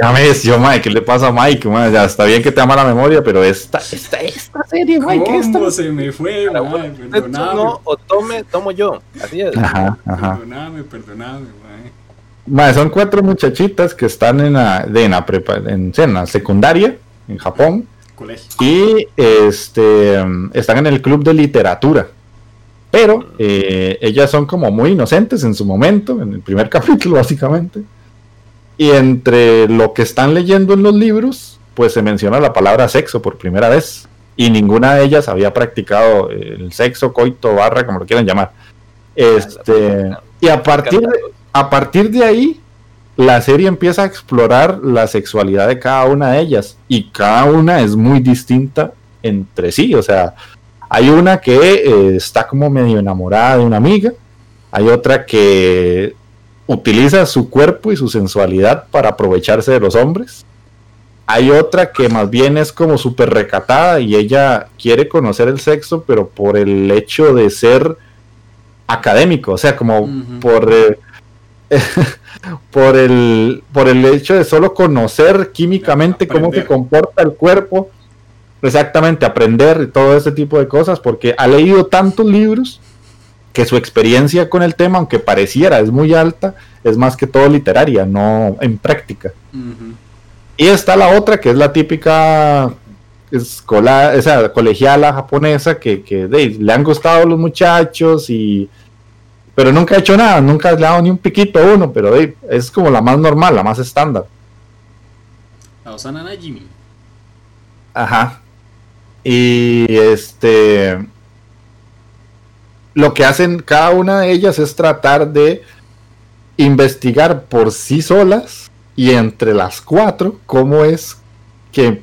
S1: ya me decía, Mike, ¿qué le pasa a Mike? mae? ya está bien que te ama la memoria, pero esta, esta, esta serie, Mike, esta.
S4: ¿Cómo se me fue, Perdóname.
S3: no, o tome, tomo yo. Así es.
S1: Ajá, ajá.
S4: Perdóname, perdóname,
S1: son cuatro muchachitas que están en la, de, en la, prepa- en, en la secundaria en Japón
S4: Colegio.
S1: y este están en el club de literatura. Pero eh, ellas son como muy inocentes en su momento, en el primer capítulo básicamente. Y entre lo que están leyendo en los libros, pues se menciona la palabra sexo por primera vez. Y ninguna de ellas había practicado el sexo, coito, barra, como lo quieran llamar. Este, y a partir de, a partir de ahí, la serie empieza a explorar la sexualidad de cada una de ellas. Y cada una es muy distinta entre sí. O sea, hay una que eh, está como medio enamorada de una amiga. Hay otra que utiliza su cuerpo y su sensualidad para aprovecharse de los hombres. Hay otra que más bien es como súper recatada y ella quiere conocer el sexo, pero por el hecho de ser académico, o sea, como por, eh, por, el, por el hecho de solo conocer químicamente cómo se comporta el cuerpo, exactamente, aprender y todo ese tipo de cosas, porque ha leído tantos libros que su experiencia con el tema, aunque pareciera es muy alta, es más que todo literaria, no en práctica. Y está la otra, que es la típica escolar, esa colegiala japonesa que, le han gustado los muchachos y pero nunca ha hecho nada, nunca ha dado ni un piquito a uno, pero es como la más normal, la más estándar.
S4: La Osana Najimi.
S1: Ajá. Y este lo que hacen cada una de ellas es tratar de investigar por sí solas y entre las cuatro cómo es que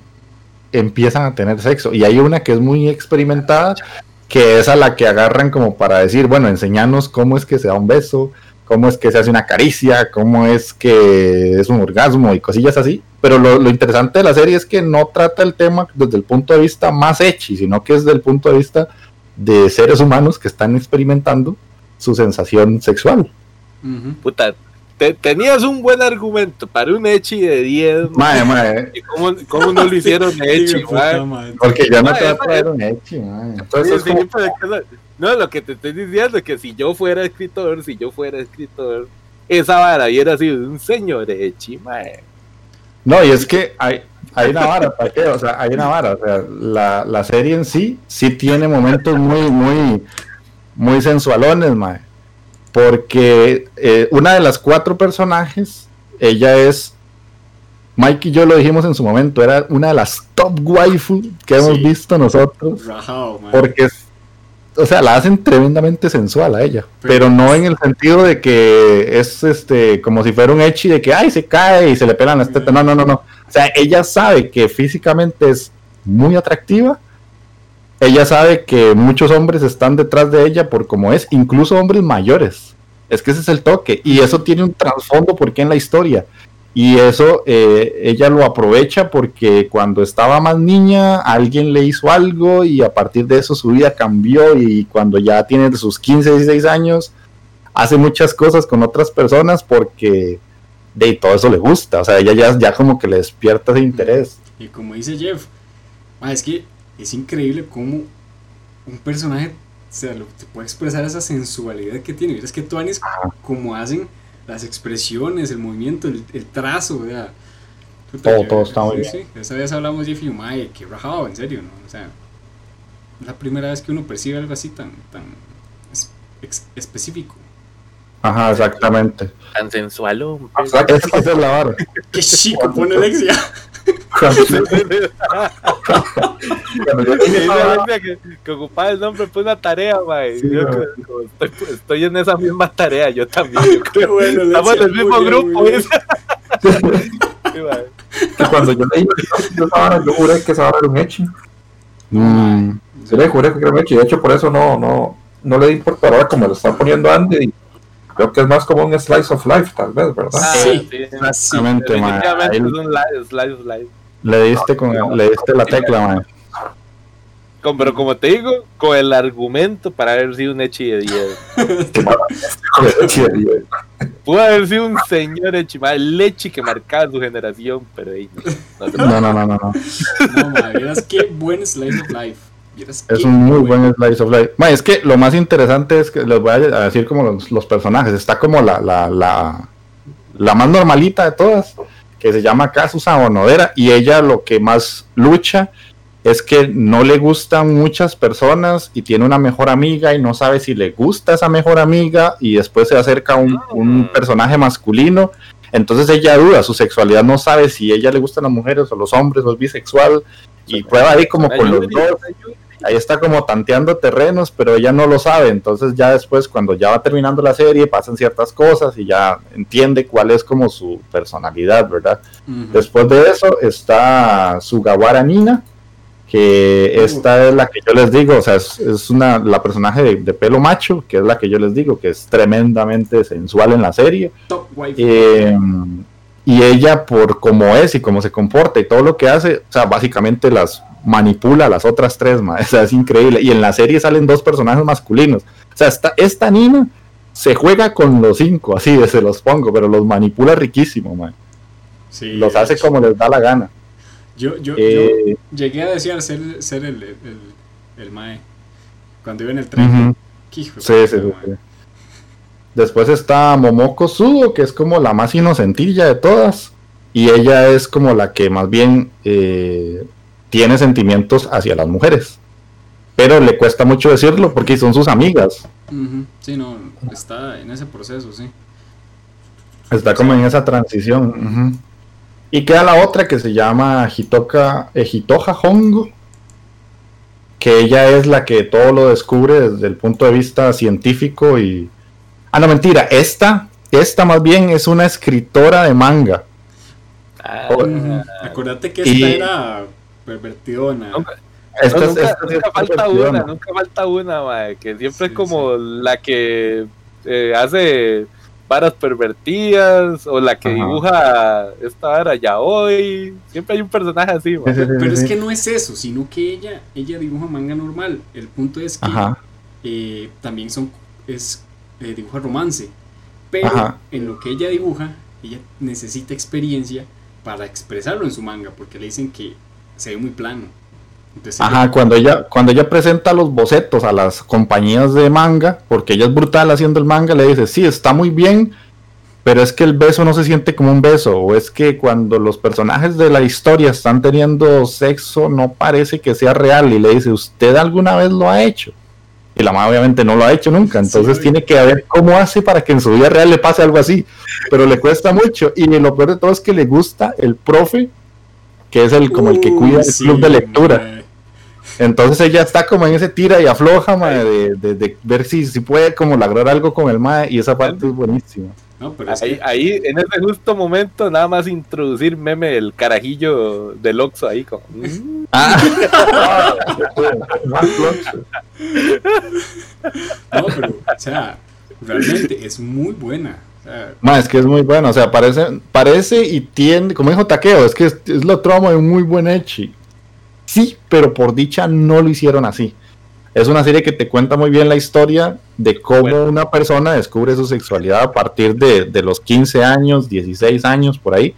S1: empiezan a tener sexo. Y hay una que es muy experimentada, que es a la que agarran como para decir, bueno, enseñanos cómo es que se da un beso, cómo es que se hace una caricia, cómo es que es un orgasmo y cosillas así. Pero lo, lo interesante de la serie es que no trata el tema desde el punto de vista más hechi, sino que es desde el punto de vista de seres humanos que están experimentando su sensación sexual.
S3: Puta, te- tenías un buen argumento para un Echi de 10.
S1: Mae, mae,
S3: ¿Y ¿Cómo, cómo no lo hicieron Echi,
S4: de madre.
S1: porque yo no te voy a traer un hechi, mae. Entonces
S3: Sí,
S1: es como-
S3: no- lo que te estoy diciendo es que si yo fuera escritor, si yo fuera escritor, esa vara hubiera sido un señor Echi, mae.
S1: No, y es que hay, hay una vara, ¿para qué? O sea, hay una vara. O sea, la, la serie en sí sí tiene momentos muy, muy, muy sensualones, mae. Porque eh, una de las cuatro personajes, ella es. Mike y yo lo dijimos en su momento, era una de las top waifu que hemos
S4: Sí.
S1: visto nosotros.
S4: Rajao.
S1: Porque, es- o sea, la hacen tremendamente sensual a ella.
S4: Pero-
S1: Pero no en el sentido de que es este como si fuera un echi de que, ay, se cae y se le pelan las tetas. No, no, no, no. O sea, ella sabe que físicamente es muy atractiva. Ella sabe que muchos hombres están detrás de ella por como es, incluso hombres mayores. Es que ese es el toque. Y eso tiene un trasfondo porque en la historia. Y eso eh, ella lo aprovecha porque cuando estaba más niña alguien le hizo algo y a partir de eso su vida cambió y cuando ya tiene sus 15, 16 años hace muchas cosas con otras personas porque de todo eso le gusta. O sea, ella ya, ya como que le despierta ese interés.
S4: Y como dice Jeff, es que es increíble cómo un personaje o sea, lo, se puede expresar esa sensualidad que tiene. Es que Tuanis, como hacen las expresiones, el movimiento, el, el trazo, o sea, puta,
S1: Todo-
S4: yo-
S1: todo está muy
S4: sí,
S1: bien.
S4: Sí, esa vez hablamos Jeff y yo, mae, que rajado, en serio, ¿no? O sea, es la primera vez que uno percibe algo así tan, tan es- específico.
S1: Ajá, exactamente.
S3: Tan sensual, hombre.
S1: Es que esa es la vara.
S4: ¡Qué chico pone Alexia!
S2: Cuando yo
S3: Y
S2: dije,
S3: dice
S2: "Ah,
S3: Alexia que, que ocupaba el nombre por una tarea, mae.
S2: Sí,
S3: Yo como estoy, estoy en esa misma tarea, yo también. yo creo.
S4: bueno,
S3: Estamos en el mismo
S4: bien,
S3: grupo,
S4: bien.
S3: Sí,
S2: que cuando yo leí yo, yo juré que esa era un hechi.
S1: Mm,
S2: Yo le juré que era un hechi. De hecho, por eso no, no, no le di importancia ahora como lo está poniendo Andy. Creo que es más como un slice of life, tal vez, ¿verdad?
S3: Ah,
S4: Sí,
S3: sí. Definitivamente
S1: Ahí
S3: es un slice of life.
S1: Le diste con le diste la tecla, mae.
S3: Con- pero como te digo, con el argumento para haber sido un Echi de 10.
S2: Echi de diez.
S3: Pudo haber sido un señor Echi, el Echi que marcaba su generación, pero ahí no. no,
S1: No, no, no, no, no.
S4: Madre, vieras qué buen slice of life.
S1: Es un muy buen slice of life. Mae, es que lo más interesante es que les voy a decir como los, los personajes. Está como la, la, la, la más normalita de todas, que se llama Kazusa Onodera, y ella lo que más lucha es que no le gustan muchas personas y tiene una mejor amiga y no sabe si le gusta esa mejor amiga y después se acerca un, un personaje masculino. Entonces ella duda, su sexualidad no sabe si ella le gustan las mujeres o los hombres o es bisexual y prueba ahí como con los dos ahí está como tanteando terrenos, pero ella no lo sabe. Entonces ya después, cuando ya va terminando la serie, pasan ciertas cosas y ya entiende cuál es como su personalidad, ¿verdad? Después de eso está Sugawara Nina, que esta es la que yo les digo, o sea, es, es una, la personaje de, de pelo macho, que es la que yo les digo, que es tremendamente sensual en la serie.
S4: Top.
S1: Eh, y ella, por cómo es y cómo se comporta y todo lo que hace, o sea, básicamente las manipula a las otras tres, ma. O sea, es increíble. Y en la serie salen dos personajes masculinos. O sea, esta, esta Nina se juega con los cinco, así de se los pongo, pero los manipula riquísimo, ma.
S4: Sí,
S1: Los hace
S4: hecho.
S1: como les da la gana.
S4: Yo, yo,
S1: Eh,
S4: yo llegué a desear ser, ser el, el, el, el mae. Cuando iba en el tren. de
S1: Sí, sí. Después está Momoko Sudo, que es como la más inocentilla de todas. Y ella es como la que más bien eh, tiene sentimientos hacia las mujeres. Pero le cuesta mucho decirlo porque son sus amigas.
S4: Sí, no, está en ese proceso, sí.
S1: Está como en esa transición. Y queda la otra que se llama Hitoka, eh, Hitoja Hongo. Que ella es la que todo lo descubre desde el punto de vista científico y... Ah, no, mentira. Esta, esta más bien es una escritora de manga.
S3: Ah,
S4: Ujú. Acordate que
S1: Y-
S4: esta era pervertidona.
S3: Nunca-
S1: Esta
S3: No,
S1: es-
S3: nunca,
S1: es
S3: falta una, nunca falta una, mae, que siempre
S4: Sí,
S3: es como la que eh, hace varas pervertidas o la que
S1: Ajá.
S3: dibuja esta vara ya hoy. Siempre hay un personaje así, mae.
S4: Pero es que no es eso, sino que ella, ella dibuja manga normal. El punto es que eh, también son es eh, dibuja romance. Pero
S1: Ajá.
S4: en lo que ella dibuja, ella necesita experiencia para expresarlo en su manga, porque le dicen que se ve muy plano. Entonces,
S1: Ajá, cuando ella, cuando ella presenta los bocetos a las compañías de manga, porque ella es brutal haciendo el manga, le dice, sí, está muy bien, pero es que el beso no se siente como un beso, o es que cuando los personajes de la historia están teniendo sexo, no parece que sea real, y le dice, ¿usted alguna vez lo ha hecho? Y la mamá obviamente no lo ha hecho nunca, entonces
S4: Sí,
S1: tiene que ver cómo hace para que en su vida real le pase algo así, pero le cuesta mucho, y lo peor de todo es que le gusta el profe, que es el como el que cuida el
S4: sí,
S1: club de lectura. Entonces ella está como en ese tira y afloja, mae, de, de- de ver si, si puede como lograr algo con el mae y esa parte es buenísima.
S4: No, pero es
S3: Ahí,
S4: que-
S3: ahí, en ese justo momento, nada más introducir meme el carajillo del Oxxo ahí como... mm,
S1: Ah.
S4: No, pero, o sea, realmente es muy buena. Sea,
S1: mae, es que es muy bueno, o sea, parece, parece y tiene, como dijo Taqueo, es que es, es lo tramo de muy buen Echi. Sí, pero por dicha no lo hicieron así. Es una serie que te cuenta muy bien la historia de cómo
S3: Bueno.
S1: una persona descubre su sexualidad a partir de, de los 15 años, 16 años, por ahí.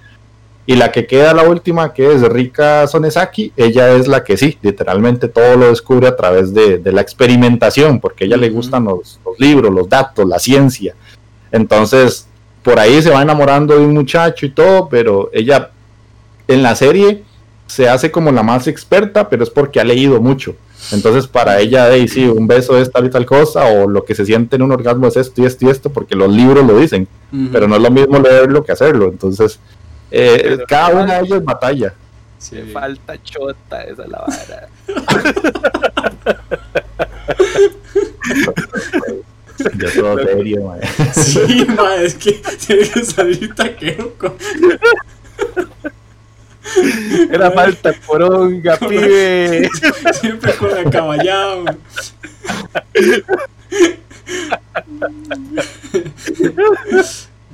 S1: Y la que queda la última, que es Rika Sonesaki, ella es la que sí, literalmente todo lo descubre a través de, de la experimentación, porque a ella le gustan los, los libros, los datos, la ciencia. Entonces, por ahí se va enamorando de un muchacho y todo, pero ella en la serie se hace como la más experta, pero es porque ha leído mucho. Entonces, para ella, hey, sí, un beso es tal y tal cosa, o lo que se siente en un orgasmo es esto y esto y esto, porque los libros lo dicen, pero no es lo mismo leerlo que hacerlo. Entonces, eh,
S3: Pero-
S1: cada una de ellas batalla.
S4: Sí.
S3: Le falta chota, esa es la vara.
S1: Ya todo serio, mae.
S4: Sí, ma, es que tiene que salir taquero con.
S3: Era falta poronga, pibe.
S4: Siempre con la caballada, ma.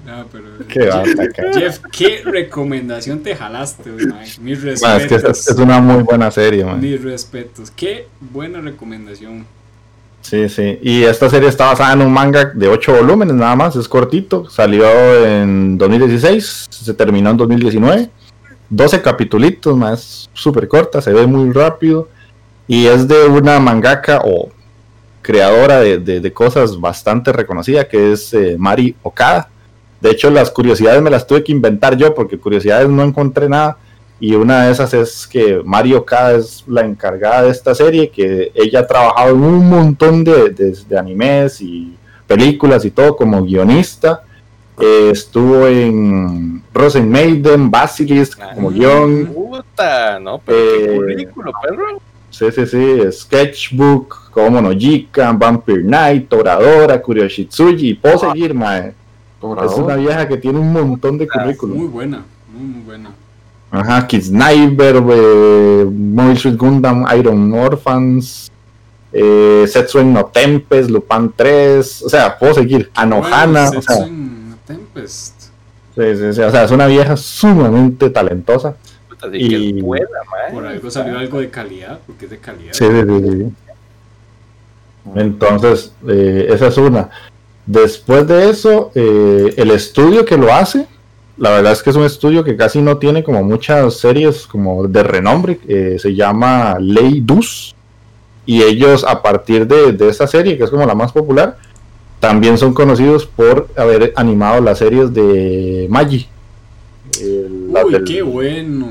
S4: No, pero.
S1: Qué va a atacar.
S4: Jeff, ¿qué recomendación te jalaste, güey, ma? Mis
S1: Mae, es que
S4: respetos.
S1: es una muy buena serie, mae.
S4: Mis respetos. Qué buena recomendación.
S1: Sí, sí. Y esta serie está basada en un manga de 8 volúmenes nada más, es cortito. Salió en 2016, se terminó en 2019. 12 capitulitos, más súper corta, se ve muy rápido. Y es de una mangaka o creadora de, de- cosas bastante reconocida, que es eh, Mari Okada. De hecho, las curiosidades me las tuve que inventar yo, porque curiosidades no encontré nada. Y una de esas es que Mario Okada es la encargada de esta serie, que ella ha trabajado en un montón de, de- de animes y películas y todo como guionista. Eh, estuvo en Rosen Maiden, Basilisk como
S4: Ah.
S1: guion.
S3: Puta, no, pero qué
S1: Eh,
S3: perro.
S1: Sí, sí, sí. Sketchbook, Como no Jikan, Vampire Night, Toradora, Kuryoshitsuji. Y puedo seguir, mae. Es una vieja que tiene un montón de
S4: Muy
S1: currículum.
S4: buena, muy, muy buena.
S1: Ajá, Kid Sniper, eh, Mobile Suit Gundam, Iron Orphans, eh, Setsuen no Tempest, Lupin 3, o sea, puedo seguir, Anohana,
S4: Bueno,
S1: o sea,
S4: Setsun Tempest.
S1: sí, sí, sí, o sea, es una vieja sumamente talentosa.
S3: Puta,
S1: y-
S3: que mae.
S4: Por algo salió algo de calidad, porque es de calidad.
S1: Sí, sí, sí, sí. Entonces, eh, esa es una. Después de eso, eh, el estudio que lo hace, la verdad es que es un estudio que casi no tiene como muchas series como de renombre, eh, se llama Ley Dus, y ellos a partir de, de esta serie, que es como la más popular, también son conocidos por haber animado las series de. El- las
S4: Uy,
S1: del-
S4: qué bueno.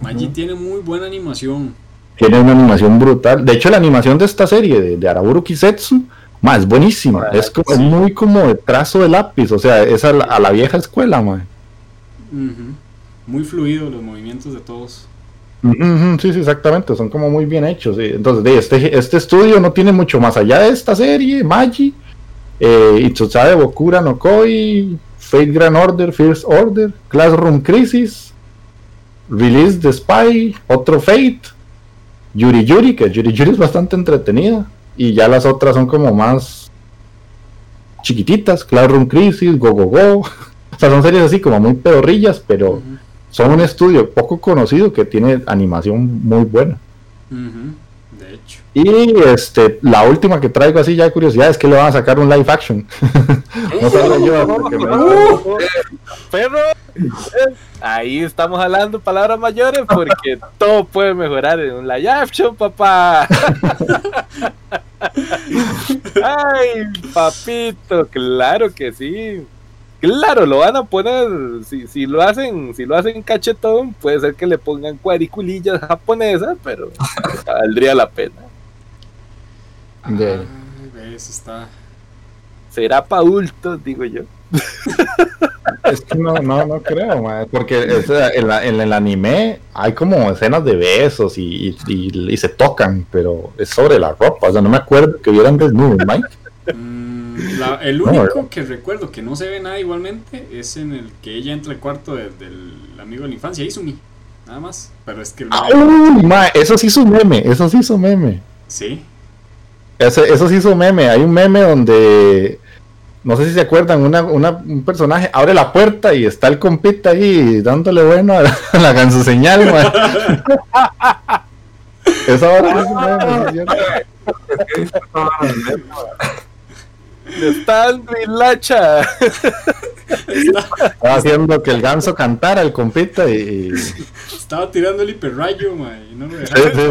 S4: Magi
S1: Ujú.
S4: tiene muy buena animación.
S1: Tiene una animación brutal. De hecho, la animación de esta serie de, de Araburu Kisetsu, más es buenísima. Es como
S4: sí.
S1: muy como de trazo de lápiz. O sea, es a la, a la vieja escuela.
S4: Muy fluido los movimientos de todos.
S1: sí, sí, exactamente. Son como muy bien hechos. sí. Entonces, de este, este estudio no tiene mucho más allá de esta serie. Magi, eh, Itsusabe Bokura no Koi, Fate Grand Order, First Order, Classroom Crisis, Release the Spy, otro Fate, Yuri Yuri, que Yuri Yuri es bastante entretenida. Y ya las otras son como más chiquititas, Classroom Crisis, Go Go Go. O sea, son series así como muy pedorrillas, pero son un estudio poco conocido que tiene animación muy buena.
S4: De hecho.
S1: Y este, la última que traigo así ya de curiosidad es que le van a sacar un live action. no yo, porque me-
S3: Perro, ahí estamos hablando palabras mayores porque todo puede mejorar en un live action, papá. Ay, papito, claro que sí. Claro, lo van a poner, si, si lo hacen, si lo hacen cachetón, puede ser que le pongan cuadriculillas japonesas, pero valdría la pena.
S1: De-
S4: Ay, ves, está.
S3: Será para adultos, digo yo.
S1: Es que no, no, no creo, mae, porque es, en, la- en el anime hay como escenas de besos y, y- y- y se tocan, pero es sobre la ropa, o sea, no me acuerdo que vieran desnudos, Mike.
S4: Mm, la- el único que recuerdo que no se ve nada igualmente es en el que ella entra al cuarto de- del amigo de la infancia, Izumi. Nada más. Pero es que el
S1: Ah,
S4: meme-
S1: uy, mae, eso sí hizo meme, eso sí hizo meme.
S4: Sí.
S1: Ese- eso sí hizo meme. Hay un meme donde, no sé si se acuerdan, una, una- un personaje abre la puerta y está el compita ahí dándole bueno a la, a la ganso señal, mae. Esa hora sí es un meme, ¿sí es cierto?
S3: Le está dando hilacha.
S1: Estaba haciendo que el ganso cantara el compita y... y-
S4: Estaba tirando el hiperrayo, mae, y no lo
S1: sí, sí,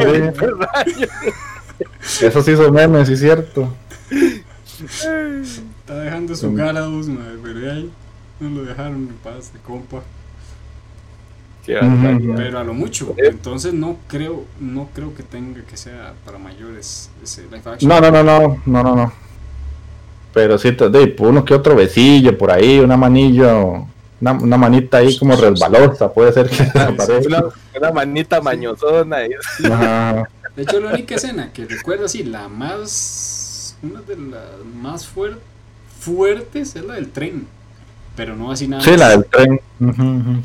S1: sí. Eso sí hizo meme, sí es cierto.
S4: Está dejando su Garados, mae, pero ahí no lo dejaron en paz de compa.
S3: Qué.
S4: Pero a lo mucho. Entonces no creo, no creo que tenga que sea para mayores ese live action.
S1: No, no, no, no, no, no, no. Pero sí, te- de, uno que otro besillo por ahí, un manillo, Una, una manita ahí como resbalosa, puede ser que aparezca.
S3: Una, una manita mañosona.
S1: Ajá.
S4: De hecho, la única escena que recuerdo así, la más. Una de las más fuer- fuertes es la del tren. Pero no así nada.
S1: Sí,
S4: más.
S1: la del tren.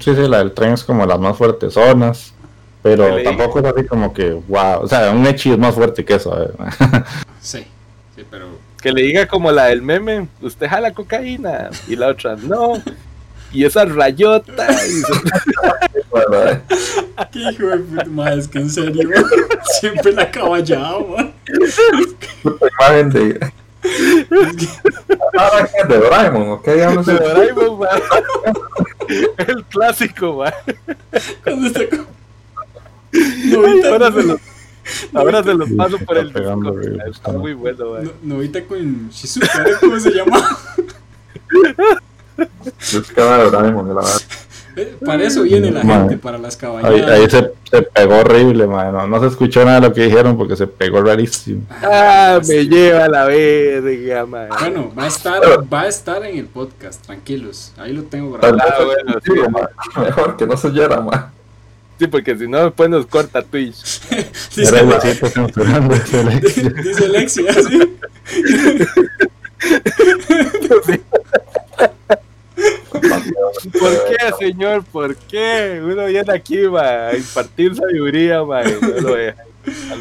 S1: Sí, sí, la del tren es como las más fuertes zonas. Pero tampoco es así como que, wow. O sea, un Echi es más fuerte que eso. eh.
S4: Sí, sí, pero.
S3: Que le diga como la del meme, usted jala cocaína. Y la otra, no. Y esa rayota. y se-
S4: Qué hijo de puta madre, es que en serio, siempre la
S2: puta imagen de. Ah, ¿qué es de Doraemon, ¿ok? Diablos
S3: de
S2: es?
S3: Doraemon, man. El clásico, man.
S4: Cuando está con. Novita,
S3: Ahora se los, ahora se los paso por el
S1: Está pegando,
S3: disco.
S1: güey,
S3: Está
S1: está-
S3: muy bueno, man.
S4: no- Novita con Shizuka. ¿cómo se llama?
S2: Que de Doraemon, la verdad.
S4: Para eso viene la
S1: Man.
S4: gente, para las
S1: Ahí,
S4: caballadas.
S1: ahí se, se pegó horrible, man. No, no se escuchó nada de lo que dijeron porque se pegó rarísimo.
S3: Ah, me lleva a la verga, man.
S4: Bueno, va a estar, va a estar en el podcast, tranquilos. Ahí lo tengo
S2: Tal
S4: grabado.
S3: Ah, bueno,
S2: sí, Mejor que no se oyera, ma.
S3: Sí, porque si no, después nos corta Twitch.
S4: Dice,
S1: Alexia.
S4: dice Lexia, ¿sí?
S3: ¿Por qué, señor? ¿Por qué? Uno viene aquí, man, a impartir sabiduría, man. y No lo deja.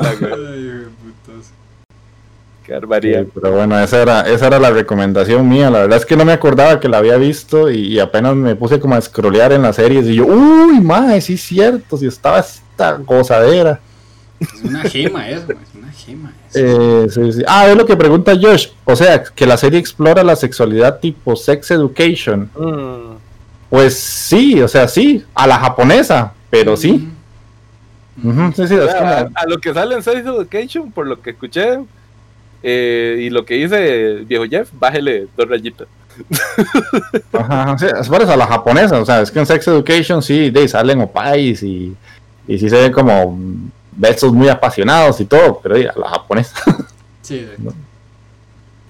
S4: Ay.
S3: Qué barbaridad.
S1: Sí, pero bueno, esa era, esa era la recomendación mía. La verdad es que no me acordaba que la había visto y, y apenas me puse como a scrollear en las series y yo, uy, mae, sí es cierto, si estaba esta gozadera.
S4: Es una gema eso, es una gema eso.
S1: Eh, sí, sí. Ah, es lo que pregunta Josh. O sea, que la serie explora la sexualidad tipo sex education.
S3: Mm,
S1: Pues sí, o sea, sí, a la japonesa, pero sí.
S4: Mm.
S1: Sí,
S3: o sea, a, a lo que sale en Sex Education, por lo que escuché, eh, y lo que dice el viejo Jeff, bájele dos rayitas.
S1: Ajá, ajá, sí, es por eso, a la japonesa, o sea, es que en Sex Education sí, de, salen opais y, y sí se ven como besos muy apasionados y todo, pero a la japonesa.
S4: Sí, de-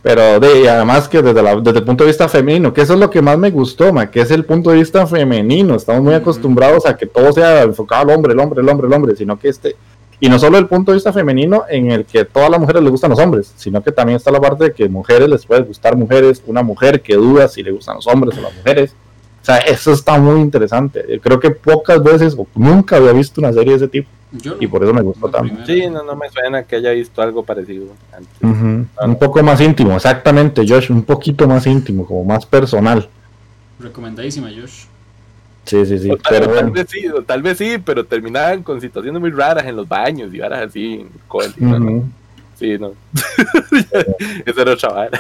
S1: Pero de, y además que desde, la- desde el punto de vista femenino, que eso es lo que más me gustó, ma, que es el punto de vista femenino. Estamos muy
S4: Ujú.
S1: acostumbrados a que todo sea enfocado al hombre, el hombre, el hombre, el hombre, sino que este... Y no solo el punto de vista femenino en el que todas las mujeres les gustan los hombres, sino que también está la parte de que mujeres les puede gustar mujeres, una mujer que duda si le gustan los hombres o las mujeres. O sea, eso está muy interesante. Creo que pocas veces o nunca había visto una serie de ese tipo
S4: yo no.
S1: y por eso me gustó tanto.
S3: Sí, no, no me suena que haya visto algo parecido antes.
S1: Un poco más íntimo, exactamente, Josh, un poquito más íntimo, como más personal.
S4: Recomendadísima, Josh.
S1: Sí, sí, sí.
S3: Tal,
S1: Pero
S3: vez sí, tal vez sí, pero terminaban con situaciones muy raras en los baños y varas así. no. Sí, no. Eso era otra vara.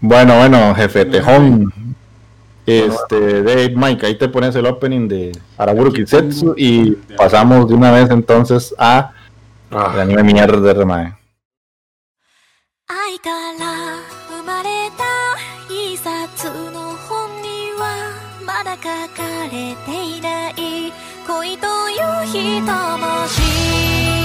S1: Bueno, bueno, jefe Tejón. Este, Dave, Mike, ahí te pones el opening de Araburu
S4: Aquí
S1: Kisetsu
S4: pongo
S1: y
S4: el de-
S1: pasamos de una vez entonces a el
S2: Ah,
S1: anime mierda de Remae.
S6: 愛から生まれた一冊の本にはまだ書かれていない恋という一文字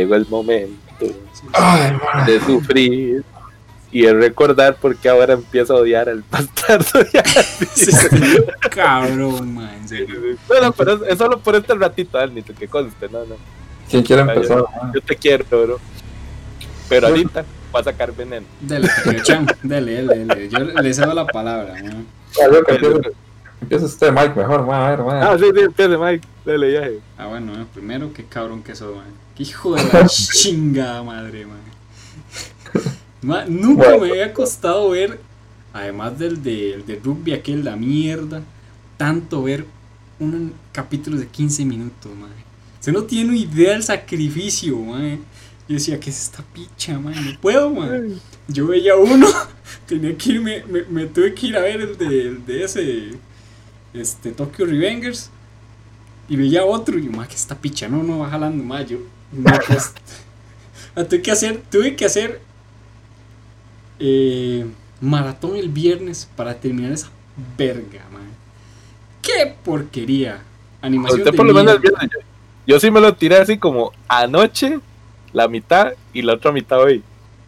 S3: Llegó el momento
S2: Ay, man.
S3: de sufrir y de recordar por qué ahora empiezo a odiar al bastardo.
S4: Cabrón, man, en serio.
S3: bueno, pero es, es solo por este ratito, Alnito, que conste, no, no.
S2: ¿Quién quiere
S3: Ay,
S2: empezar?
S3: Yo te quiero, bro. Pero ahorita va a sacar veneno.
S4: Dele, Chan, dele, dele, dele. Yo le cedo la palabra, man.
S2: Ah, empiece usted, Mike, mejor, man, a ver, man.
S3: Ah, sí, sí, empiece, Mike. Dale, viaje.
S4: Ah, bueno, eh, primero, qué cabrón que sos, man. Hijo de la chingada madre, man. Ma, nunca me había costado ver, además del de, el de rugby, aquel, la mierda, tanto ver un capítulo de 15 minutos, man. Usted no tiene idea del sacrificio, man. Yo decía, ¿qué es esta picha, man? No puedo, man. Yo veía uno, tenía que irme, me, me tuve que ir a ver el de, el de ese, este, Tokyo Revengers. Y veía otro y yo, ma, que esta picha, no, no va jalando más. Yo, no, pues, ah, tuve que hacer, tuve que hacer eh, maratón el viernes para terminar esa verga, man. ¡Qué porquería! Animación
S3: Usted
S4: de
S3: por lo menos el
S4: mierda.
S3: viernes, yo, yo sí me lo tiré así como anoche, la mitad y la otra mitad hoy.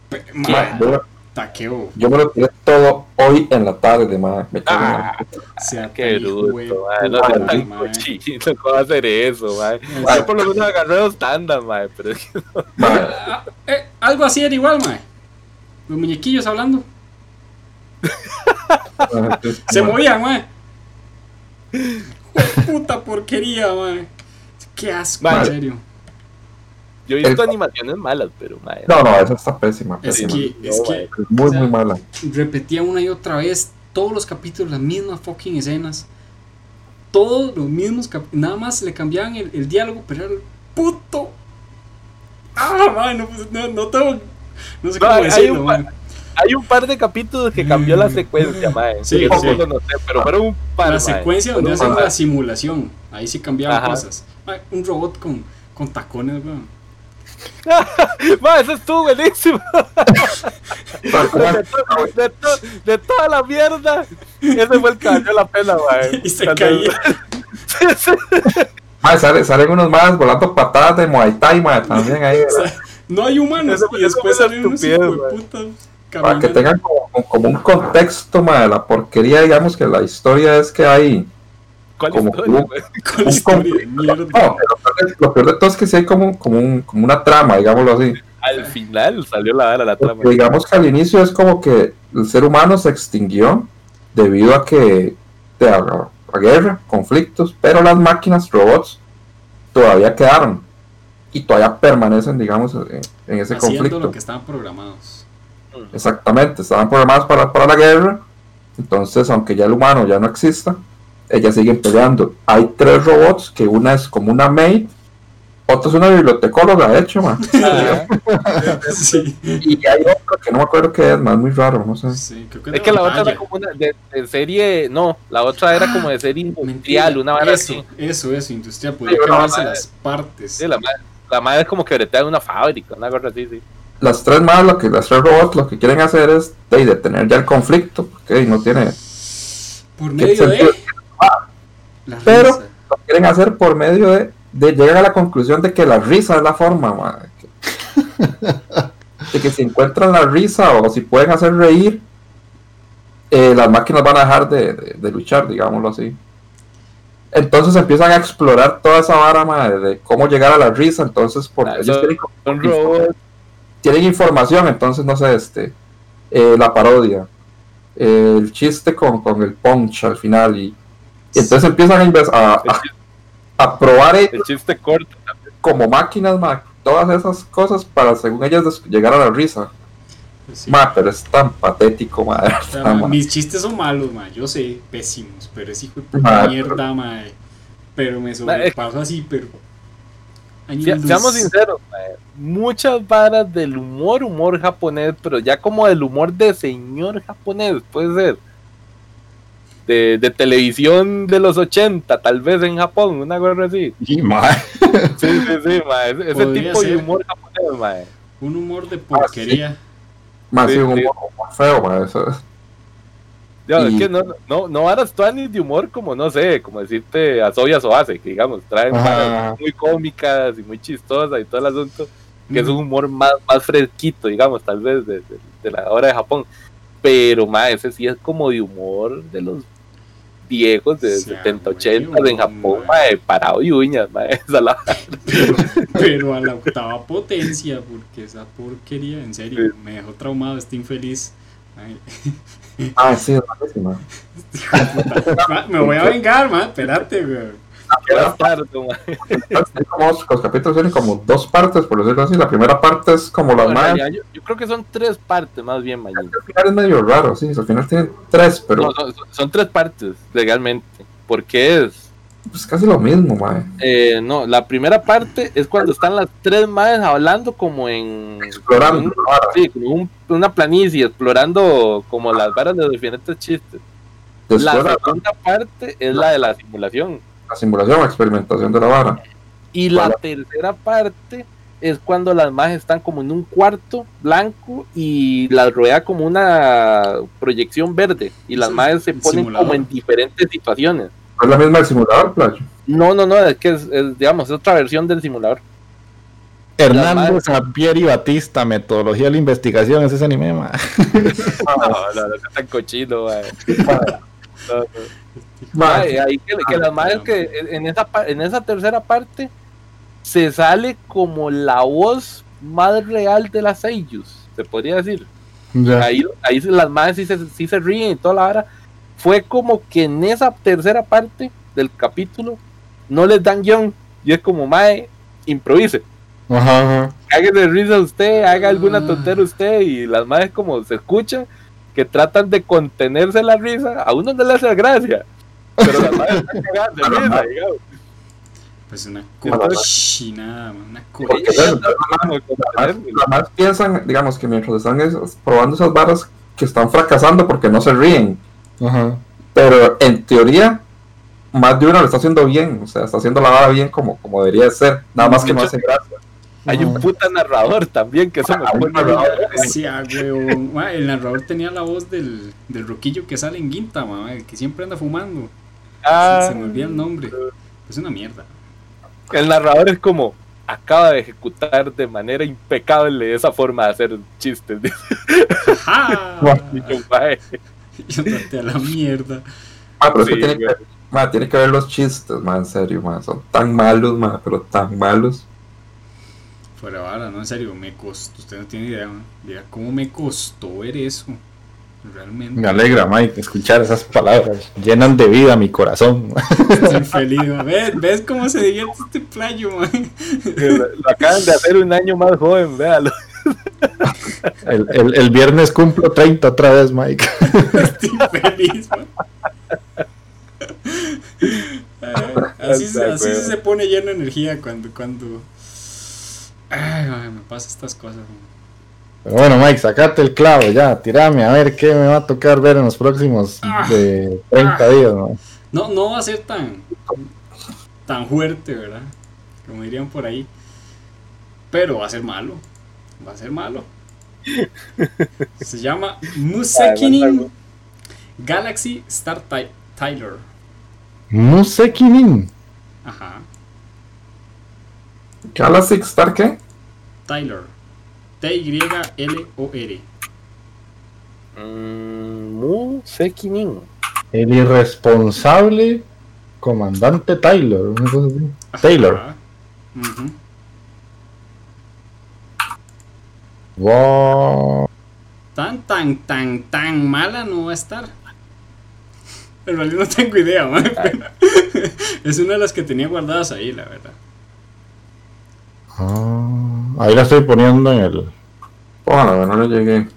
S4: Pe-
S2: Man,
S4: ma,
S2: yo,
S4: taqueo.
S2: yo me lo tiré todo hoy en la tarde, man. Me
S3: Ah,
S4: Sea
S3: qué bruto, man. No
S4: puta,
S3: sea tan cochino, ¿cómo va a hacer eso. Yo por lo menos agarré dos tandas, man, pero es que
S2: Man,
S4: Ah, eh, algo así era igual, mae. Los muñequillos hablando. Se movían, mae. Puta porquería, mae. Qué asco, en serio.
S3: Yo he visto
S2: El-
S3: animaciones malas, pero, man.
S2: No, no, esa está pésima.
S4: Es que, es que
S2: Es muy,
S4: o sea,
S2: muy mala.
S4: repetía una y otra vez todos los capítulos, las mismas fucking escenas. Todos los mismos cap- Nada más le cambiaban el, el diálogo, pero era el puto. Ah, mae, no, pues, no, no tengo. No sé
S3: No,
S4: cómo
S3: hay
S4: decirlo,
S3: un. Hay un par de capítulos que cambió la secuencia, man.
S4: Sí, sí.
S3: tampoco no sé, pero fueron un par,
S4: La
S3: mae.
S4: secuencia donde hacen la simulación. Ahí sí cambiaban
S3: Ajá.
S4: cosas. Un robot con, con tacones, weón.
S3: Ma, eso estuvo buenísimo. de, to- de to- de toda la mierda, ese fue el que valió la pena, man.
S4: Y se caía.
S3: Sí, sí.
S2: Man, sale- salen unos más volando patadas de Muay Thai, también ahí.
S4: O sea, no hay humanos.
S3: Eso-
S4: y después salen unos hijueputas
S2: Para que tengan como, como un contexto, man, de la porquería, digamos que la historia es que hay.
S3: ¿Cuál
S2: Como
S3: historia,
S4: con la historia de mierda.
S2: No, pero lo peor de todo es que sí hay como, como, un- como una trama, digámoslo así.
S3: Al final salió la vara la trama.
S2: Porque digamos que al inicio es como que el ser humano se extinguió debido a que de a, a guerra, conflictos, pero las máquinas, robots, todavía quedaron y todavía permanecen, digamos, en, en ese
S4: Haciendo
S2: conflicto.
S4: lo que estaban programados.
S2: Exactamente, estaban programadas para, para la guerra, entonces aunque ya el humano ya no exista, ellas siguen peleando. Hay tres robots, que una es como una maid, otra es una bibliotecóloga, de hecho, man.
S4: Sí,
S2: y hay otra que no me acuerdo qué es, man, muy raro, no sé.
S4: sí, creo que
S3: Es que la otra era como una de, de serie, no, la otra era como de serie
S4: Mentira,
S3: industrial, una vara
S4: eso,
S3: así.
S4: eso, eso, industrial.
S3: Pero
S4: quemarse
S3: madre.
S4: las partes.
S3: Sí, la madre, la madre es como que bretea en una fábrica, una cosa así, sí.
S2: Las tres más, lo que las tres robots lo que quieren hacer es de, detener ya el conflicto, porque no tiene,
S4: Por
S2: ¿Qué
S4: medio de. La
S2: Pero-
S4: risa.
S2: lo quieren hacer por medio de, de llegar a la conclusión de que la risa es la forma, man, que- de que si encuentran la risa o si pueden hacer reír, eh, las máquinas van a dejar de, de- de luchar, digámoslo así. Entonces empiezan a explorar toda esa vara de, cómo llegar a la risa. Entonces, por,
S3: Ah,
S2: ellos tienen, como-
S3: Un robot.
S2: tienen información, entonces no sé, este, eh, la parodia, eh, el chiste con, con el punch al final y, y entonces empiezan a, probar
S3: el chiste corto.
S2: como máquinas, ma, todas esas cosas para según ellas llegar a la risa.
S4: Pues sí.
S2: Ma, pero es tan patético, ma,
S4: O sea, mis chistes son malos, ma. Yo sé, pésimos, pero es hijo de puta
S2: Ma,
S4: mierda, ma. Pero me sobrepaso así, pero.
S3: Se- seamos sinceros, muchas varas del humor, humor japonés, pero ya como del humor de señor japonés, puede ser. De, de televisión de los 80, tal vez en Japón, una cosa así.
S1: Y mae.
S3: Sí, sí, sí, mae, ese, tipo de humor japonés, mae.
S4: Un humor de porquería.
S2: Ma,
S3: Sí,
S2: sí, un humor feo, ma, eso es.
S3: Ya,
S2: Y-
S3: Es que no, no, no varas tuanis de humor como, no sé, como decirte a Soya Soase, que digamos, traen muy cómicas y muy chistosas y todo el asunto, que es un humor más, más fresquito, digamos, tal vez, de, de- de la hora de Japón. Pero, ma, ese sí es como de humor de los viejos de
S4: Sí,
S3: 70,
S4: güey,
S3: 80 en Japón,
S4: ma.
S3: ma, de parado y uñas, ma, esa la-
S4: Pero a la octava potencia, porque esa porquería, en serio, me dejó traumado, estoy infeliz. Ay,
S2: Ah, sí, es malísima.
S4: ma, me voy a vengar, man, espérate, güey.
S2: Los capítulos tienen como dos partes, por decirlo así. La primera parte es como las
S3: No, en
S2: más.
S3: yo, yo creo que son tres partes más bien, Mayín.
S2: Al final es medio raro, sí. Al final tienen tres, pero
S3: No, son, son tres partes legalmente. Porque es.
S2: es casi lo mismo, mae.
S3: eh, no, la primera parte es cuando están las tres madres hablando como en.
S2: Explorando.
S3: un- sí, como un- una planicie, explorando como las varas de los diferentes chistes. La
S2: Después la,
S3: segunda parte es la de la simulación.
S2: La simulación o experimentación de la vara.
S3: Y la
S2: Vale.
S3: tercera parte es cuando las mages están como en un cuarto blanco y las rodea como una proyección verde. Y las mages se ponen
S4: simulador.
S3: como en diferentes situaciones.
S2: Es la misma del simulador, playo.
S3: No, no, no, es que es, es, digamos, es otra versión del simulador.
S1: Hernando Sampieri Batista, metodología de la investigación, es ese anime, ma.
S3: No, no, no, tan cochino, mae. Mae, ahí que, que las madres que en esa, en esa tercera parte se sale como la voz más real de las Seiyus, se podría decir. Ahí, ahí las madres sí se, sí se ríen y toda la hora. Fue como que en esa tercera parte del capítulo no les dan guion. Y es como, mae, improvise.
S1: Ajá, ajá.
S3: Haga de risa usted, haga alguna
S4: Ah.
S3: tontera usted. Y las madres como se escuchan que tratan de contenerse la risa. A uno no le hace gracia. Pero las madres están cagadas de risa, digamos.
S4: Pues una cochinada, una cochinada.
S3: tratan como de
S2: Las
S3: contenerse.
S2: las más piensan, digamos, que mientras están es- probando esas varas que están fracasando porque no se ríen.
S1: Ajá.
S2: Pero en teoría, más de uno lo está haciendo bien. O sea, está haciendo la vara bien como, como debería ser. Nada más que no hace gracia.
S3: Hay un puta narrador también que eso me
S2: Ah, un
S3: pone
S2: narrador.
S4: Sí, ah, huevón. Ma, el narrador tenía la voz del, del roquillo que sale en Guinta, ma, el que siempre anda fumando.
S3: Ah,
S4: Se, se me olvida el nombre. Es una mierda.
S3: el narrador es como acaba de ejecutar de manera impecable esa forma de hacer chistes. Yo.
S4: Yo traté a la mierda.
S2: Ah, pero
S3: Sí,
S2: tiene que, ma, tiene que ver los chistes, ma, en serio, ma. Son tan malos, ma, pero tan malos.
S4: Fuera vara, no, en serio, me costó. Usted no tiene idea. Mira cómo me costó ver eso. Realmente.
S1: Me alegra, Mike, escuchar esas palabras. Llenan de vida mi corazón.
S4: Estoy feliz. ¿Ves, ¿Ves cómo se divierte este playo, man?
S3: lo, lo acaban de hacer un año más joven, véalo.
S1: El, el- el viernes cumplo 30 otra vez, Mike.
S4: Estoy feliz, man. Eh, así se, así se, se pone lleno de energía cuando, cuando. Ay, man, me pasa estas cosas, man.
S1: Pero bueno, Mike, sacate el clavo ya, tirame a ver qué me va a tocar ver en los próximos
S4: Ah.
S1: de 30 días, ¿no?
S4: No, no va a ser tan, tan fuerte, ¿verdad? Como dirían por ahí. Pero va a ser malo. Va a ser malo. Se llama Musekinin Galaxy Star Ty- Tyler.
S1: Musekinin.
S4: Ajá,
S2: Galaxy Star, ¿qué?
S4: Tyler. T-Y-L-O-R.
S3: Mm, Mu Sekinin.
S1: El irresponsable comandante Taylor.
S4: Ajá.
S1: Taylor. Wow.
S4: Tan, tan, tan, tan mala no va a estar. En realidad no tengo idea, man, pero es una de las que tenía guardadas ahí, la verdad.
S1: Ah, ahí la estoy poniendo en el.
S2: Bueno, no le llegué.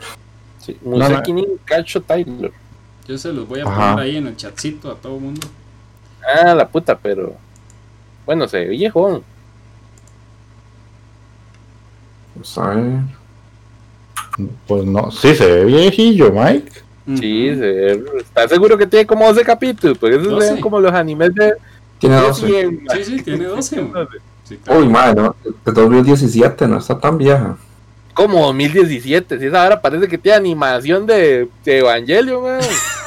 S3: Sí,
S1: No, no.
S3: Musekinin Cacho Tyler.
S4: Yo se los voy a
S1: Ajá.
S4: poner ahí en el chatcito a todo el mundo.
S3: Ah, la puta, pero. Bueno, se ve viejón.
S2: Vamos a ver.
S1: Pues no, sí, se ve viejillo, Mike.
S3: Sí, se ve. ¿Estás seguro que tiene como 12 capítulos? Porque esos se
S4: 12.
S3: ven como los animes de.
S2: Tiene
S3: de
S2: 12.
S3: 100,
S4: Sí, sí, tiene 12. man. Sí, claro.
S2: Uy, madre, no. De 2017, no está tan vieja.
S3: Como 2017. Si esa ahora parece que tiene animación de, de Evangelio, man.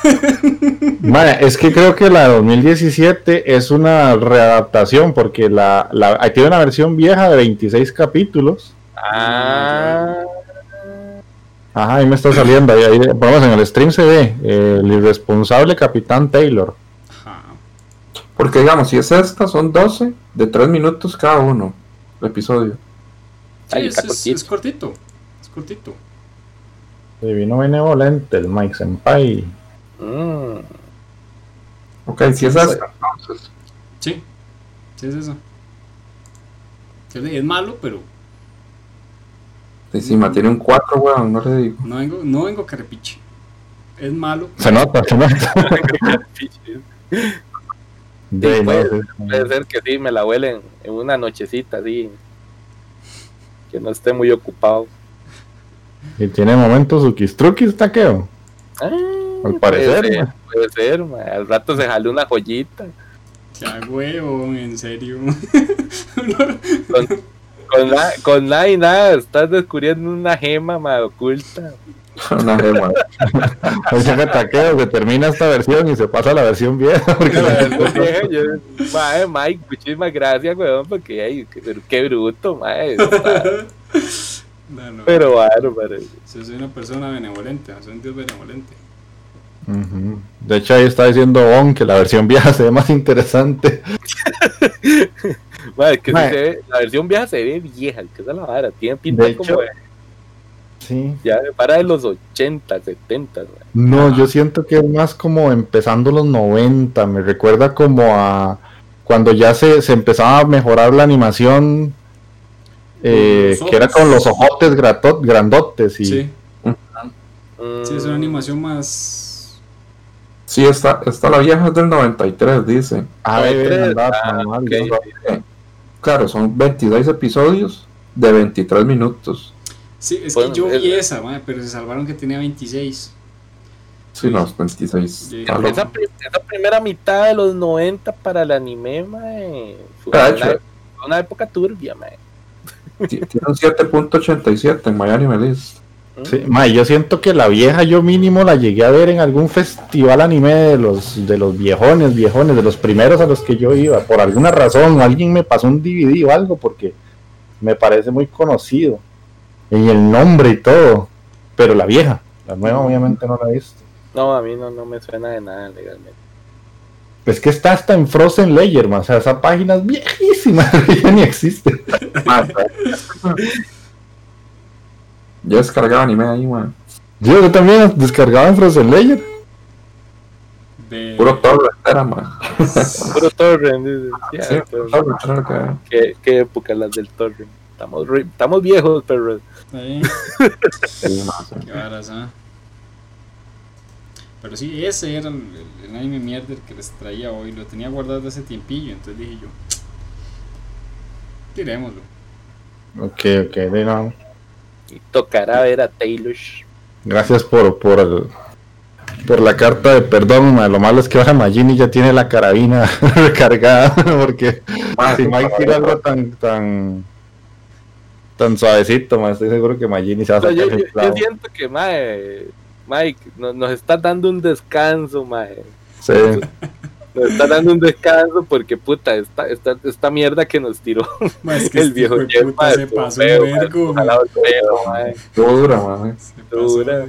S1: Mae, es que creo que la de 2017 es una readaptación porque la, la ahí tiene una versión vieja de 26 capítulos
S3: Ah,
S1: Ajá, ahí me está saliendo. Ahí, ahí, vamos, en el stream se ve eh, el irresponsable Capitán Taylor.
S2: Porque digamos, si es esta, son 12 de 3 minutos cada uno. El episodio.
S4: Sí,
S3: Ay,
S4: es,
S3: cortito.
S4: es cortito. Es cortito.
S1: Divino benevolente, el Mike Senpai.
S3: mm.
S2: Ok, si es esta, entonces.
S4: Sí. Sí, es dije, es malo, pero
S2: Encima tiene un 4, weón, no le digo.
S4: no vengo, no vengo que repiche. Es malo.
S1: Se nota, se nota.
S3: Puede-
S1: sí.
S3: Puede ser que sí, me la huelen en una nochecita, así. Que no esté muy ocupado.
S1: Y tiene momentos ukistrukis, taqueo.
S3: Ah,
S1: Al parecer,
S3: Puede ser, puede al rato se jale una joyita.
S4: Ya, huevo, en serio.
S3: Con, con, na- con nada y nada, estás descubriendo una gema ma, oculta.
S2: Una.
S1: O sea que taqueo, se termina esta versión y se pasa a la versión vieja. Porque
S3: Yo- Mae, Mike, muchísimas gracias, weón, porque ay, qué, pero qué bruto, está-
S4: no, no.
S3: Pero bárbaro.
S4: Yo soy una persona benevolente, soy un dios benevolente.
S1: Ujú. De hecho, ahí está diciendo On que la versión vieja se ve más interesante.
S3: Mae, que
S1: Mae.
S3: se ve- la versión vieja se ve vieja, que esa es la vara. Tiene pinta
S1: De
S3: como
S1: hecho-
S3: de,
S1: Sí.
S3: ya para de los 80, 70. mae.
S1: No, yo siento que es más como empezando los 90. Me recuerda como a cuando ya se, se empezaba a mejorar la animación. eh, que era con los ojotes grato- grandotes y
S4: Sí,
S3: Mm,
S4: sí, es una animación más.
S2: Sí, esta, esta la vieja es del 93, dice.
S1: Ah,
S3: Ah.
S2: Claro, son 22 episodios de 23 minutos.
S4: Sí, es
S3: Bueno,
S4: que yo
S3: es-
S4: vi esa, mae, pero se salvaron que tenía 26.
S2: Sí, no, 26.
S4: Sí.
S3: Esa, esa primera mitad de los 90 para el anime, mae, fue
S2: Ah,
S3: una, una época turbia, mae.
S2: Ti- Tiene un 7.87 en My Anime List.
S1: Sí, ma, yo siento que la vieja yo mínimo la llegué a ver en algún festival anime de los de los viejones, viejones, de los primeros a los que yo iba. Por alguna razón, alguien me pasó un DVD o algo porque me parece muy conocido. Y el nombre y todo. Pero la vieja, la nueva obviamente no la he visto.
S3: No, a mí no, no me suena de nada legalmente.
S1: Es que está hasta en Frozen Layer, ma, o sea, esa página es viejísima, ya ni existe.
S2: Yo descargaba anime ahí, man.
S1: Yo, yo también descargaba en Frozen Layer.
S4: De...
S2: Puro torre era, man.
S3: Puro torrent, dice. Ya,
S2: Sí, torre era lo que era.
S3: ¿Qué, qué época las del torrent. Estamos, re- estamos viejos, pero
S4: Ahí,
S2: Sí,
S4: qué varas, ah. Pero sí, ese era el, anime mierda que les traía hoy. Lo tenía guardado hace tiempillo, entonces dije yo. Tirémoslo.
S1: Ok, ok, de nada.
S3: y tocará ver a Taylor.
S1: Gracias por, por, el- por la carta de perdón. ma. Lo malo es que ahora Magini ya tiene la carabina recargada. Porque
S2: Man,
S1: si Mike tira algo tan, tan, tan suavecito, ma, estoy seguro que Magini se va a
S3: yo,
S1: sacar
S3: yo-
S1: el
S3: yo
S1: clavo.
S3: siento que, mae, Mike, no- nos está dando un descanso, mae.
S1: Sí.
S3: Nos está dando un descanso porque, puta, esta, esta, esta mierda que nos tiró
S4: Ma, es que
S3: el
S4: este
S3: viejo Jeff,
S4: puta se pasó vergo,
S3: pelo, mae.
S2: Dura.
S3: Dura.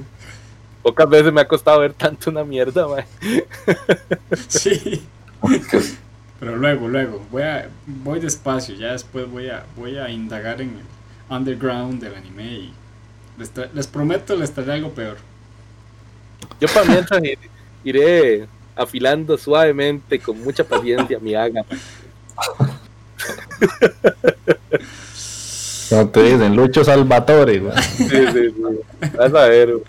S3: Pocas veces me ha costado ver tanto una mierda, mae.
S4: Sí. Pero luego, luego, voy a, voy despacio, ya después voy a, voy a indagar en el underground del anime y les, les prometo les traeré algo peor.
S3: Yo para mientras ir- iré afilando suavemente, con mucha paciencia, mi haga.
S1: No te dicen, Lucho Salvatore.
S3: Sí, sí, sí. Vas a ver. güey.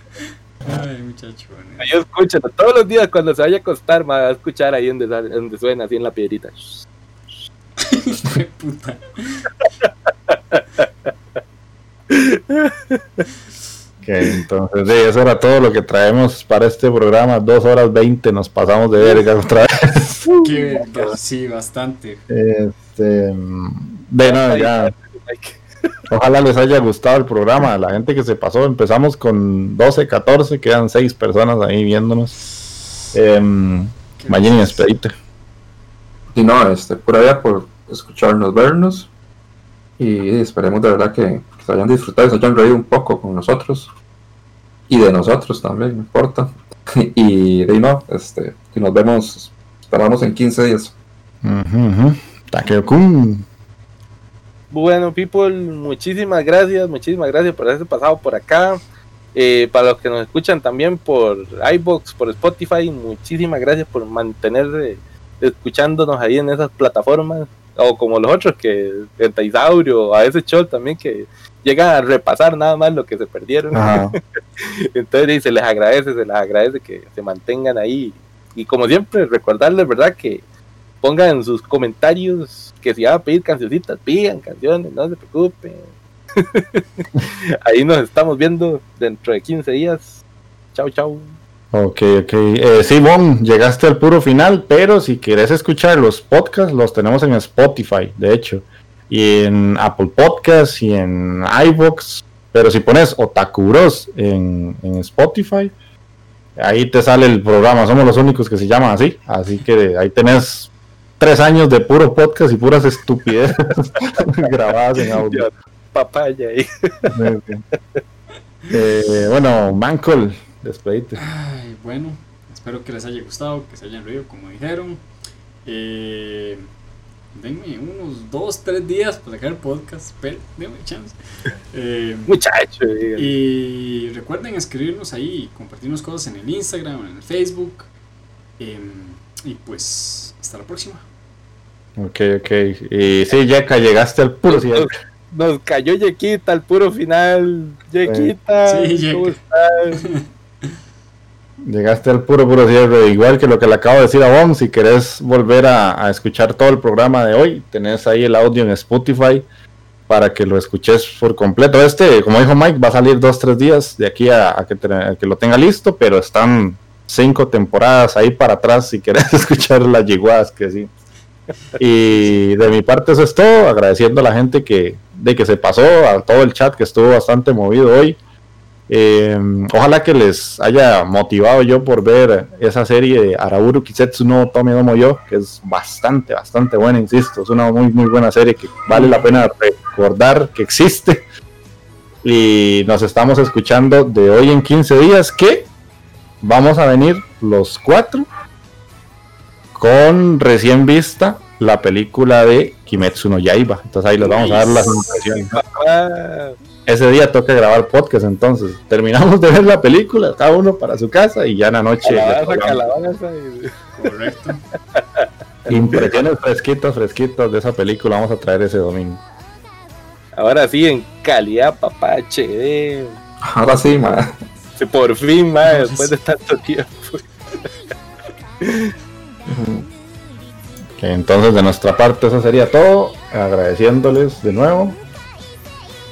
S4: Ay, muchacho. bueno.
S3: Yo escúchalo todos los días cuando se vaya a acostar, me va a escuchar ahí donde, donde suena, así en la piedrita.
S4: Puta.
S1: Ok, entonces, sí, eso era todo lo que traemos para este programa. Dos horas veinte, nos pasamos de verga otra vez.
S4: Qué verga, sí, bastante.
S1: Este, de nada, ya. Ojalá les haya gustado el programa. La gente que se pasó, empezamos con 12, 14, quedan 6 personas ahí viéndonos. Eh, despedite.
S2: Y no, este, por allá por escucharnos, vernos. Y esperemos de verdad que, que se hayan disfrutado se hayan reído un poco con nosotros. Y de nosotros también, no importa. y de ahí no, este, y nos vemos, esperamos en 15 días.
S1: Ujú. Takeo-kun.
S3: Bueno, people, muchísimas gracias, muchísimas gracias por haberse pasado por acá. Eh, para los que nos escuchan también por iBox, por Spotify, muchísimas gracias por mantener eh, escuchándonos ahí en esas plataformas. O como los otros que el Taisaurio, a ese show también que llegan a repasar nada más lo que se perdieron. Entonces se les agradece, se les agradece que se mantengan ahí. Y como siempre, recordarles, ¿verdad? Que pongan en sus comentarios que si van a pedir cancioncitas, pidan canciones, no se preocupen. ahí nos estamos viendo dentro de 15 días. Chau, chau.
S1: Ok, ok. Eh, sí, Bon, llegaste al puro final, pero si quieres escuchar los podcasts, los tenemos en Spotify, de hecho, y en Apple Podcasts y en iVoox. Pero si pones Otaku Bros en, en Spotify, ahí te sale el programa. Somos los únicos que se llaman así. Así que ahí tenés tres años de puro podcast y puras estupideces grabadas en audio.
S3: Papaya ahí.
S1: Eh, bueno, Mancol, despedite.
S4: Ay, bueno, espero que les haya gustado, que se hayan reído como dijeron. Eh, denme unos dos, tres días para sacar el podcast, pero denme chance. Eh,
S3: Muchacho.
S4: y recuerden escribirnos ahí, compartirnos cosas en el Instagram, en el Facebook. Em, y pues, hasta la próxima.
S1: Ok, ok. Y sí, Yeka, llegaste al puro. sí,
S3: nos, nos cayó Yequita al puro final. Yequita,
S4: Sí,
S3: ¿cómo estás?
S1: Llegaste al puro, puro cierre. Igual que lo que le acabo de decir a Bon, si querés volver a, escuchar todo el programa de hoy, tenés ahí el audio en Spotify para que lo escuches por completo. Este, como dijo Mike, va a salir dos, tres días de aquí a, que, lo tenga listo, pero están cinco temporadas ahí para atrás si querés escuchar las yiguadas que sí. Y de mi parte eso es todo, agradeciendo a la gente que, de que se pasó, a todo el chat que estuvo bastante movido hoy. Eh, ojalá que les haya motivado yo por ver esa serie de Arauru Kisetsu no Tome Domo Yo, que es bastante, bastante buena, insisto. Es una muy, muy buena serie que vale la pena recordar que existe. Y nos estamos escuchando de hoy en 15 días que vamos a venir los cuatro con recién vista la película de Kimetsu no Yaiba. Entonces ahí les vamos a dar las impresiones. Ese día toca grabar podcast, entonces terminamos de ver la película, cada uno para su casa y ya en la noche les
S3: calabaza,
S1: hablamos.
S3: calabaza. y-
S4: Correcto.
S1: impresiones fresquitas, fresquitas de esa película vamos a traer ese domingo.
S3: Ahora sí, en calidad, papá, HD.
S2: Ahora sí, ma.
S3: Sí, Por fin, ma, después de tanto tiempo.
S1: Entonces de nuestra parte eso sería todo, agradeciéndoles de nuevo.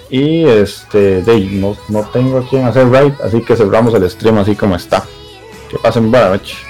S1: Y este, de, no, no tengo a quien hacer right, así que cerramos el stream así como está. Que pasen buena noche.